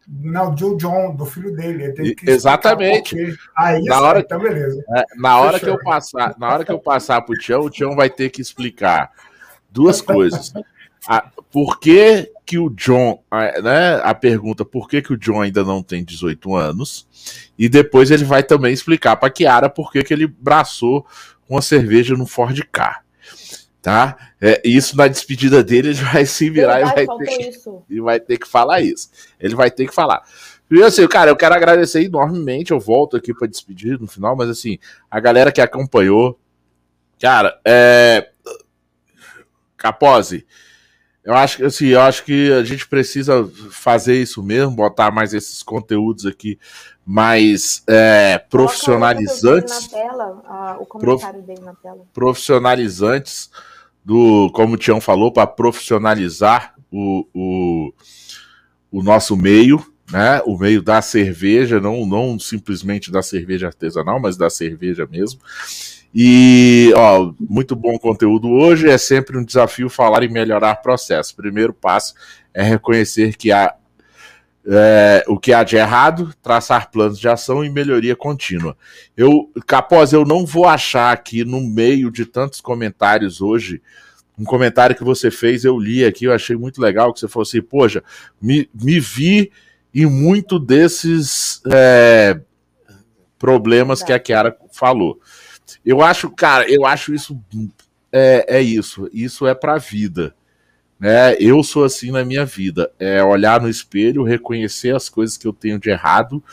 não, do John, do filho dele. Exatamente. Aí, na hora, então beleza. É, na hora que eu passar, na hora que eu passar pro Tião, o Tião vai ter que explicar duas coisas. A, por que, que o John, a, né, a pergunta por que, que o John ainda não tem 18 anos, e depois ele vai também explicar para Kiara por que, que ele braçou uma cerveja no Ford K tá? É, isso na despedida dele ele vai se virar Verdade, e, vai ter que, e vai ter que falar isso. Ele vai ter que falar. E assim, cara, eu quero agradecer enormemente. Eu volto aqui para despedir no final, mas assim, a galera que acompanhou, cara, é. Capose, eu acho que assim, eu acho que a gente precisa fazer isso mesmo, botar mais esses conteúdos aqui mais é, profissionalizantes. Tela, o comentário prof, dele na tela. Profissionalizantes do, como o Tião falou, para profissionalizar o, o, o, nosso meio, né? O meio da cerveja, não, não simplesmente da cerveja artesanal, mas da cerveja mesmo. E, ó, muito bom conteúdo hoje. É sempre um desafio falar e melhorar processo. Primeiro passo é reconhecer que há é, o que há de errado, traçar planos de ação e melhoria contínua. Eu, Capós, eu não vou achar aqui no meio de tantos comentários hoje um comentário que você fez, eu li aqui, eu achei muito legal, que você falou assim, poxa, me, me vi em muito desses é, problemas que a Kiara falou. Eu acho, cara, eu acho isso é, é isso, isso é para a vida. Né? Eu sou assim na minha vida. É olhar no espelho, reconhecer as coisas que eu tenho de errado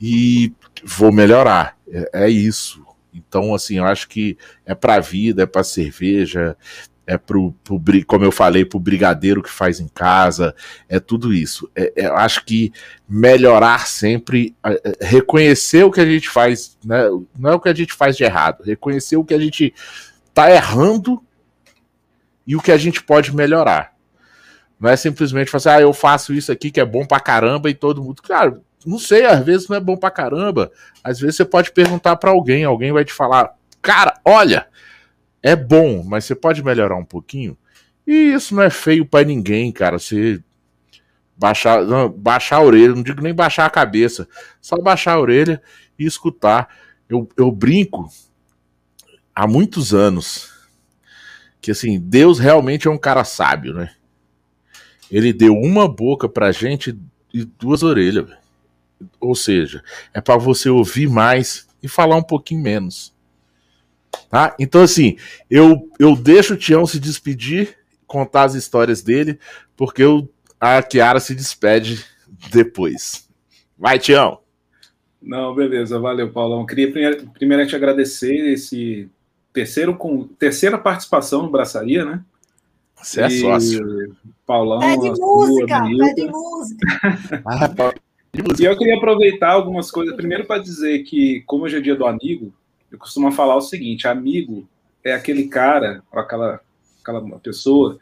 e vou melhorar. É, é isso. Então, assim, eu acho que é pra vida, é pra cerveja, é pro, pro como eu falei, pro brigadeiro que faz em casa, é tudo isso. É, é, eu acho que melhorar sempre, é, reconhecer o que a gente faz, né? não é o que a gente faz de errado, reconhecer o que a gente tá errando e o que a gente pode melhorar. Não é simplesmente falar assim, ah, eu faço isso aqui que é bom pra caramba e todo mundo. Claro, não sei, às vezes não é bom pra caramba. Às vezes você pode perguntar para alguém, alguém vai te falar, cara, olha, é bom, mas você pode melhorar um pouquinho. E isso não é feio para ninguém, cara. Você baixar, não, baixar a orelha, não digo nem baixar a cabeça, só baixar a orelha e escutar. Eu, eu brinco há muitos anos que assim, Deus realmente é um cara sábio, né? ele deu uma boca pra gente e duas orelhas. Ou seja, é para você ouvir mais e falar um pouquinho menos. Tá? Então, assim, eu, eu deixo o Tião se despedir, contar as histórias dele, porque eu, a Kiara se despede depois. Vai, Tião! Não, beleza, valeu, Paulão. Queria primeiro, te agradecer esse terceiro com terceira participação no Braçaria, né? Você é sócio. Paulão. Pede música, pede música. ah, e eu queria aproveitar algumas coisas. Primeiro, para dizer que, como hoje é dia do amigo, eu costumo falar o seguinte: amigo é aquele cara, aquela, aquela pessoa,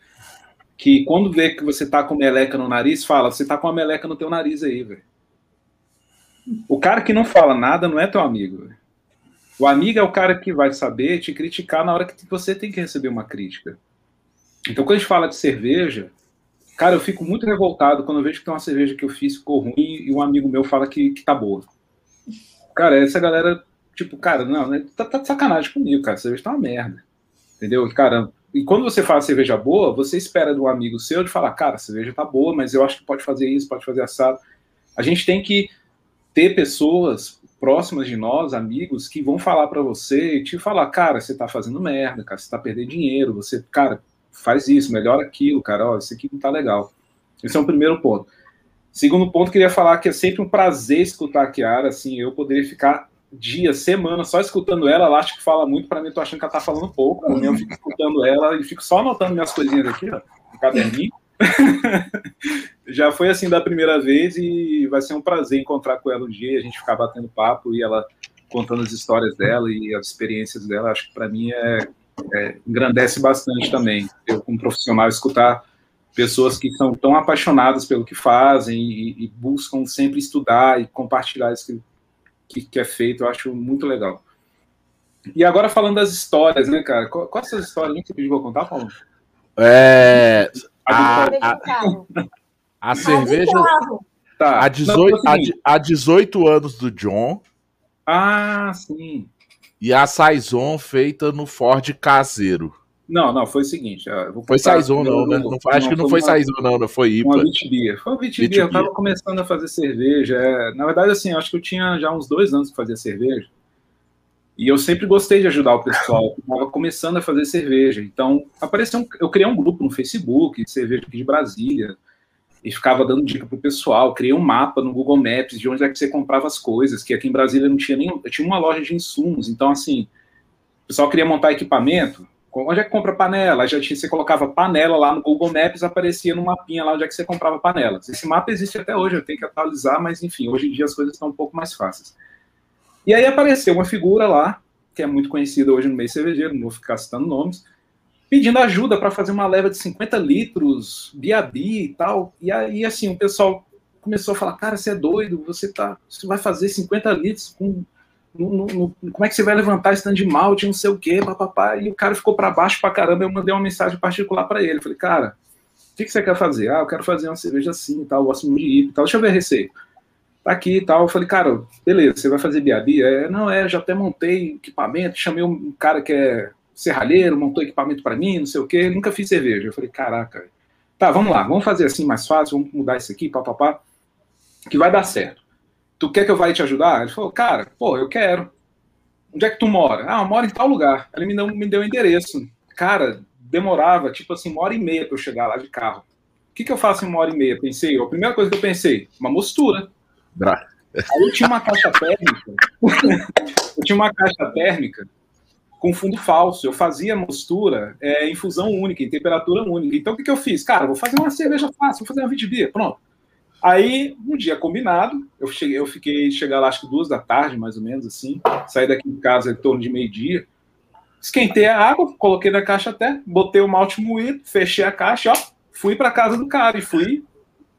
que quando vê que você tá com meleca no nariz, fala: você tá com uma meleca no teu nariz aí, velho. O cara que não fala nada não é teu amigo. Véio. O amigo é o cara que vai saber te criticar na hora que você tem que receber uma crítica. Então, quando a gente fala de cerveja, Cara, eu fico muito revoltado quando eu vejo que tem uma cerveja que eu fiz ficou ruim e um amigo meu fala que, que tá boa. Cara, essa galera, tipo, cara, não, né, tá, tá de sacanagem comigo, cara. A cerveja tá uma merda. Entendeu? Cara, e quando você fala cerveja boa, você espera do amigo seu de falar, cara, a cerveja tá boa, mas eu acho que pode fazer isso, pode fazer assado. A gente tem que ter pessoas próximas de nós, amigos, que vão falar para você e te falar, cara, você tá fazendo merda, cara, você tá perdendo dinheiro, você, cara, faz isso, melhora aquilo, cara, ó, isso aqui não tá legal. Esse é um primeiro ponto. Segundo ponto, queria falar que é sempre um prazer escutar a Kiara, assim, eu poderia ficar dias, semanas só escutando ela, ela acha que fala muito, para mim, tô achando que ela tá falando pouco, né? eu fico escutando ela e fico só anotando minhas coisinhas aqui, ó, no caderninho. Já foi assim da primeira vez e vai ser um prazer encontrar com ela um dia, a gente ficar batendo papo e ela contando as histórias dela e as experiências dela, acho que para mim é é, engrandece bastante também. Eu, como profissional, escutar pessoas que são tão apaixonadas pelo que fazem e, e buscam sempre estudar e compartilhar isso que, que, que, é feito, eu acho muito legal. E agora falando das histórias, né, cara? Quais são as histórias que você pediu contar, Paulo? É, a, a, a, cerveja. Tá. A 18, Não, a, a 18 anos do John. Ah, sim. E a Saison feita no Ford caseiro. Não, não, foi o seguinte. foi Saison, não, né? Não, acho não, que não foi, Saison, não, não foi IPA. Uma Vitibia. Foi Vitibia, eu tava começando a fazer cerveja. É, na verdade, assim, acho que eu tinha já uns dois anos que fazia cerveja. E eu sempre gostei de ajudar o pessoal. Estava começando a fazer cerveja. Então, apareceu um, eu criei um grupo no Facebook de cerveja aqui de Brasília e ficava dando dica pro pessoal. Criei um mapa no Google Maps de onde é que você comprava as coisas, que aqui em Brasília não tinha nem. Tinha uma loja de insumos. Então, assim, o pessoal queria montar equipamento. Onde é que compra panela? Já tinha, você colocava panela lá no Google Maps, aparecia no mapinha lá onde é que você comprava panelas. Esse mapa existe até hoje, eu tenho que atualizar, mas enfim, hoje em dia as coisas estão um pouco mais fáceis. E aí apareceu uma figura lá, que é muito conhecida hoje no meio cervejeiro, não vou ficar citando nomes, pedindo ajuda para fazer uma leva de 50 litros, biabi e tal. E aí, assim, o pessoal começou a falar: cara, você é doido, você, tá, você vai fazer 50 litros com. No, no, no, como é que você vai levantar esse tanto de malte, não sei o quê, papapá. E o cara ficou para baixo pra caramba. Eu mandei uma mensagem particular para ele. Falei, cara, o que, que, você quer fazer? Ah, eu quero fazer uma cerveja assim e tal, gosto muito de ir e tal. Deixa eu ver a receita. Tá aqui e tal. Eu falei, cara, beleza, você vai fazer biabi? É, não, é, já até montei equipamento, chamei um cara que é serralheiro, montou equipamento para mim, não sei o quê, nunca fiz cerveja. Eu falei, caraca, tá, vamos lá, vamos fazer assim mais fácil, vamos mudar isso aqui, papapá, que vai dar certo. Tu quer que eu vá te ajudar? Ele falou, cara, pô, eu quero. Onde é que tu mora? Ah, eu moro em tal lugar. Ele me deu, me deu o endereço. Cara, demorava, tipo assim, uma hora e meia para eu chegar lá de carro. O que, que eu faço em uma hora e meia? Pensei, a primeira coisa que eu pensei, uma mostura. Aí eu tinha uma caixa térmica. eu tinha uma caixa térmica com fundo falso. Eu fazia mostura é, em fusão única, em temperatura única. Então, o que, que eu fiz? Cara, vou fazer uma cerveja fácil, vou fazer uma vitibia, pronto. Aí, um dia combinado, eu cheguei, eu fiquei chegar lá acho que duas da tarde, mais ou menos assim, saí daqui de casa em torno de meio-dia, esquentei a água, coloquei na caixa até, botei o malte moído, fechei a caixa, ó, fui para casa do cara e fui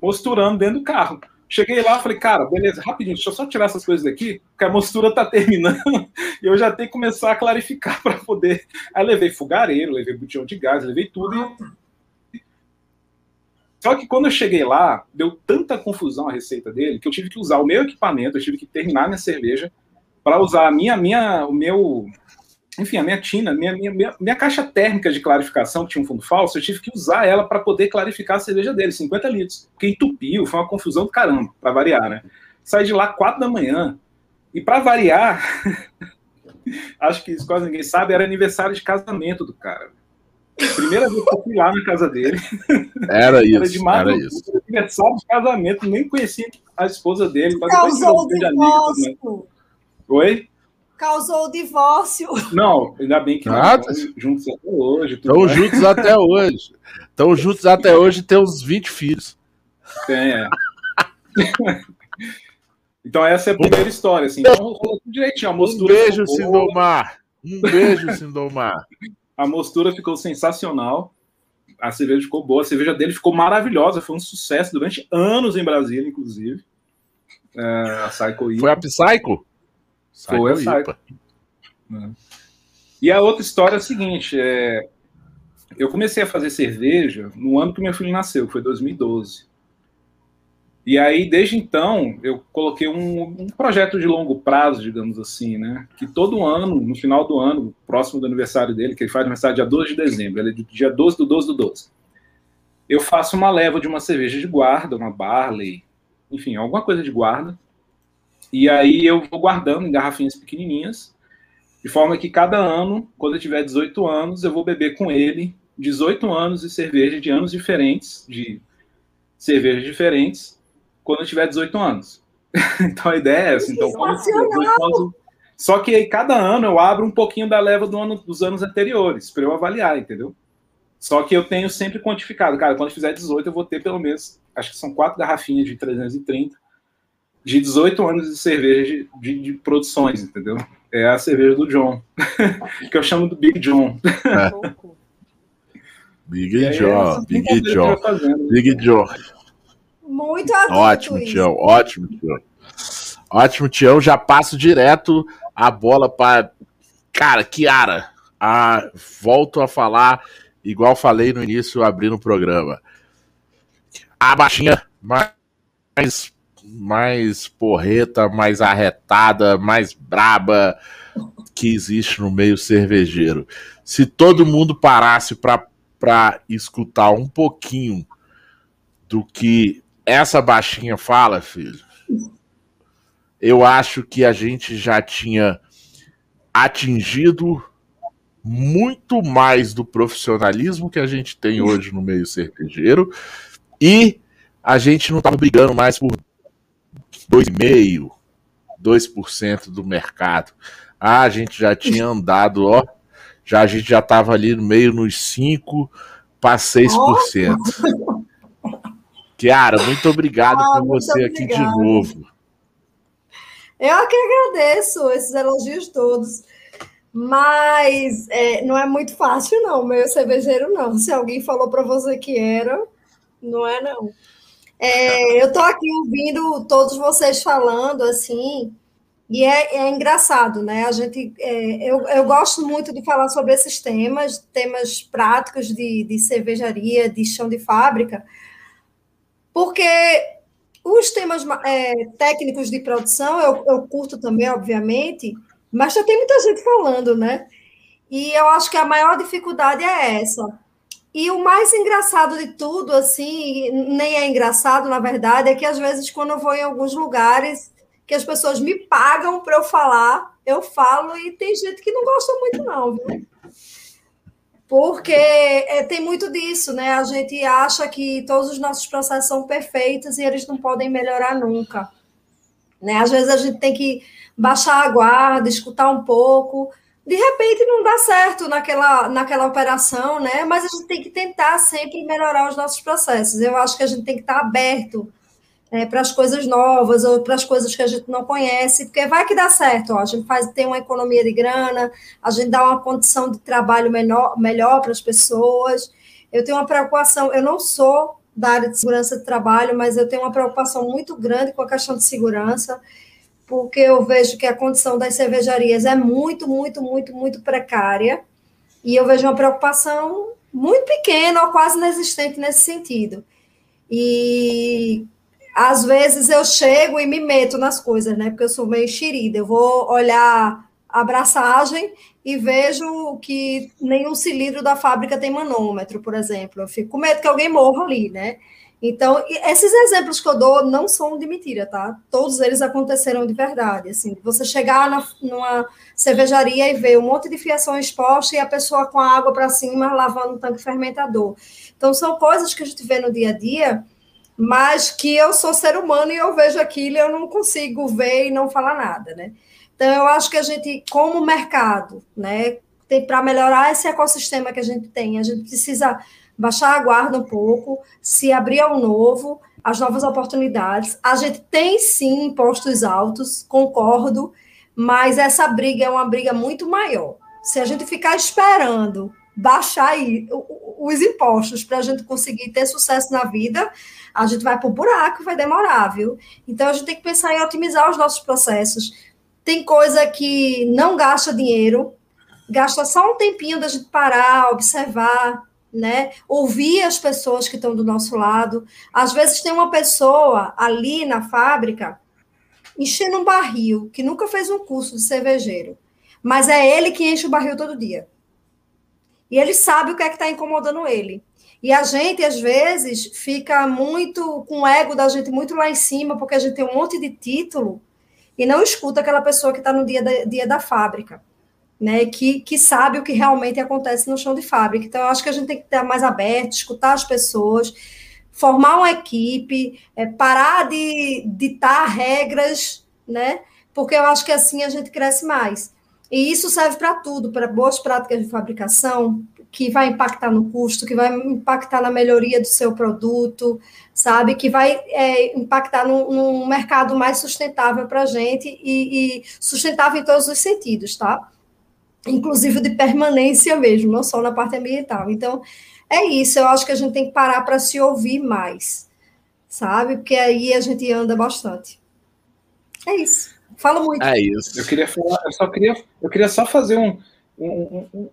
mosturando dentro do carro. Cheguei lá, falei, cara, beleza, rapidinho, deixa eu só tirar essas coisas daqui, porque a mostura tá terminando e eu já tenho que começar a clarificar para poder. Aí levei fogareiro, levei botijão de gás, levei tudo. E... Só que quando eu cheguei lá, deu tanta confusão a receita dele que eu tive que usar o meu equipamento, eu tive que terminar minha cerveja para usar a minha, minha, o meu enfim, a minha tina, minha, minha, minha, caixa térmica de clarificação, que tinha um fundo falso, eu tive que usar ela para poder clarificar a cerveja dele, 50 litros. Porque entupiu, foi uma confusão do caramba, para variar, né? Saí de lá 4 da manhã. E para variar, acho que isso quase ninguém sabe, era aniversário de casamento do cara. Primeira vez que eu fui lá na casa dele. Era isso. era, de era isso. Aniversário de casamento, nem conhecia a esposa dele. Causou o divórcio. Oi? Causou o divórcio. Não, ainda bem que ah, juntos até hoje. Estão juntos até hoje. Estão juntos até hoje e tem uns 20 filhos. Tem, é. então essa é a primeira história, assim. Então rolou tudo direitinho. A um beijo, Sindomar. Um beijo, Sindomar. A mostura ficou sensacional. A cerveja ficou boa. A cerveja dele ficou maravilhosa. Foi um sucesso durante anos em Brasília, inclusive. É, a Psycho Foi a Psycho? Psycho. É. E a outra história é a seguinte: é... eu comecei a fazer cerveja no ano que meu filho nasceu, que foi 2012. E aí, desde então, eu coloquei um, um, projeto de longo prazo, digamos assim, né? Que todo ano, no final do ano, próximo do aniversário dele, que ele faz aniversário dia 12 de dezembro, ele é dia 12 do 12 do 12, eu faço uma leva de uma cerveja de guarda, uma Barley, enfim, alguma coisa de guarda. E aí eu vou guardando em garrafinhas pequenininhas, de forma que cada ano, quando eu tiver 18 anos, eu vou beber com ele 18 anos de cerveja de anos diferentes, de cervejas diferentes, quando eu tiver 18 anos. então a ideia é essa. Então, anos, só que aí cada ano eu abro um pouquinho da leva do ano, dos anos anteriores, para eu avaliar, entendeu? Só que eu tenho sempre quantificado, cara, quando eu fizer 18 eu vou ter pelo menos, acho que são quatro garrafinhas de 330, de 18 anos de cerveja de, de, de produções, entendeu? É a cerveja do John, que eu chamo do Big John. É. Big John, Big John, Big John. Muito Ótimo, Tião. Ótimo, Tião. Ótimo, Tião. Já passo direto a bola para. Cara, Kiara. Ah, volto a falar, igual falei no início, abrindo o programa. A baixinha mais, mais porreta, mais arretada, mais braba que existe no meio cervejeiro. Se todo mundo parasse para escutar um pouquinho do que essa baixinha fala, filho, eu acho que a gente já tinha atingido muito mais do profissionalismo que a gente tem hoje no meio cervejeiro e a gente não estava brigando mais por 2,5%, 2% do mercado. Ah, a gente já tinha andado, ó, já a gente já estava ali no meio nos 5 para 6%. Kiara, muito obrigado ah, por você aqui de novo. Eu que agradeço esses elogios todos. Mas é, não é muito fácil, não, meu cervejeiro não. Se alguém falou para você que era, não é, não. É, eu estou aqui ouvindo todos vocês falando assim, e é, é engraçado, né? A gente, é, eu, eu gosto muito de falar sobre esses temas, temas práticos de, de cervejaria, de chão de fábrica, porque os temas é, técnicos de produção eu, eu curto também, obviamente, mas já tem muita gente falando, né? E eu acho que a maior dificuldade é essa. E o mais engraçado de tudo, assim, nem é engraçado, na verdade, é que às vezes, quando eu vou em alguns lugares que as pessoas me pagam para eu falar, eu falo e tem gente que não gosta muito, não, viu? porque é, tem muito disso, né? A gente acha que todos os nossos processos são perfeitos e eles não podem melhorar nunca. Né? Às vezes a gente tem que baixar a guarda, escutar um pouco. De repente não dá certo naquela, naquela operação, né? Mas a gente tem que tentar sempre melhorar os nossos processos. Eu acho que a gente tem que estar aberto é, para as coisas novas ou para as coisas que a gente não conhece, porque vai que dá certo, ó, a gente faz, tem uma economia de grana, a gente dá uma condição de trabalho menor, melhor para as pessoas. Eu tenho uma preocupação, eu não sou da área de segurança de trabalho, mas eu tenho uma preocupação muito grande com a questão de segurança, porque eu vejo que a condição das cervejarias é muito, muito, muito, muito precária, e eu vejo uma preocupação muito pequena ou quase inexistente nesse sentido. E às vezes eu chego e me meto nas coisas, né? Porque eu sou meio enxerida. Eu vou olhar abraçagem e vejo que nenhum cilindro da fábrica tem manômetro, por exemplo. Eu fico com medo que alguém morra ali, né? Então, esses exemplos que eu dou não são de mentira, tá? Todos eles aconteceram de verdade. Assim, você chegar na, numa cervejaria e ver um monte de fiação exposta e a pessoa com a água para cima lavando um tanque fermentador. Então, são coisas que a gente vê no dia a dia, mas que eu sou ser humano e eu vejo aquilo e eu não consigo ver e não falar nada, né? Então, eu acho que a gente, como mercado, né, para melhorar esse ecossistema que a gente tem, a gente precisa baixar a guarda um pouco, se abrir ao novo, as novas oportunidades. A gente tem sim impostos altos, concordo, mas essa briga é uma briga muito maior. Se a gente ficar esperando baixar aí os impostos para a gente conseguir ter sucesso na vida, a gente vai para o buraco, vai demorar, viu? Então a gente tem que pensar em otimizar os nossos processos. Tem coisa que não gasta dinheiro, gasta só um tempinho da gente parar, observar, né? Ouvir as pessoas que estão do nosso lado. Às vezes tem uma pessoa ali na fábrica enchendo um barril que nunca fez um curso de cervejeiro, mas é ele que enche o barril todo dia. E ele sabe o que é que está incomodando ele. E a gente, às vezes, fica muito com o ego da gente muito lá em cima, porque a gente tem um monte de título e não escuta aquela pessoa que está no dia da, dia da fábrica né, que, que sabe o que realmente acontece no chão de fábrica. Então, eu acho que a gente tem que estar mais aberto, escutar as pessoas, formar uma equipe, é, parar de ditar regras, né? Porque eu acho que assim a gente cresce mais. E isso serve para tudo, para boas práticas de fabricação, que vai impactar no custo, que vai impactar na melhoria do seu produto, sabe? Que vai é, impactar num, num, mercado mais sustentável para a gente e, e sustentável em todos os sentidos, tá? Inclusive de permanência mesmo, não só na parte ambiental. Então, é isso, eu acho que a gente tem que parar para se ouvir mais, sabe? Porque aí a gente anda bastante. É isso. Fala muito. É isso. Eu queria falar, eu só queria, eu queria só fazer um, um, um, um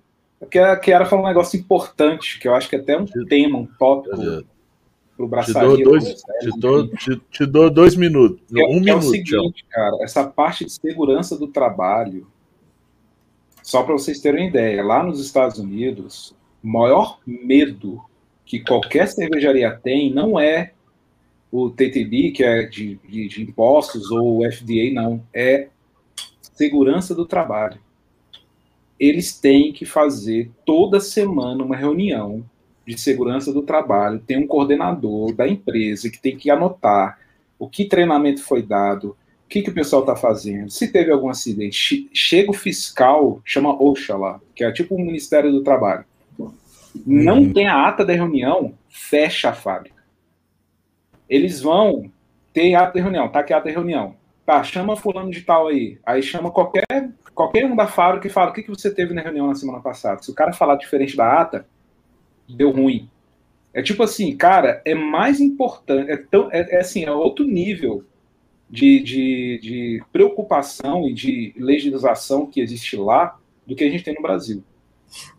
que a Kiara falou um negócio importante, que eu acho que é até um tema, um tópico pro braçaria. Te dou dois, te dou, te, te dou dois minutos. É, um minuto. É o seguinte, cara, essa parte de segurança do trabalho, só para vocês terem ideia, lá nos Estados Unidos, o maior medo que qualquer cervejaria tem não é o TTB, que é de, de, de impostos, ou o FDA, não. É segurança do trabalho. Eles têm que fazer toda semana uma reunião de segurança do trabalho. Tem um coordenador da empresa que tem que anotar o que treinamento foi dado, o que, que o pessoal está fazendo? Se teve algum acidente, chega o fiscal, chama OSHA lá, que é tipo o Ministério do Trabalho. Não uhum. tem a ata da reunião, fecha a fábrica. Eles vão ter ata de reunião, tá aqui a ata de reunião. Tá, chama fulano de tal aí. Aí chama qualquer, qualquer um da fábrica e fala o que, que você teve na reunião na semana passada. Se o cara falar diferente da ata, deu ruim. É tipo assim, cara, é mais importante, é, tão, é, é assim, é outro nível de, de, de preocupação e de legislação que existe lá do que a gente tem no Brasil.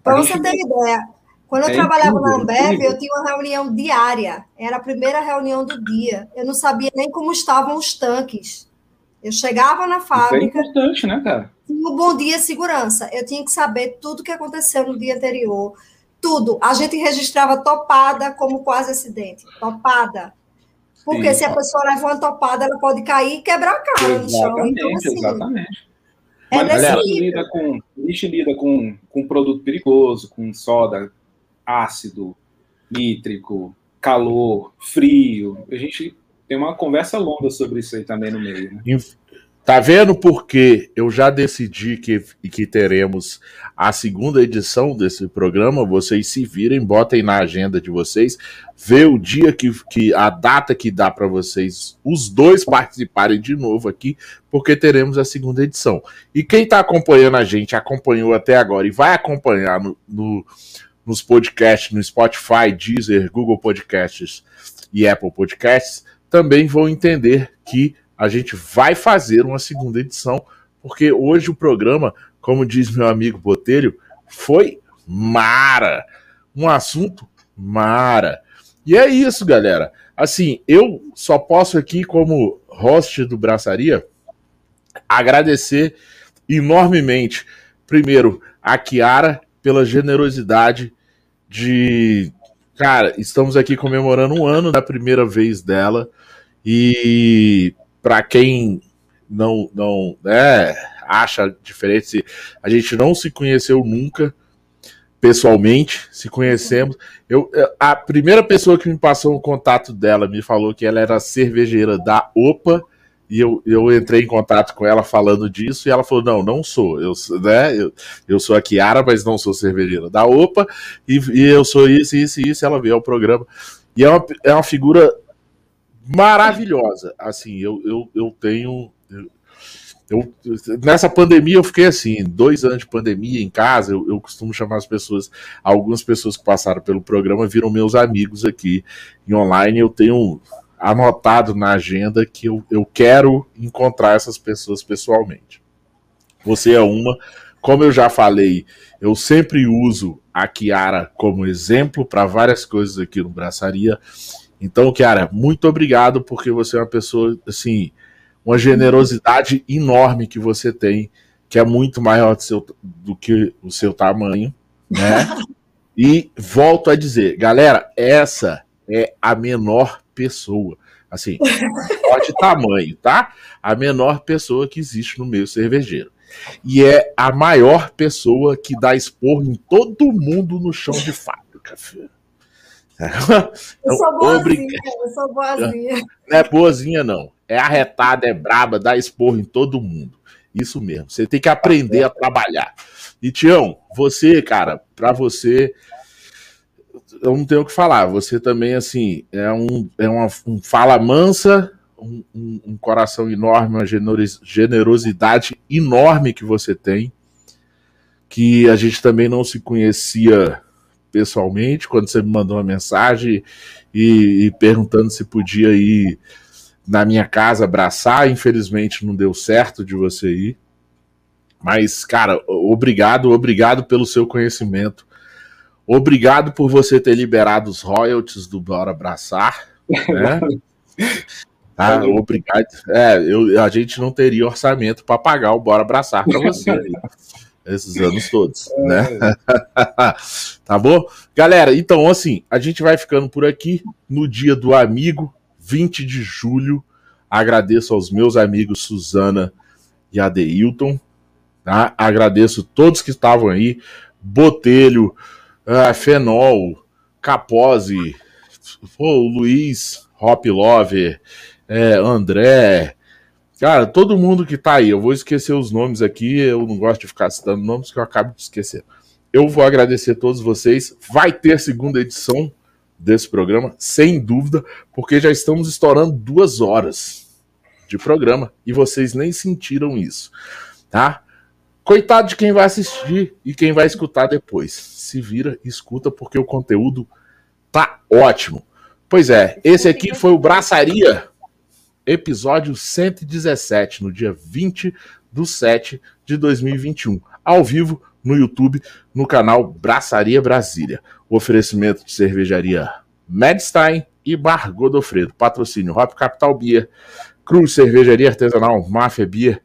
Para você ter ideia, quando eu é trabalhava incrível, na Ambev, eu tinha uma reunião diária. Era a primeira reunião do dia. Eu não sabia nem como estavam os tanques. Eu chegava na fábrica. Isso é importante, né, cara? Um bom dia segurança. Eu tinha que saber tudo o que aconteceu no dia anterior. Tudo. A gente registrava topada como quase acidente. Topada. Porque Sim. se a pessoa leva uma topada, ela pode cair e quebrar a cara no chão. Então, assim, exatamente. É Mas a gente lida, com, a gente lida com, com produto perigoso, com soda, ácido, nítrico, calor, frio. A gente tem uma conversa longa sobre isso aí também no meio. Né? Tá vendo por que eu já decidi que, que teremos a segunda edição desse programa? Vocês se virem, botem na agenda de vocês, vê o dia que, que a data que dá para vocês, os dois participarem de novo aqui, porque teremos a segunda edição. E quem está acompanhando a gente, acompanhou até agora e vai acompanhar no, no, nos podcasts, no Spotify, Deezer, Google Podcasts e Apple Podcasts, também vão entender que a gente vai fazer uma segunda edição, porque hoje o programa, como diz meu amigo Botelho, foi mara. Um assunto mara. E é isso, galera. Assim, eu só posso aqui, como host do Braçaria, agradecer enormemente, primeiro, a Kiara pela generosidade de. Cara, estamos aqui comemorando um ano da primeira vez dela. E para quem não, não né, acha diferente, a gente não se conheceu nunca pessoalmente, se conhecemos. Eu, a primeira pessoa que me passou o contato dela me falou que ela era cervejeira da OPA e eu, eu entrei em contato com ela falando disso, e ela falou: não, não sou. Eu, né, eu, eu sou a Kiara, mas não sou cervejeira da OPA, e, e eu sou isso, isso e isso. Ela veio ao programa. E é uma, é uma figura maravilhosa. Assim, eu, eu, eu tenho. Eu, nessa pandemia eu fiquei assim, dois anos de pandemia em casa, eu, eu, costumo chamar as pessoas, algumas pessoas que passaram pelo programa viram meus amigos aqui em online, eu tenho anotado na agenda que eu, eu quero encontrar essas pessoas pessoalmente. Você é uma, como eu já falei, eu sempre uso a Kiara como exemplo para várias coisas aqui no Braçaria. Então, Kiara, muito obrigado porque você é uma pessoa, assim, uma generosidade enorme que você tem, que é muito maior do, seu, do que o seu tamanho, né? e volto a dizer, galera, essa é a menor pessoa. Assim, só de tamanho, tá? A menor pessoa que existe no meio cervejeiro. E é a maior pessoa que dá esporro em todo mundo no chão de fábrica, filho. Eu sou boazinha, eu sou boazinha. Não é boazinha, não. É arretada, é braba, dá esporro em todo mundo. Isso mesmo. Você tem que aprender a trabalhar. E, Tião, você, cara, para você, eu não tenho o que falar. Você também, assim, é um, é uma um fala mansa, um, um, um coração enorme, uma generosidade enorme que você tem, que a gente também não se conhecia pessoalmente, quando você me mandou uma mensagem e, e perguntando se podia ir na minha casa abraçar, infelizmente não deu certo de você ir. Mas, cara, obrigado, obrigado pelo seu conhecimento Obrigado por você ter liberado os royalties do Bora Abraçar. Né? tá, obrigado. É, eu, a gente não teria orçamento para pagar o Bora Abraçar para você esses anos todos, né? tá bom? Galera, então assim, a gente vai ficando por aqui no dia do amigo, 20 de julho. Agradeço aos meus amigos Suzana e Adeilton. Tá? Agradeço todos que estavam aí. Botelho, ah, Fenol, Capose, o Luiz, Hop Lover, é, André, cara, todo mundo que tá aí, eu vou esquecer os nomes aqui, eu não gosto de ficar citando nomes que eu acabo de esquecer. Eu vou agradecer a todos vocês. Vai ter segunda edição desse programa, sem dúvida, porque já estamos estourando duas horas de programa e vocês nem sentiram isso, tá? Coitado de quem vai assistir e quem vai escutar depois. Se vira, escuta, porque o conteúdo tá ótimo. Pois é, esse aqui foi o Braçaria, episódio 117, no dia 20 do 7 de 2021, ao vivo no YouTube, no canal Braçaria Brasília. O oferecimento de cervejaria Medstein e Bar Godofredo. Patrocínio Hop Capital Beer, Cruz Cervejaria Artesanal, Máfia Beer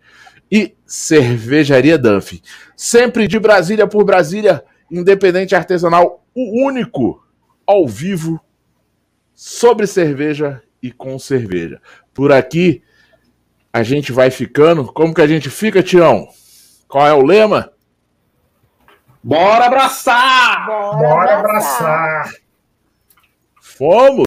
e Cervejaria Dunphy. Sempre de Brasília por Brasília, independente artesanal, o único ao vivo sobre cerveja e com cerveja. Por aqui a gente vai ficando. Como que a gente fica, Tião? Qual é o lema? Bora abraçar! Bora, Bora abraçar! Fomos!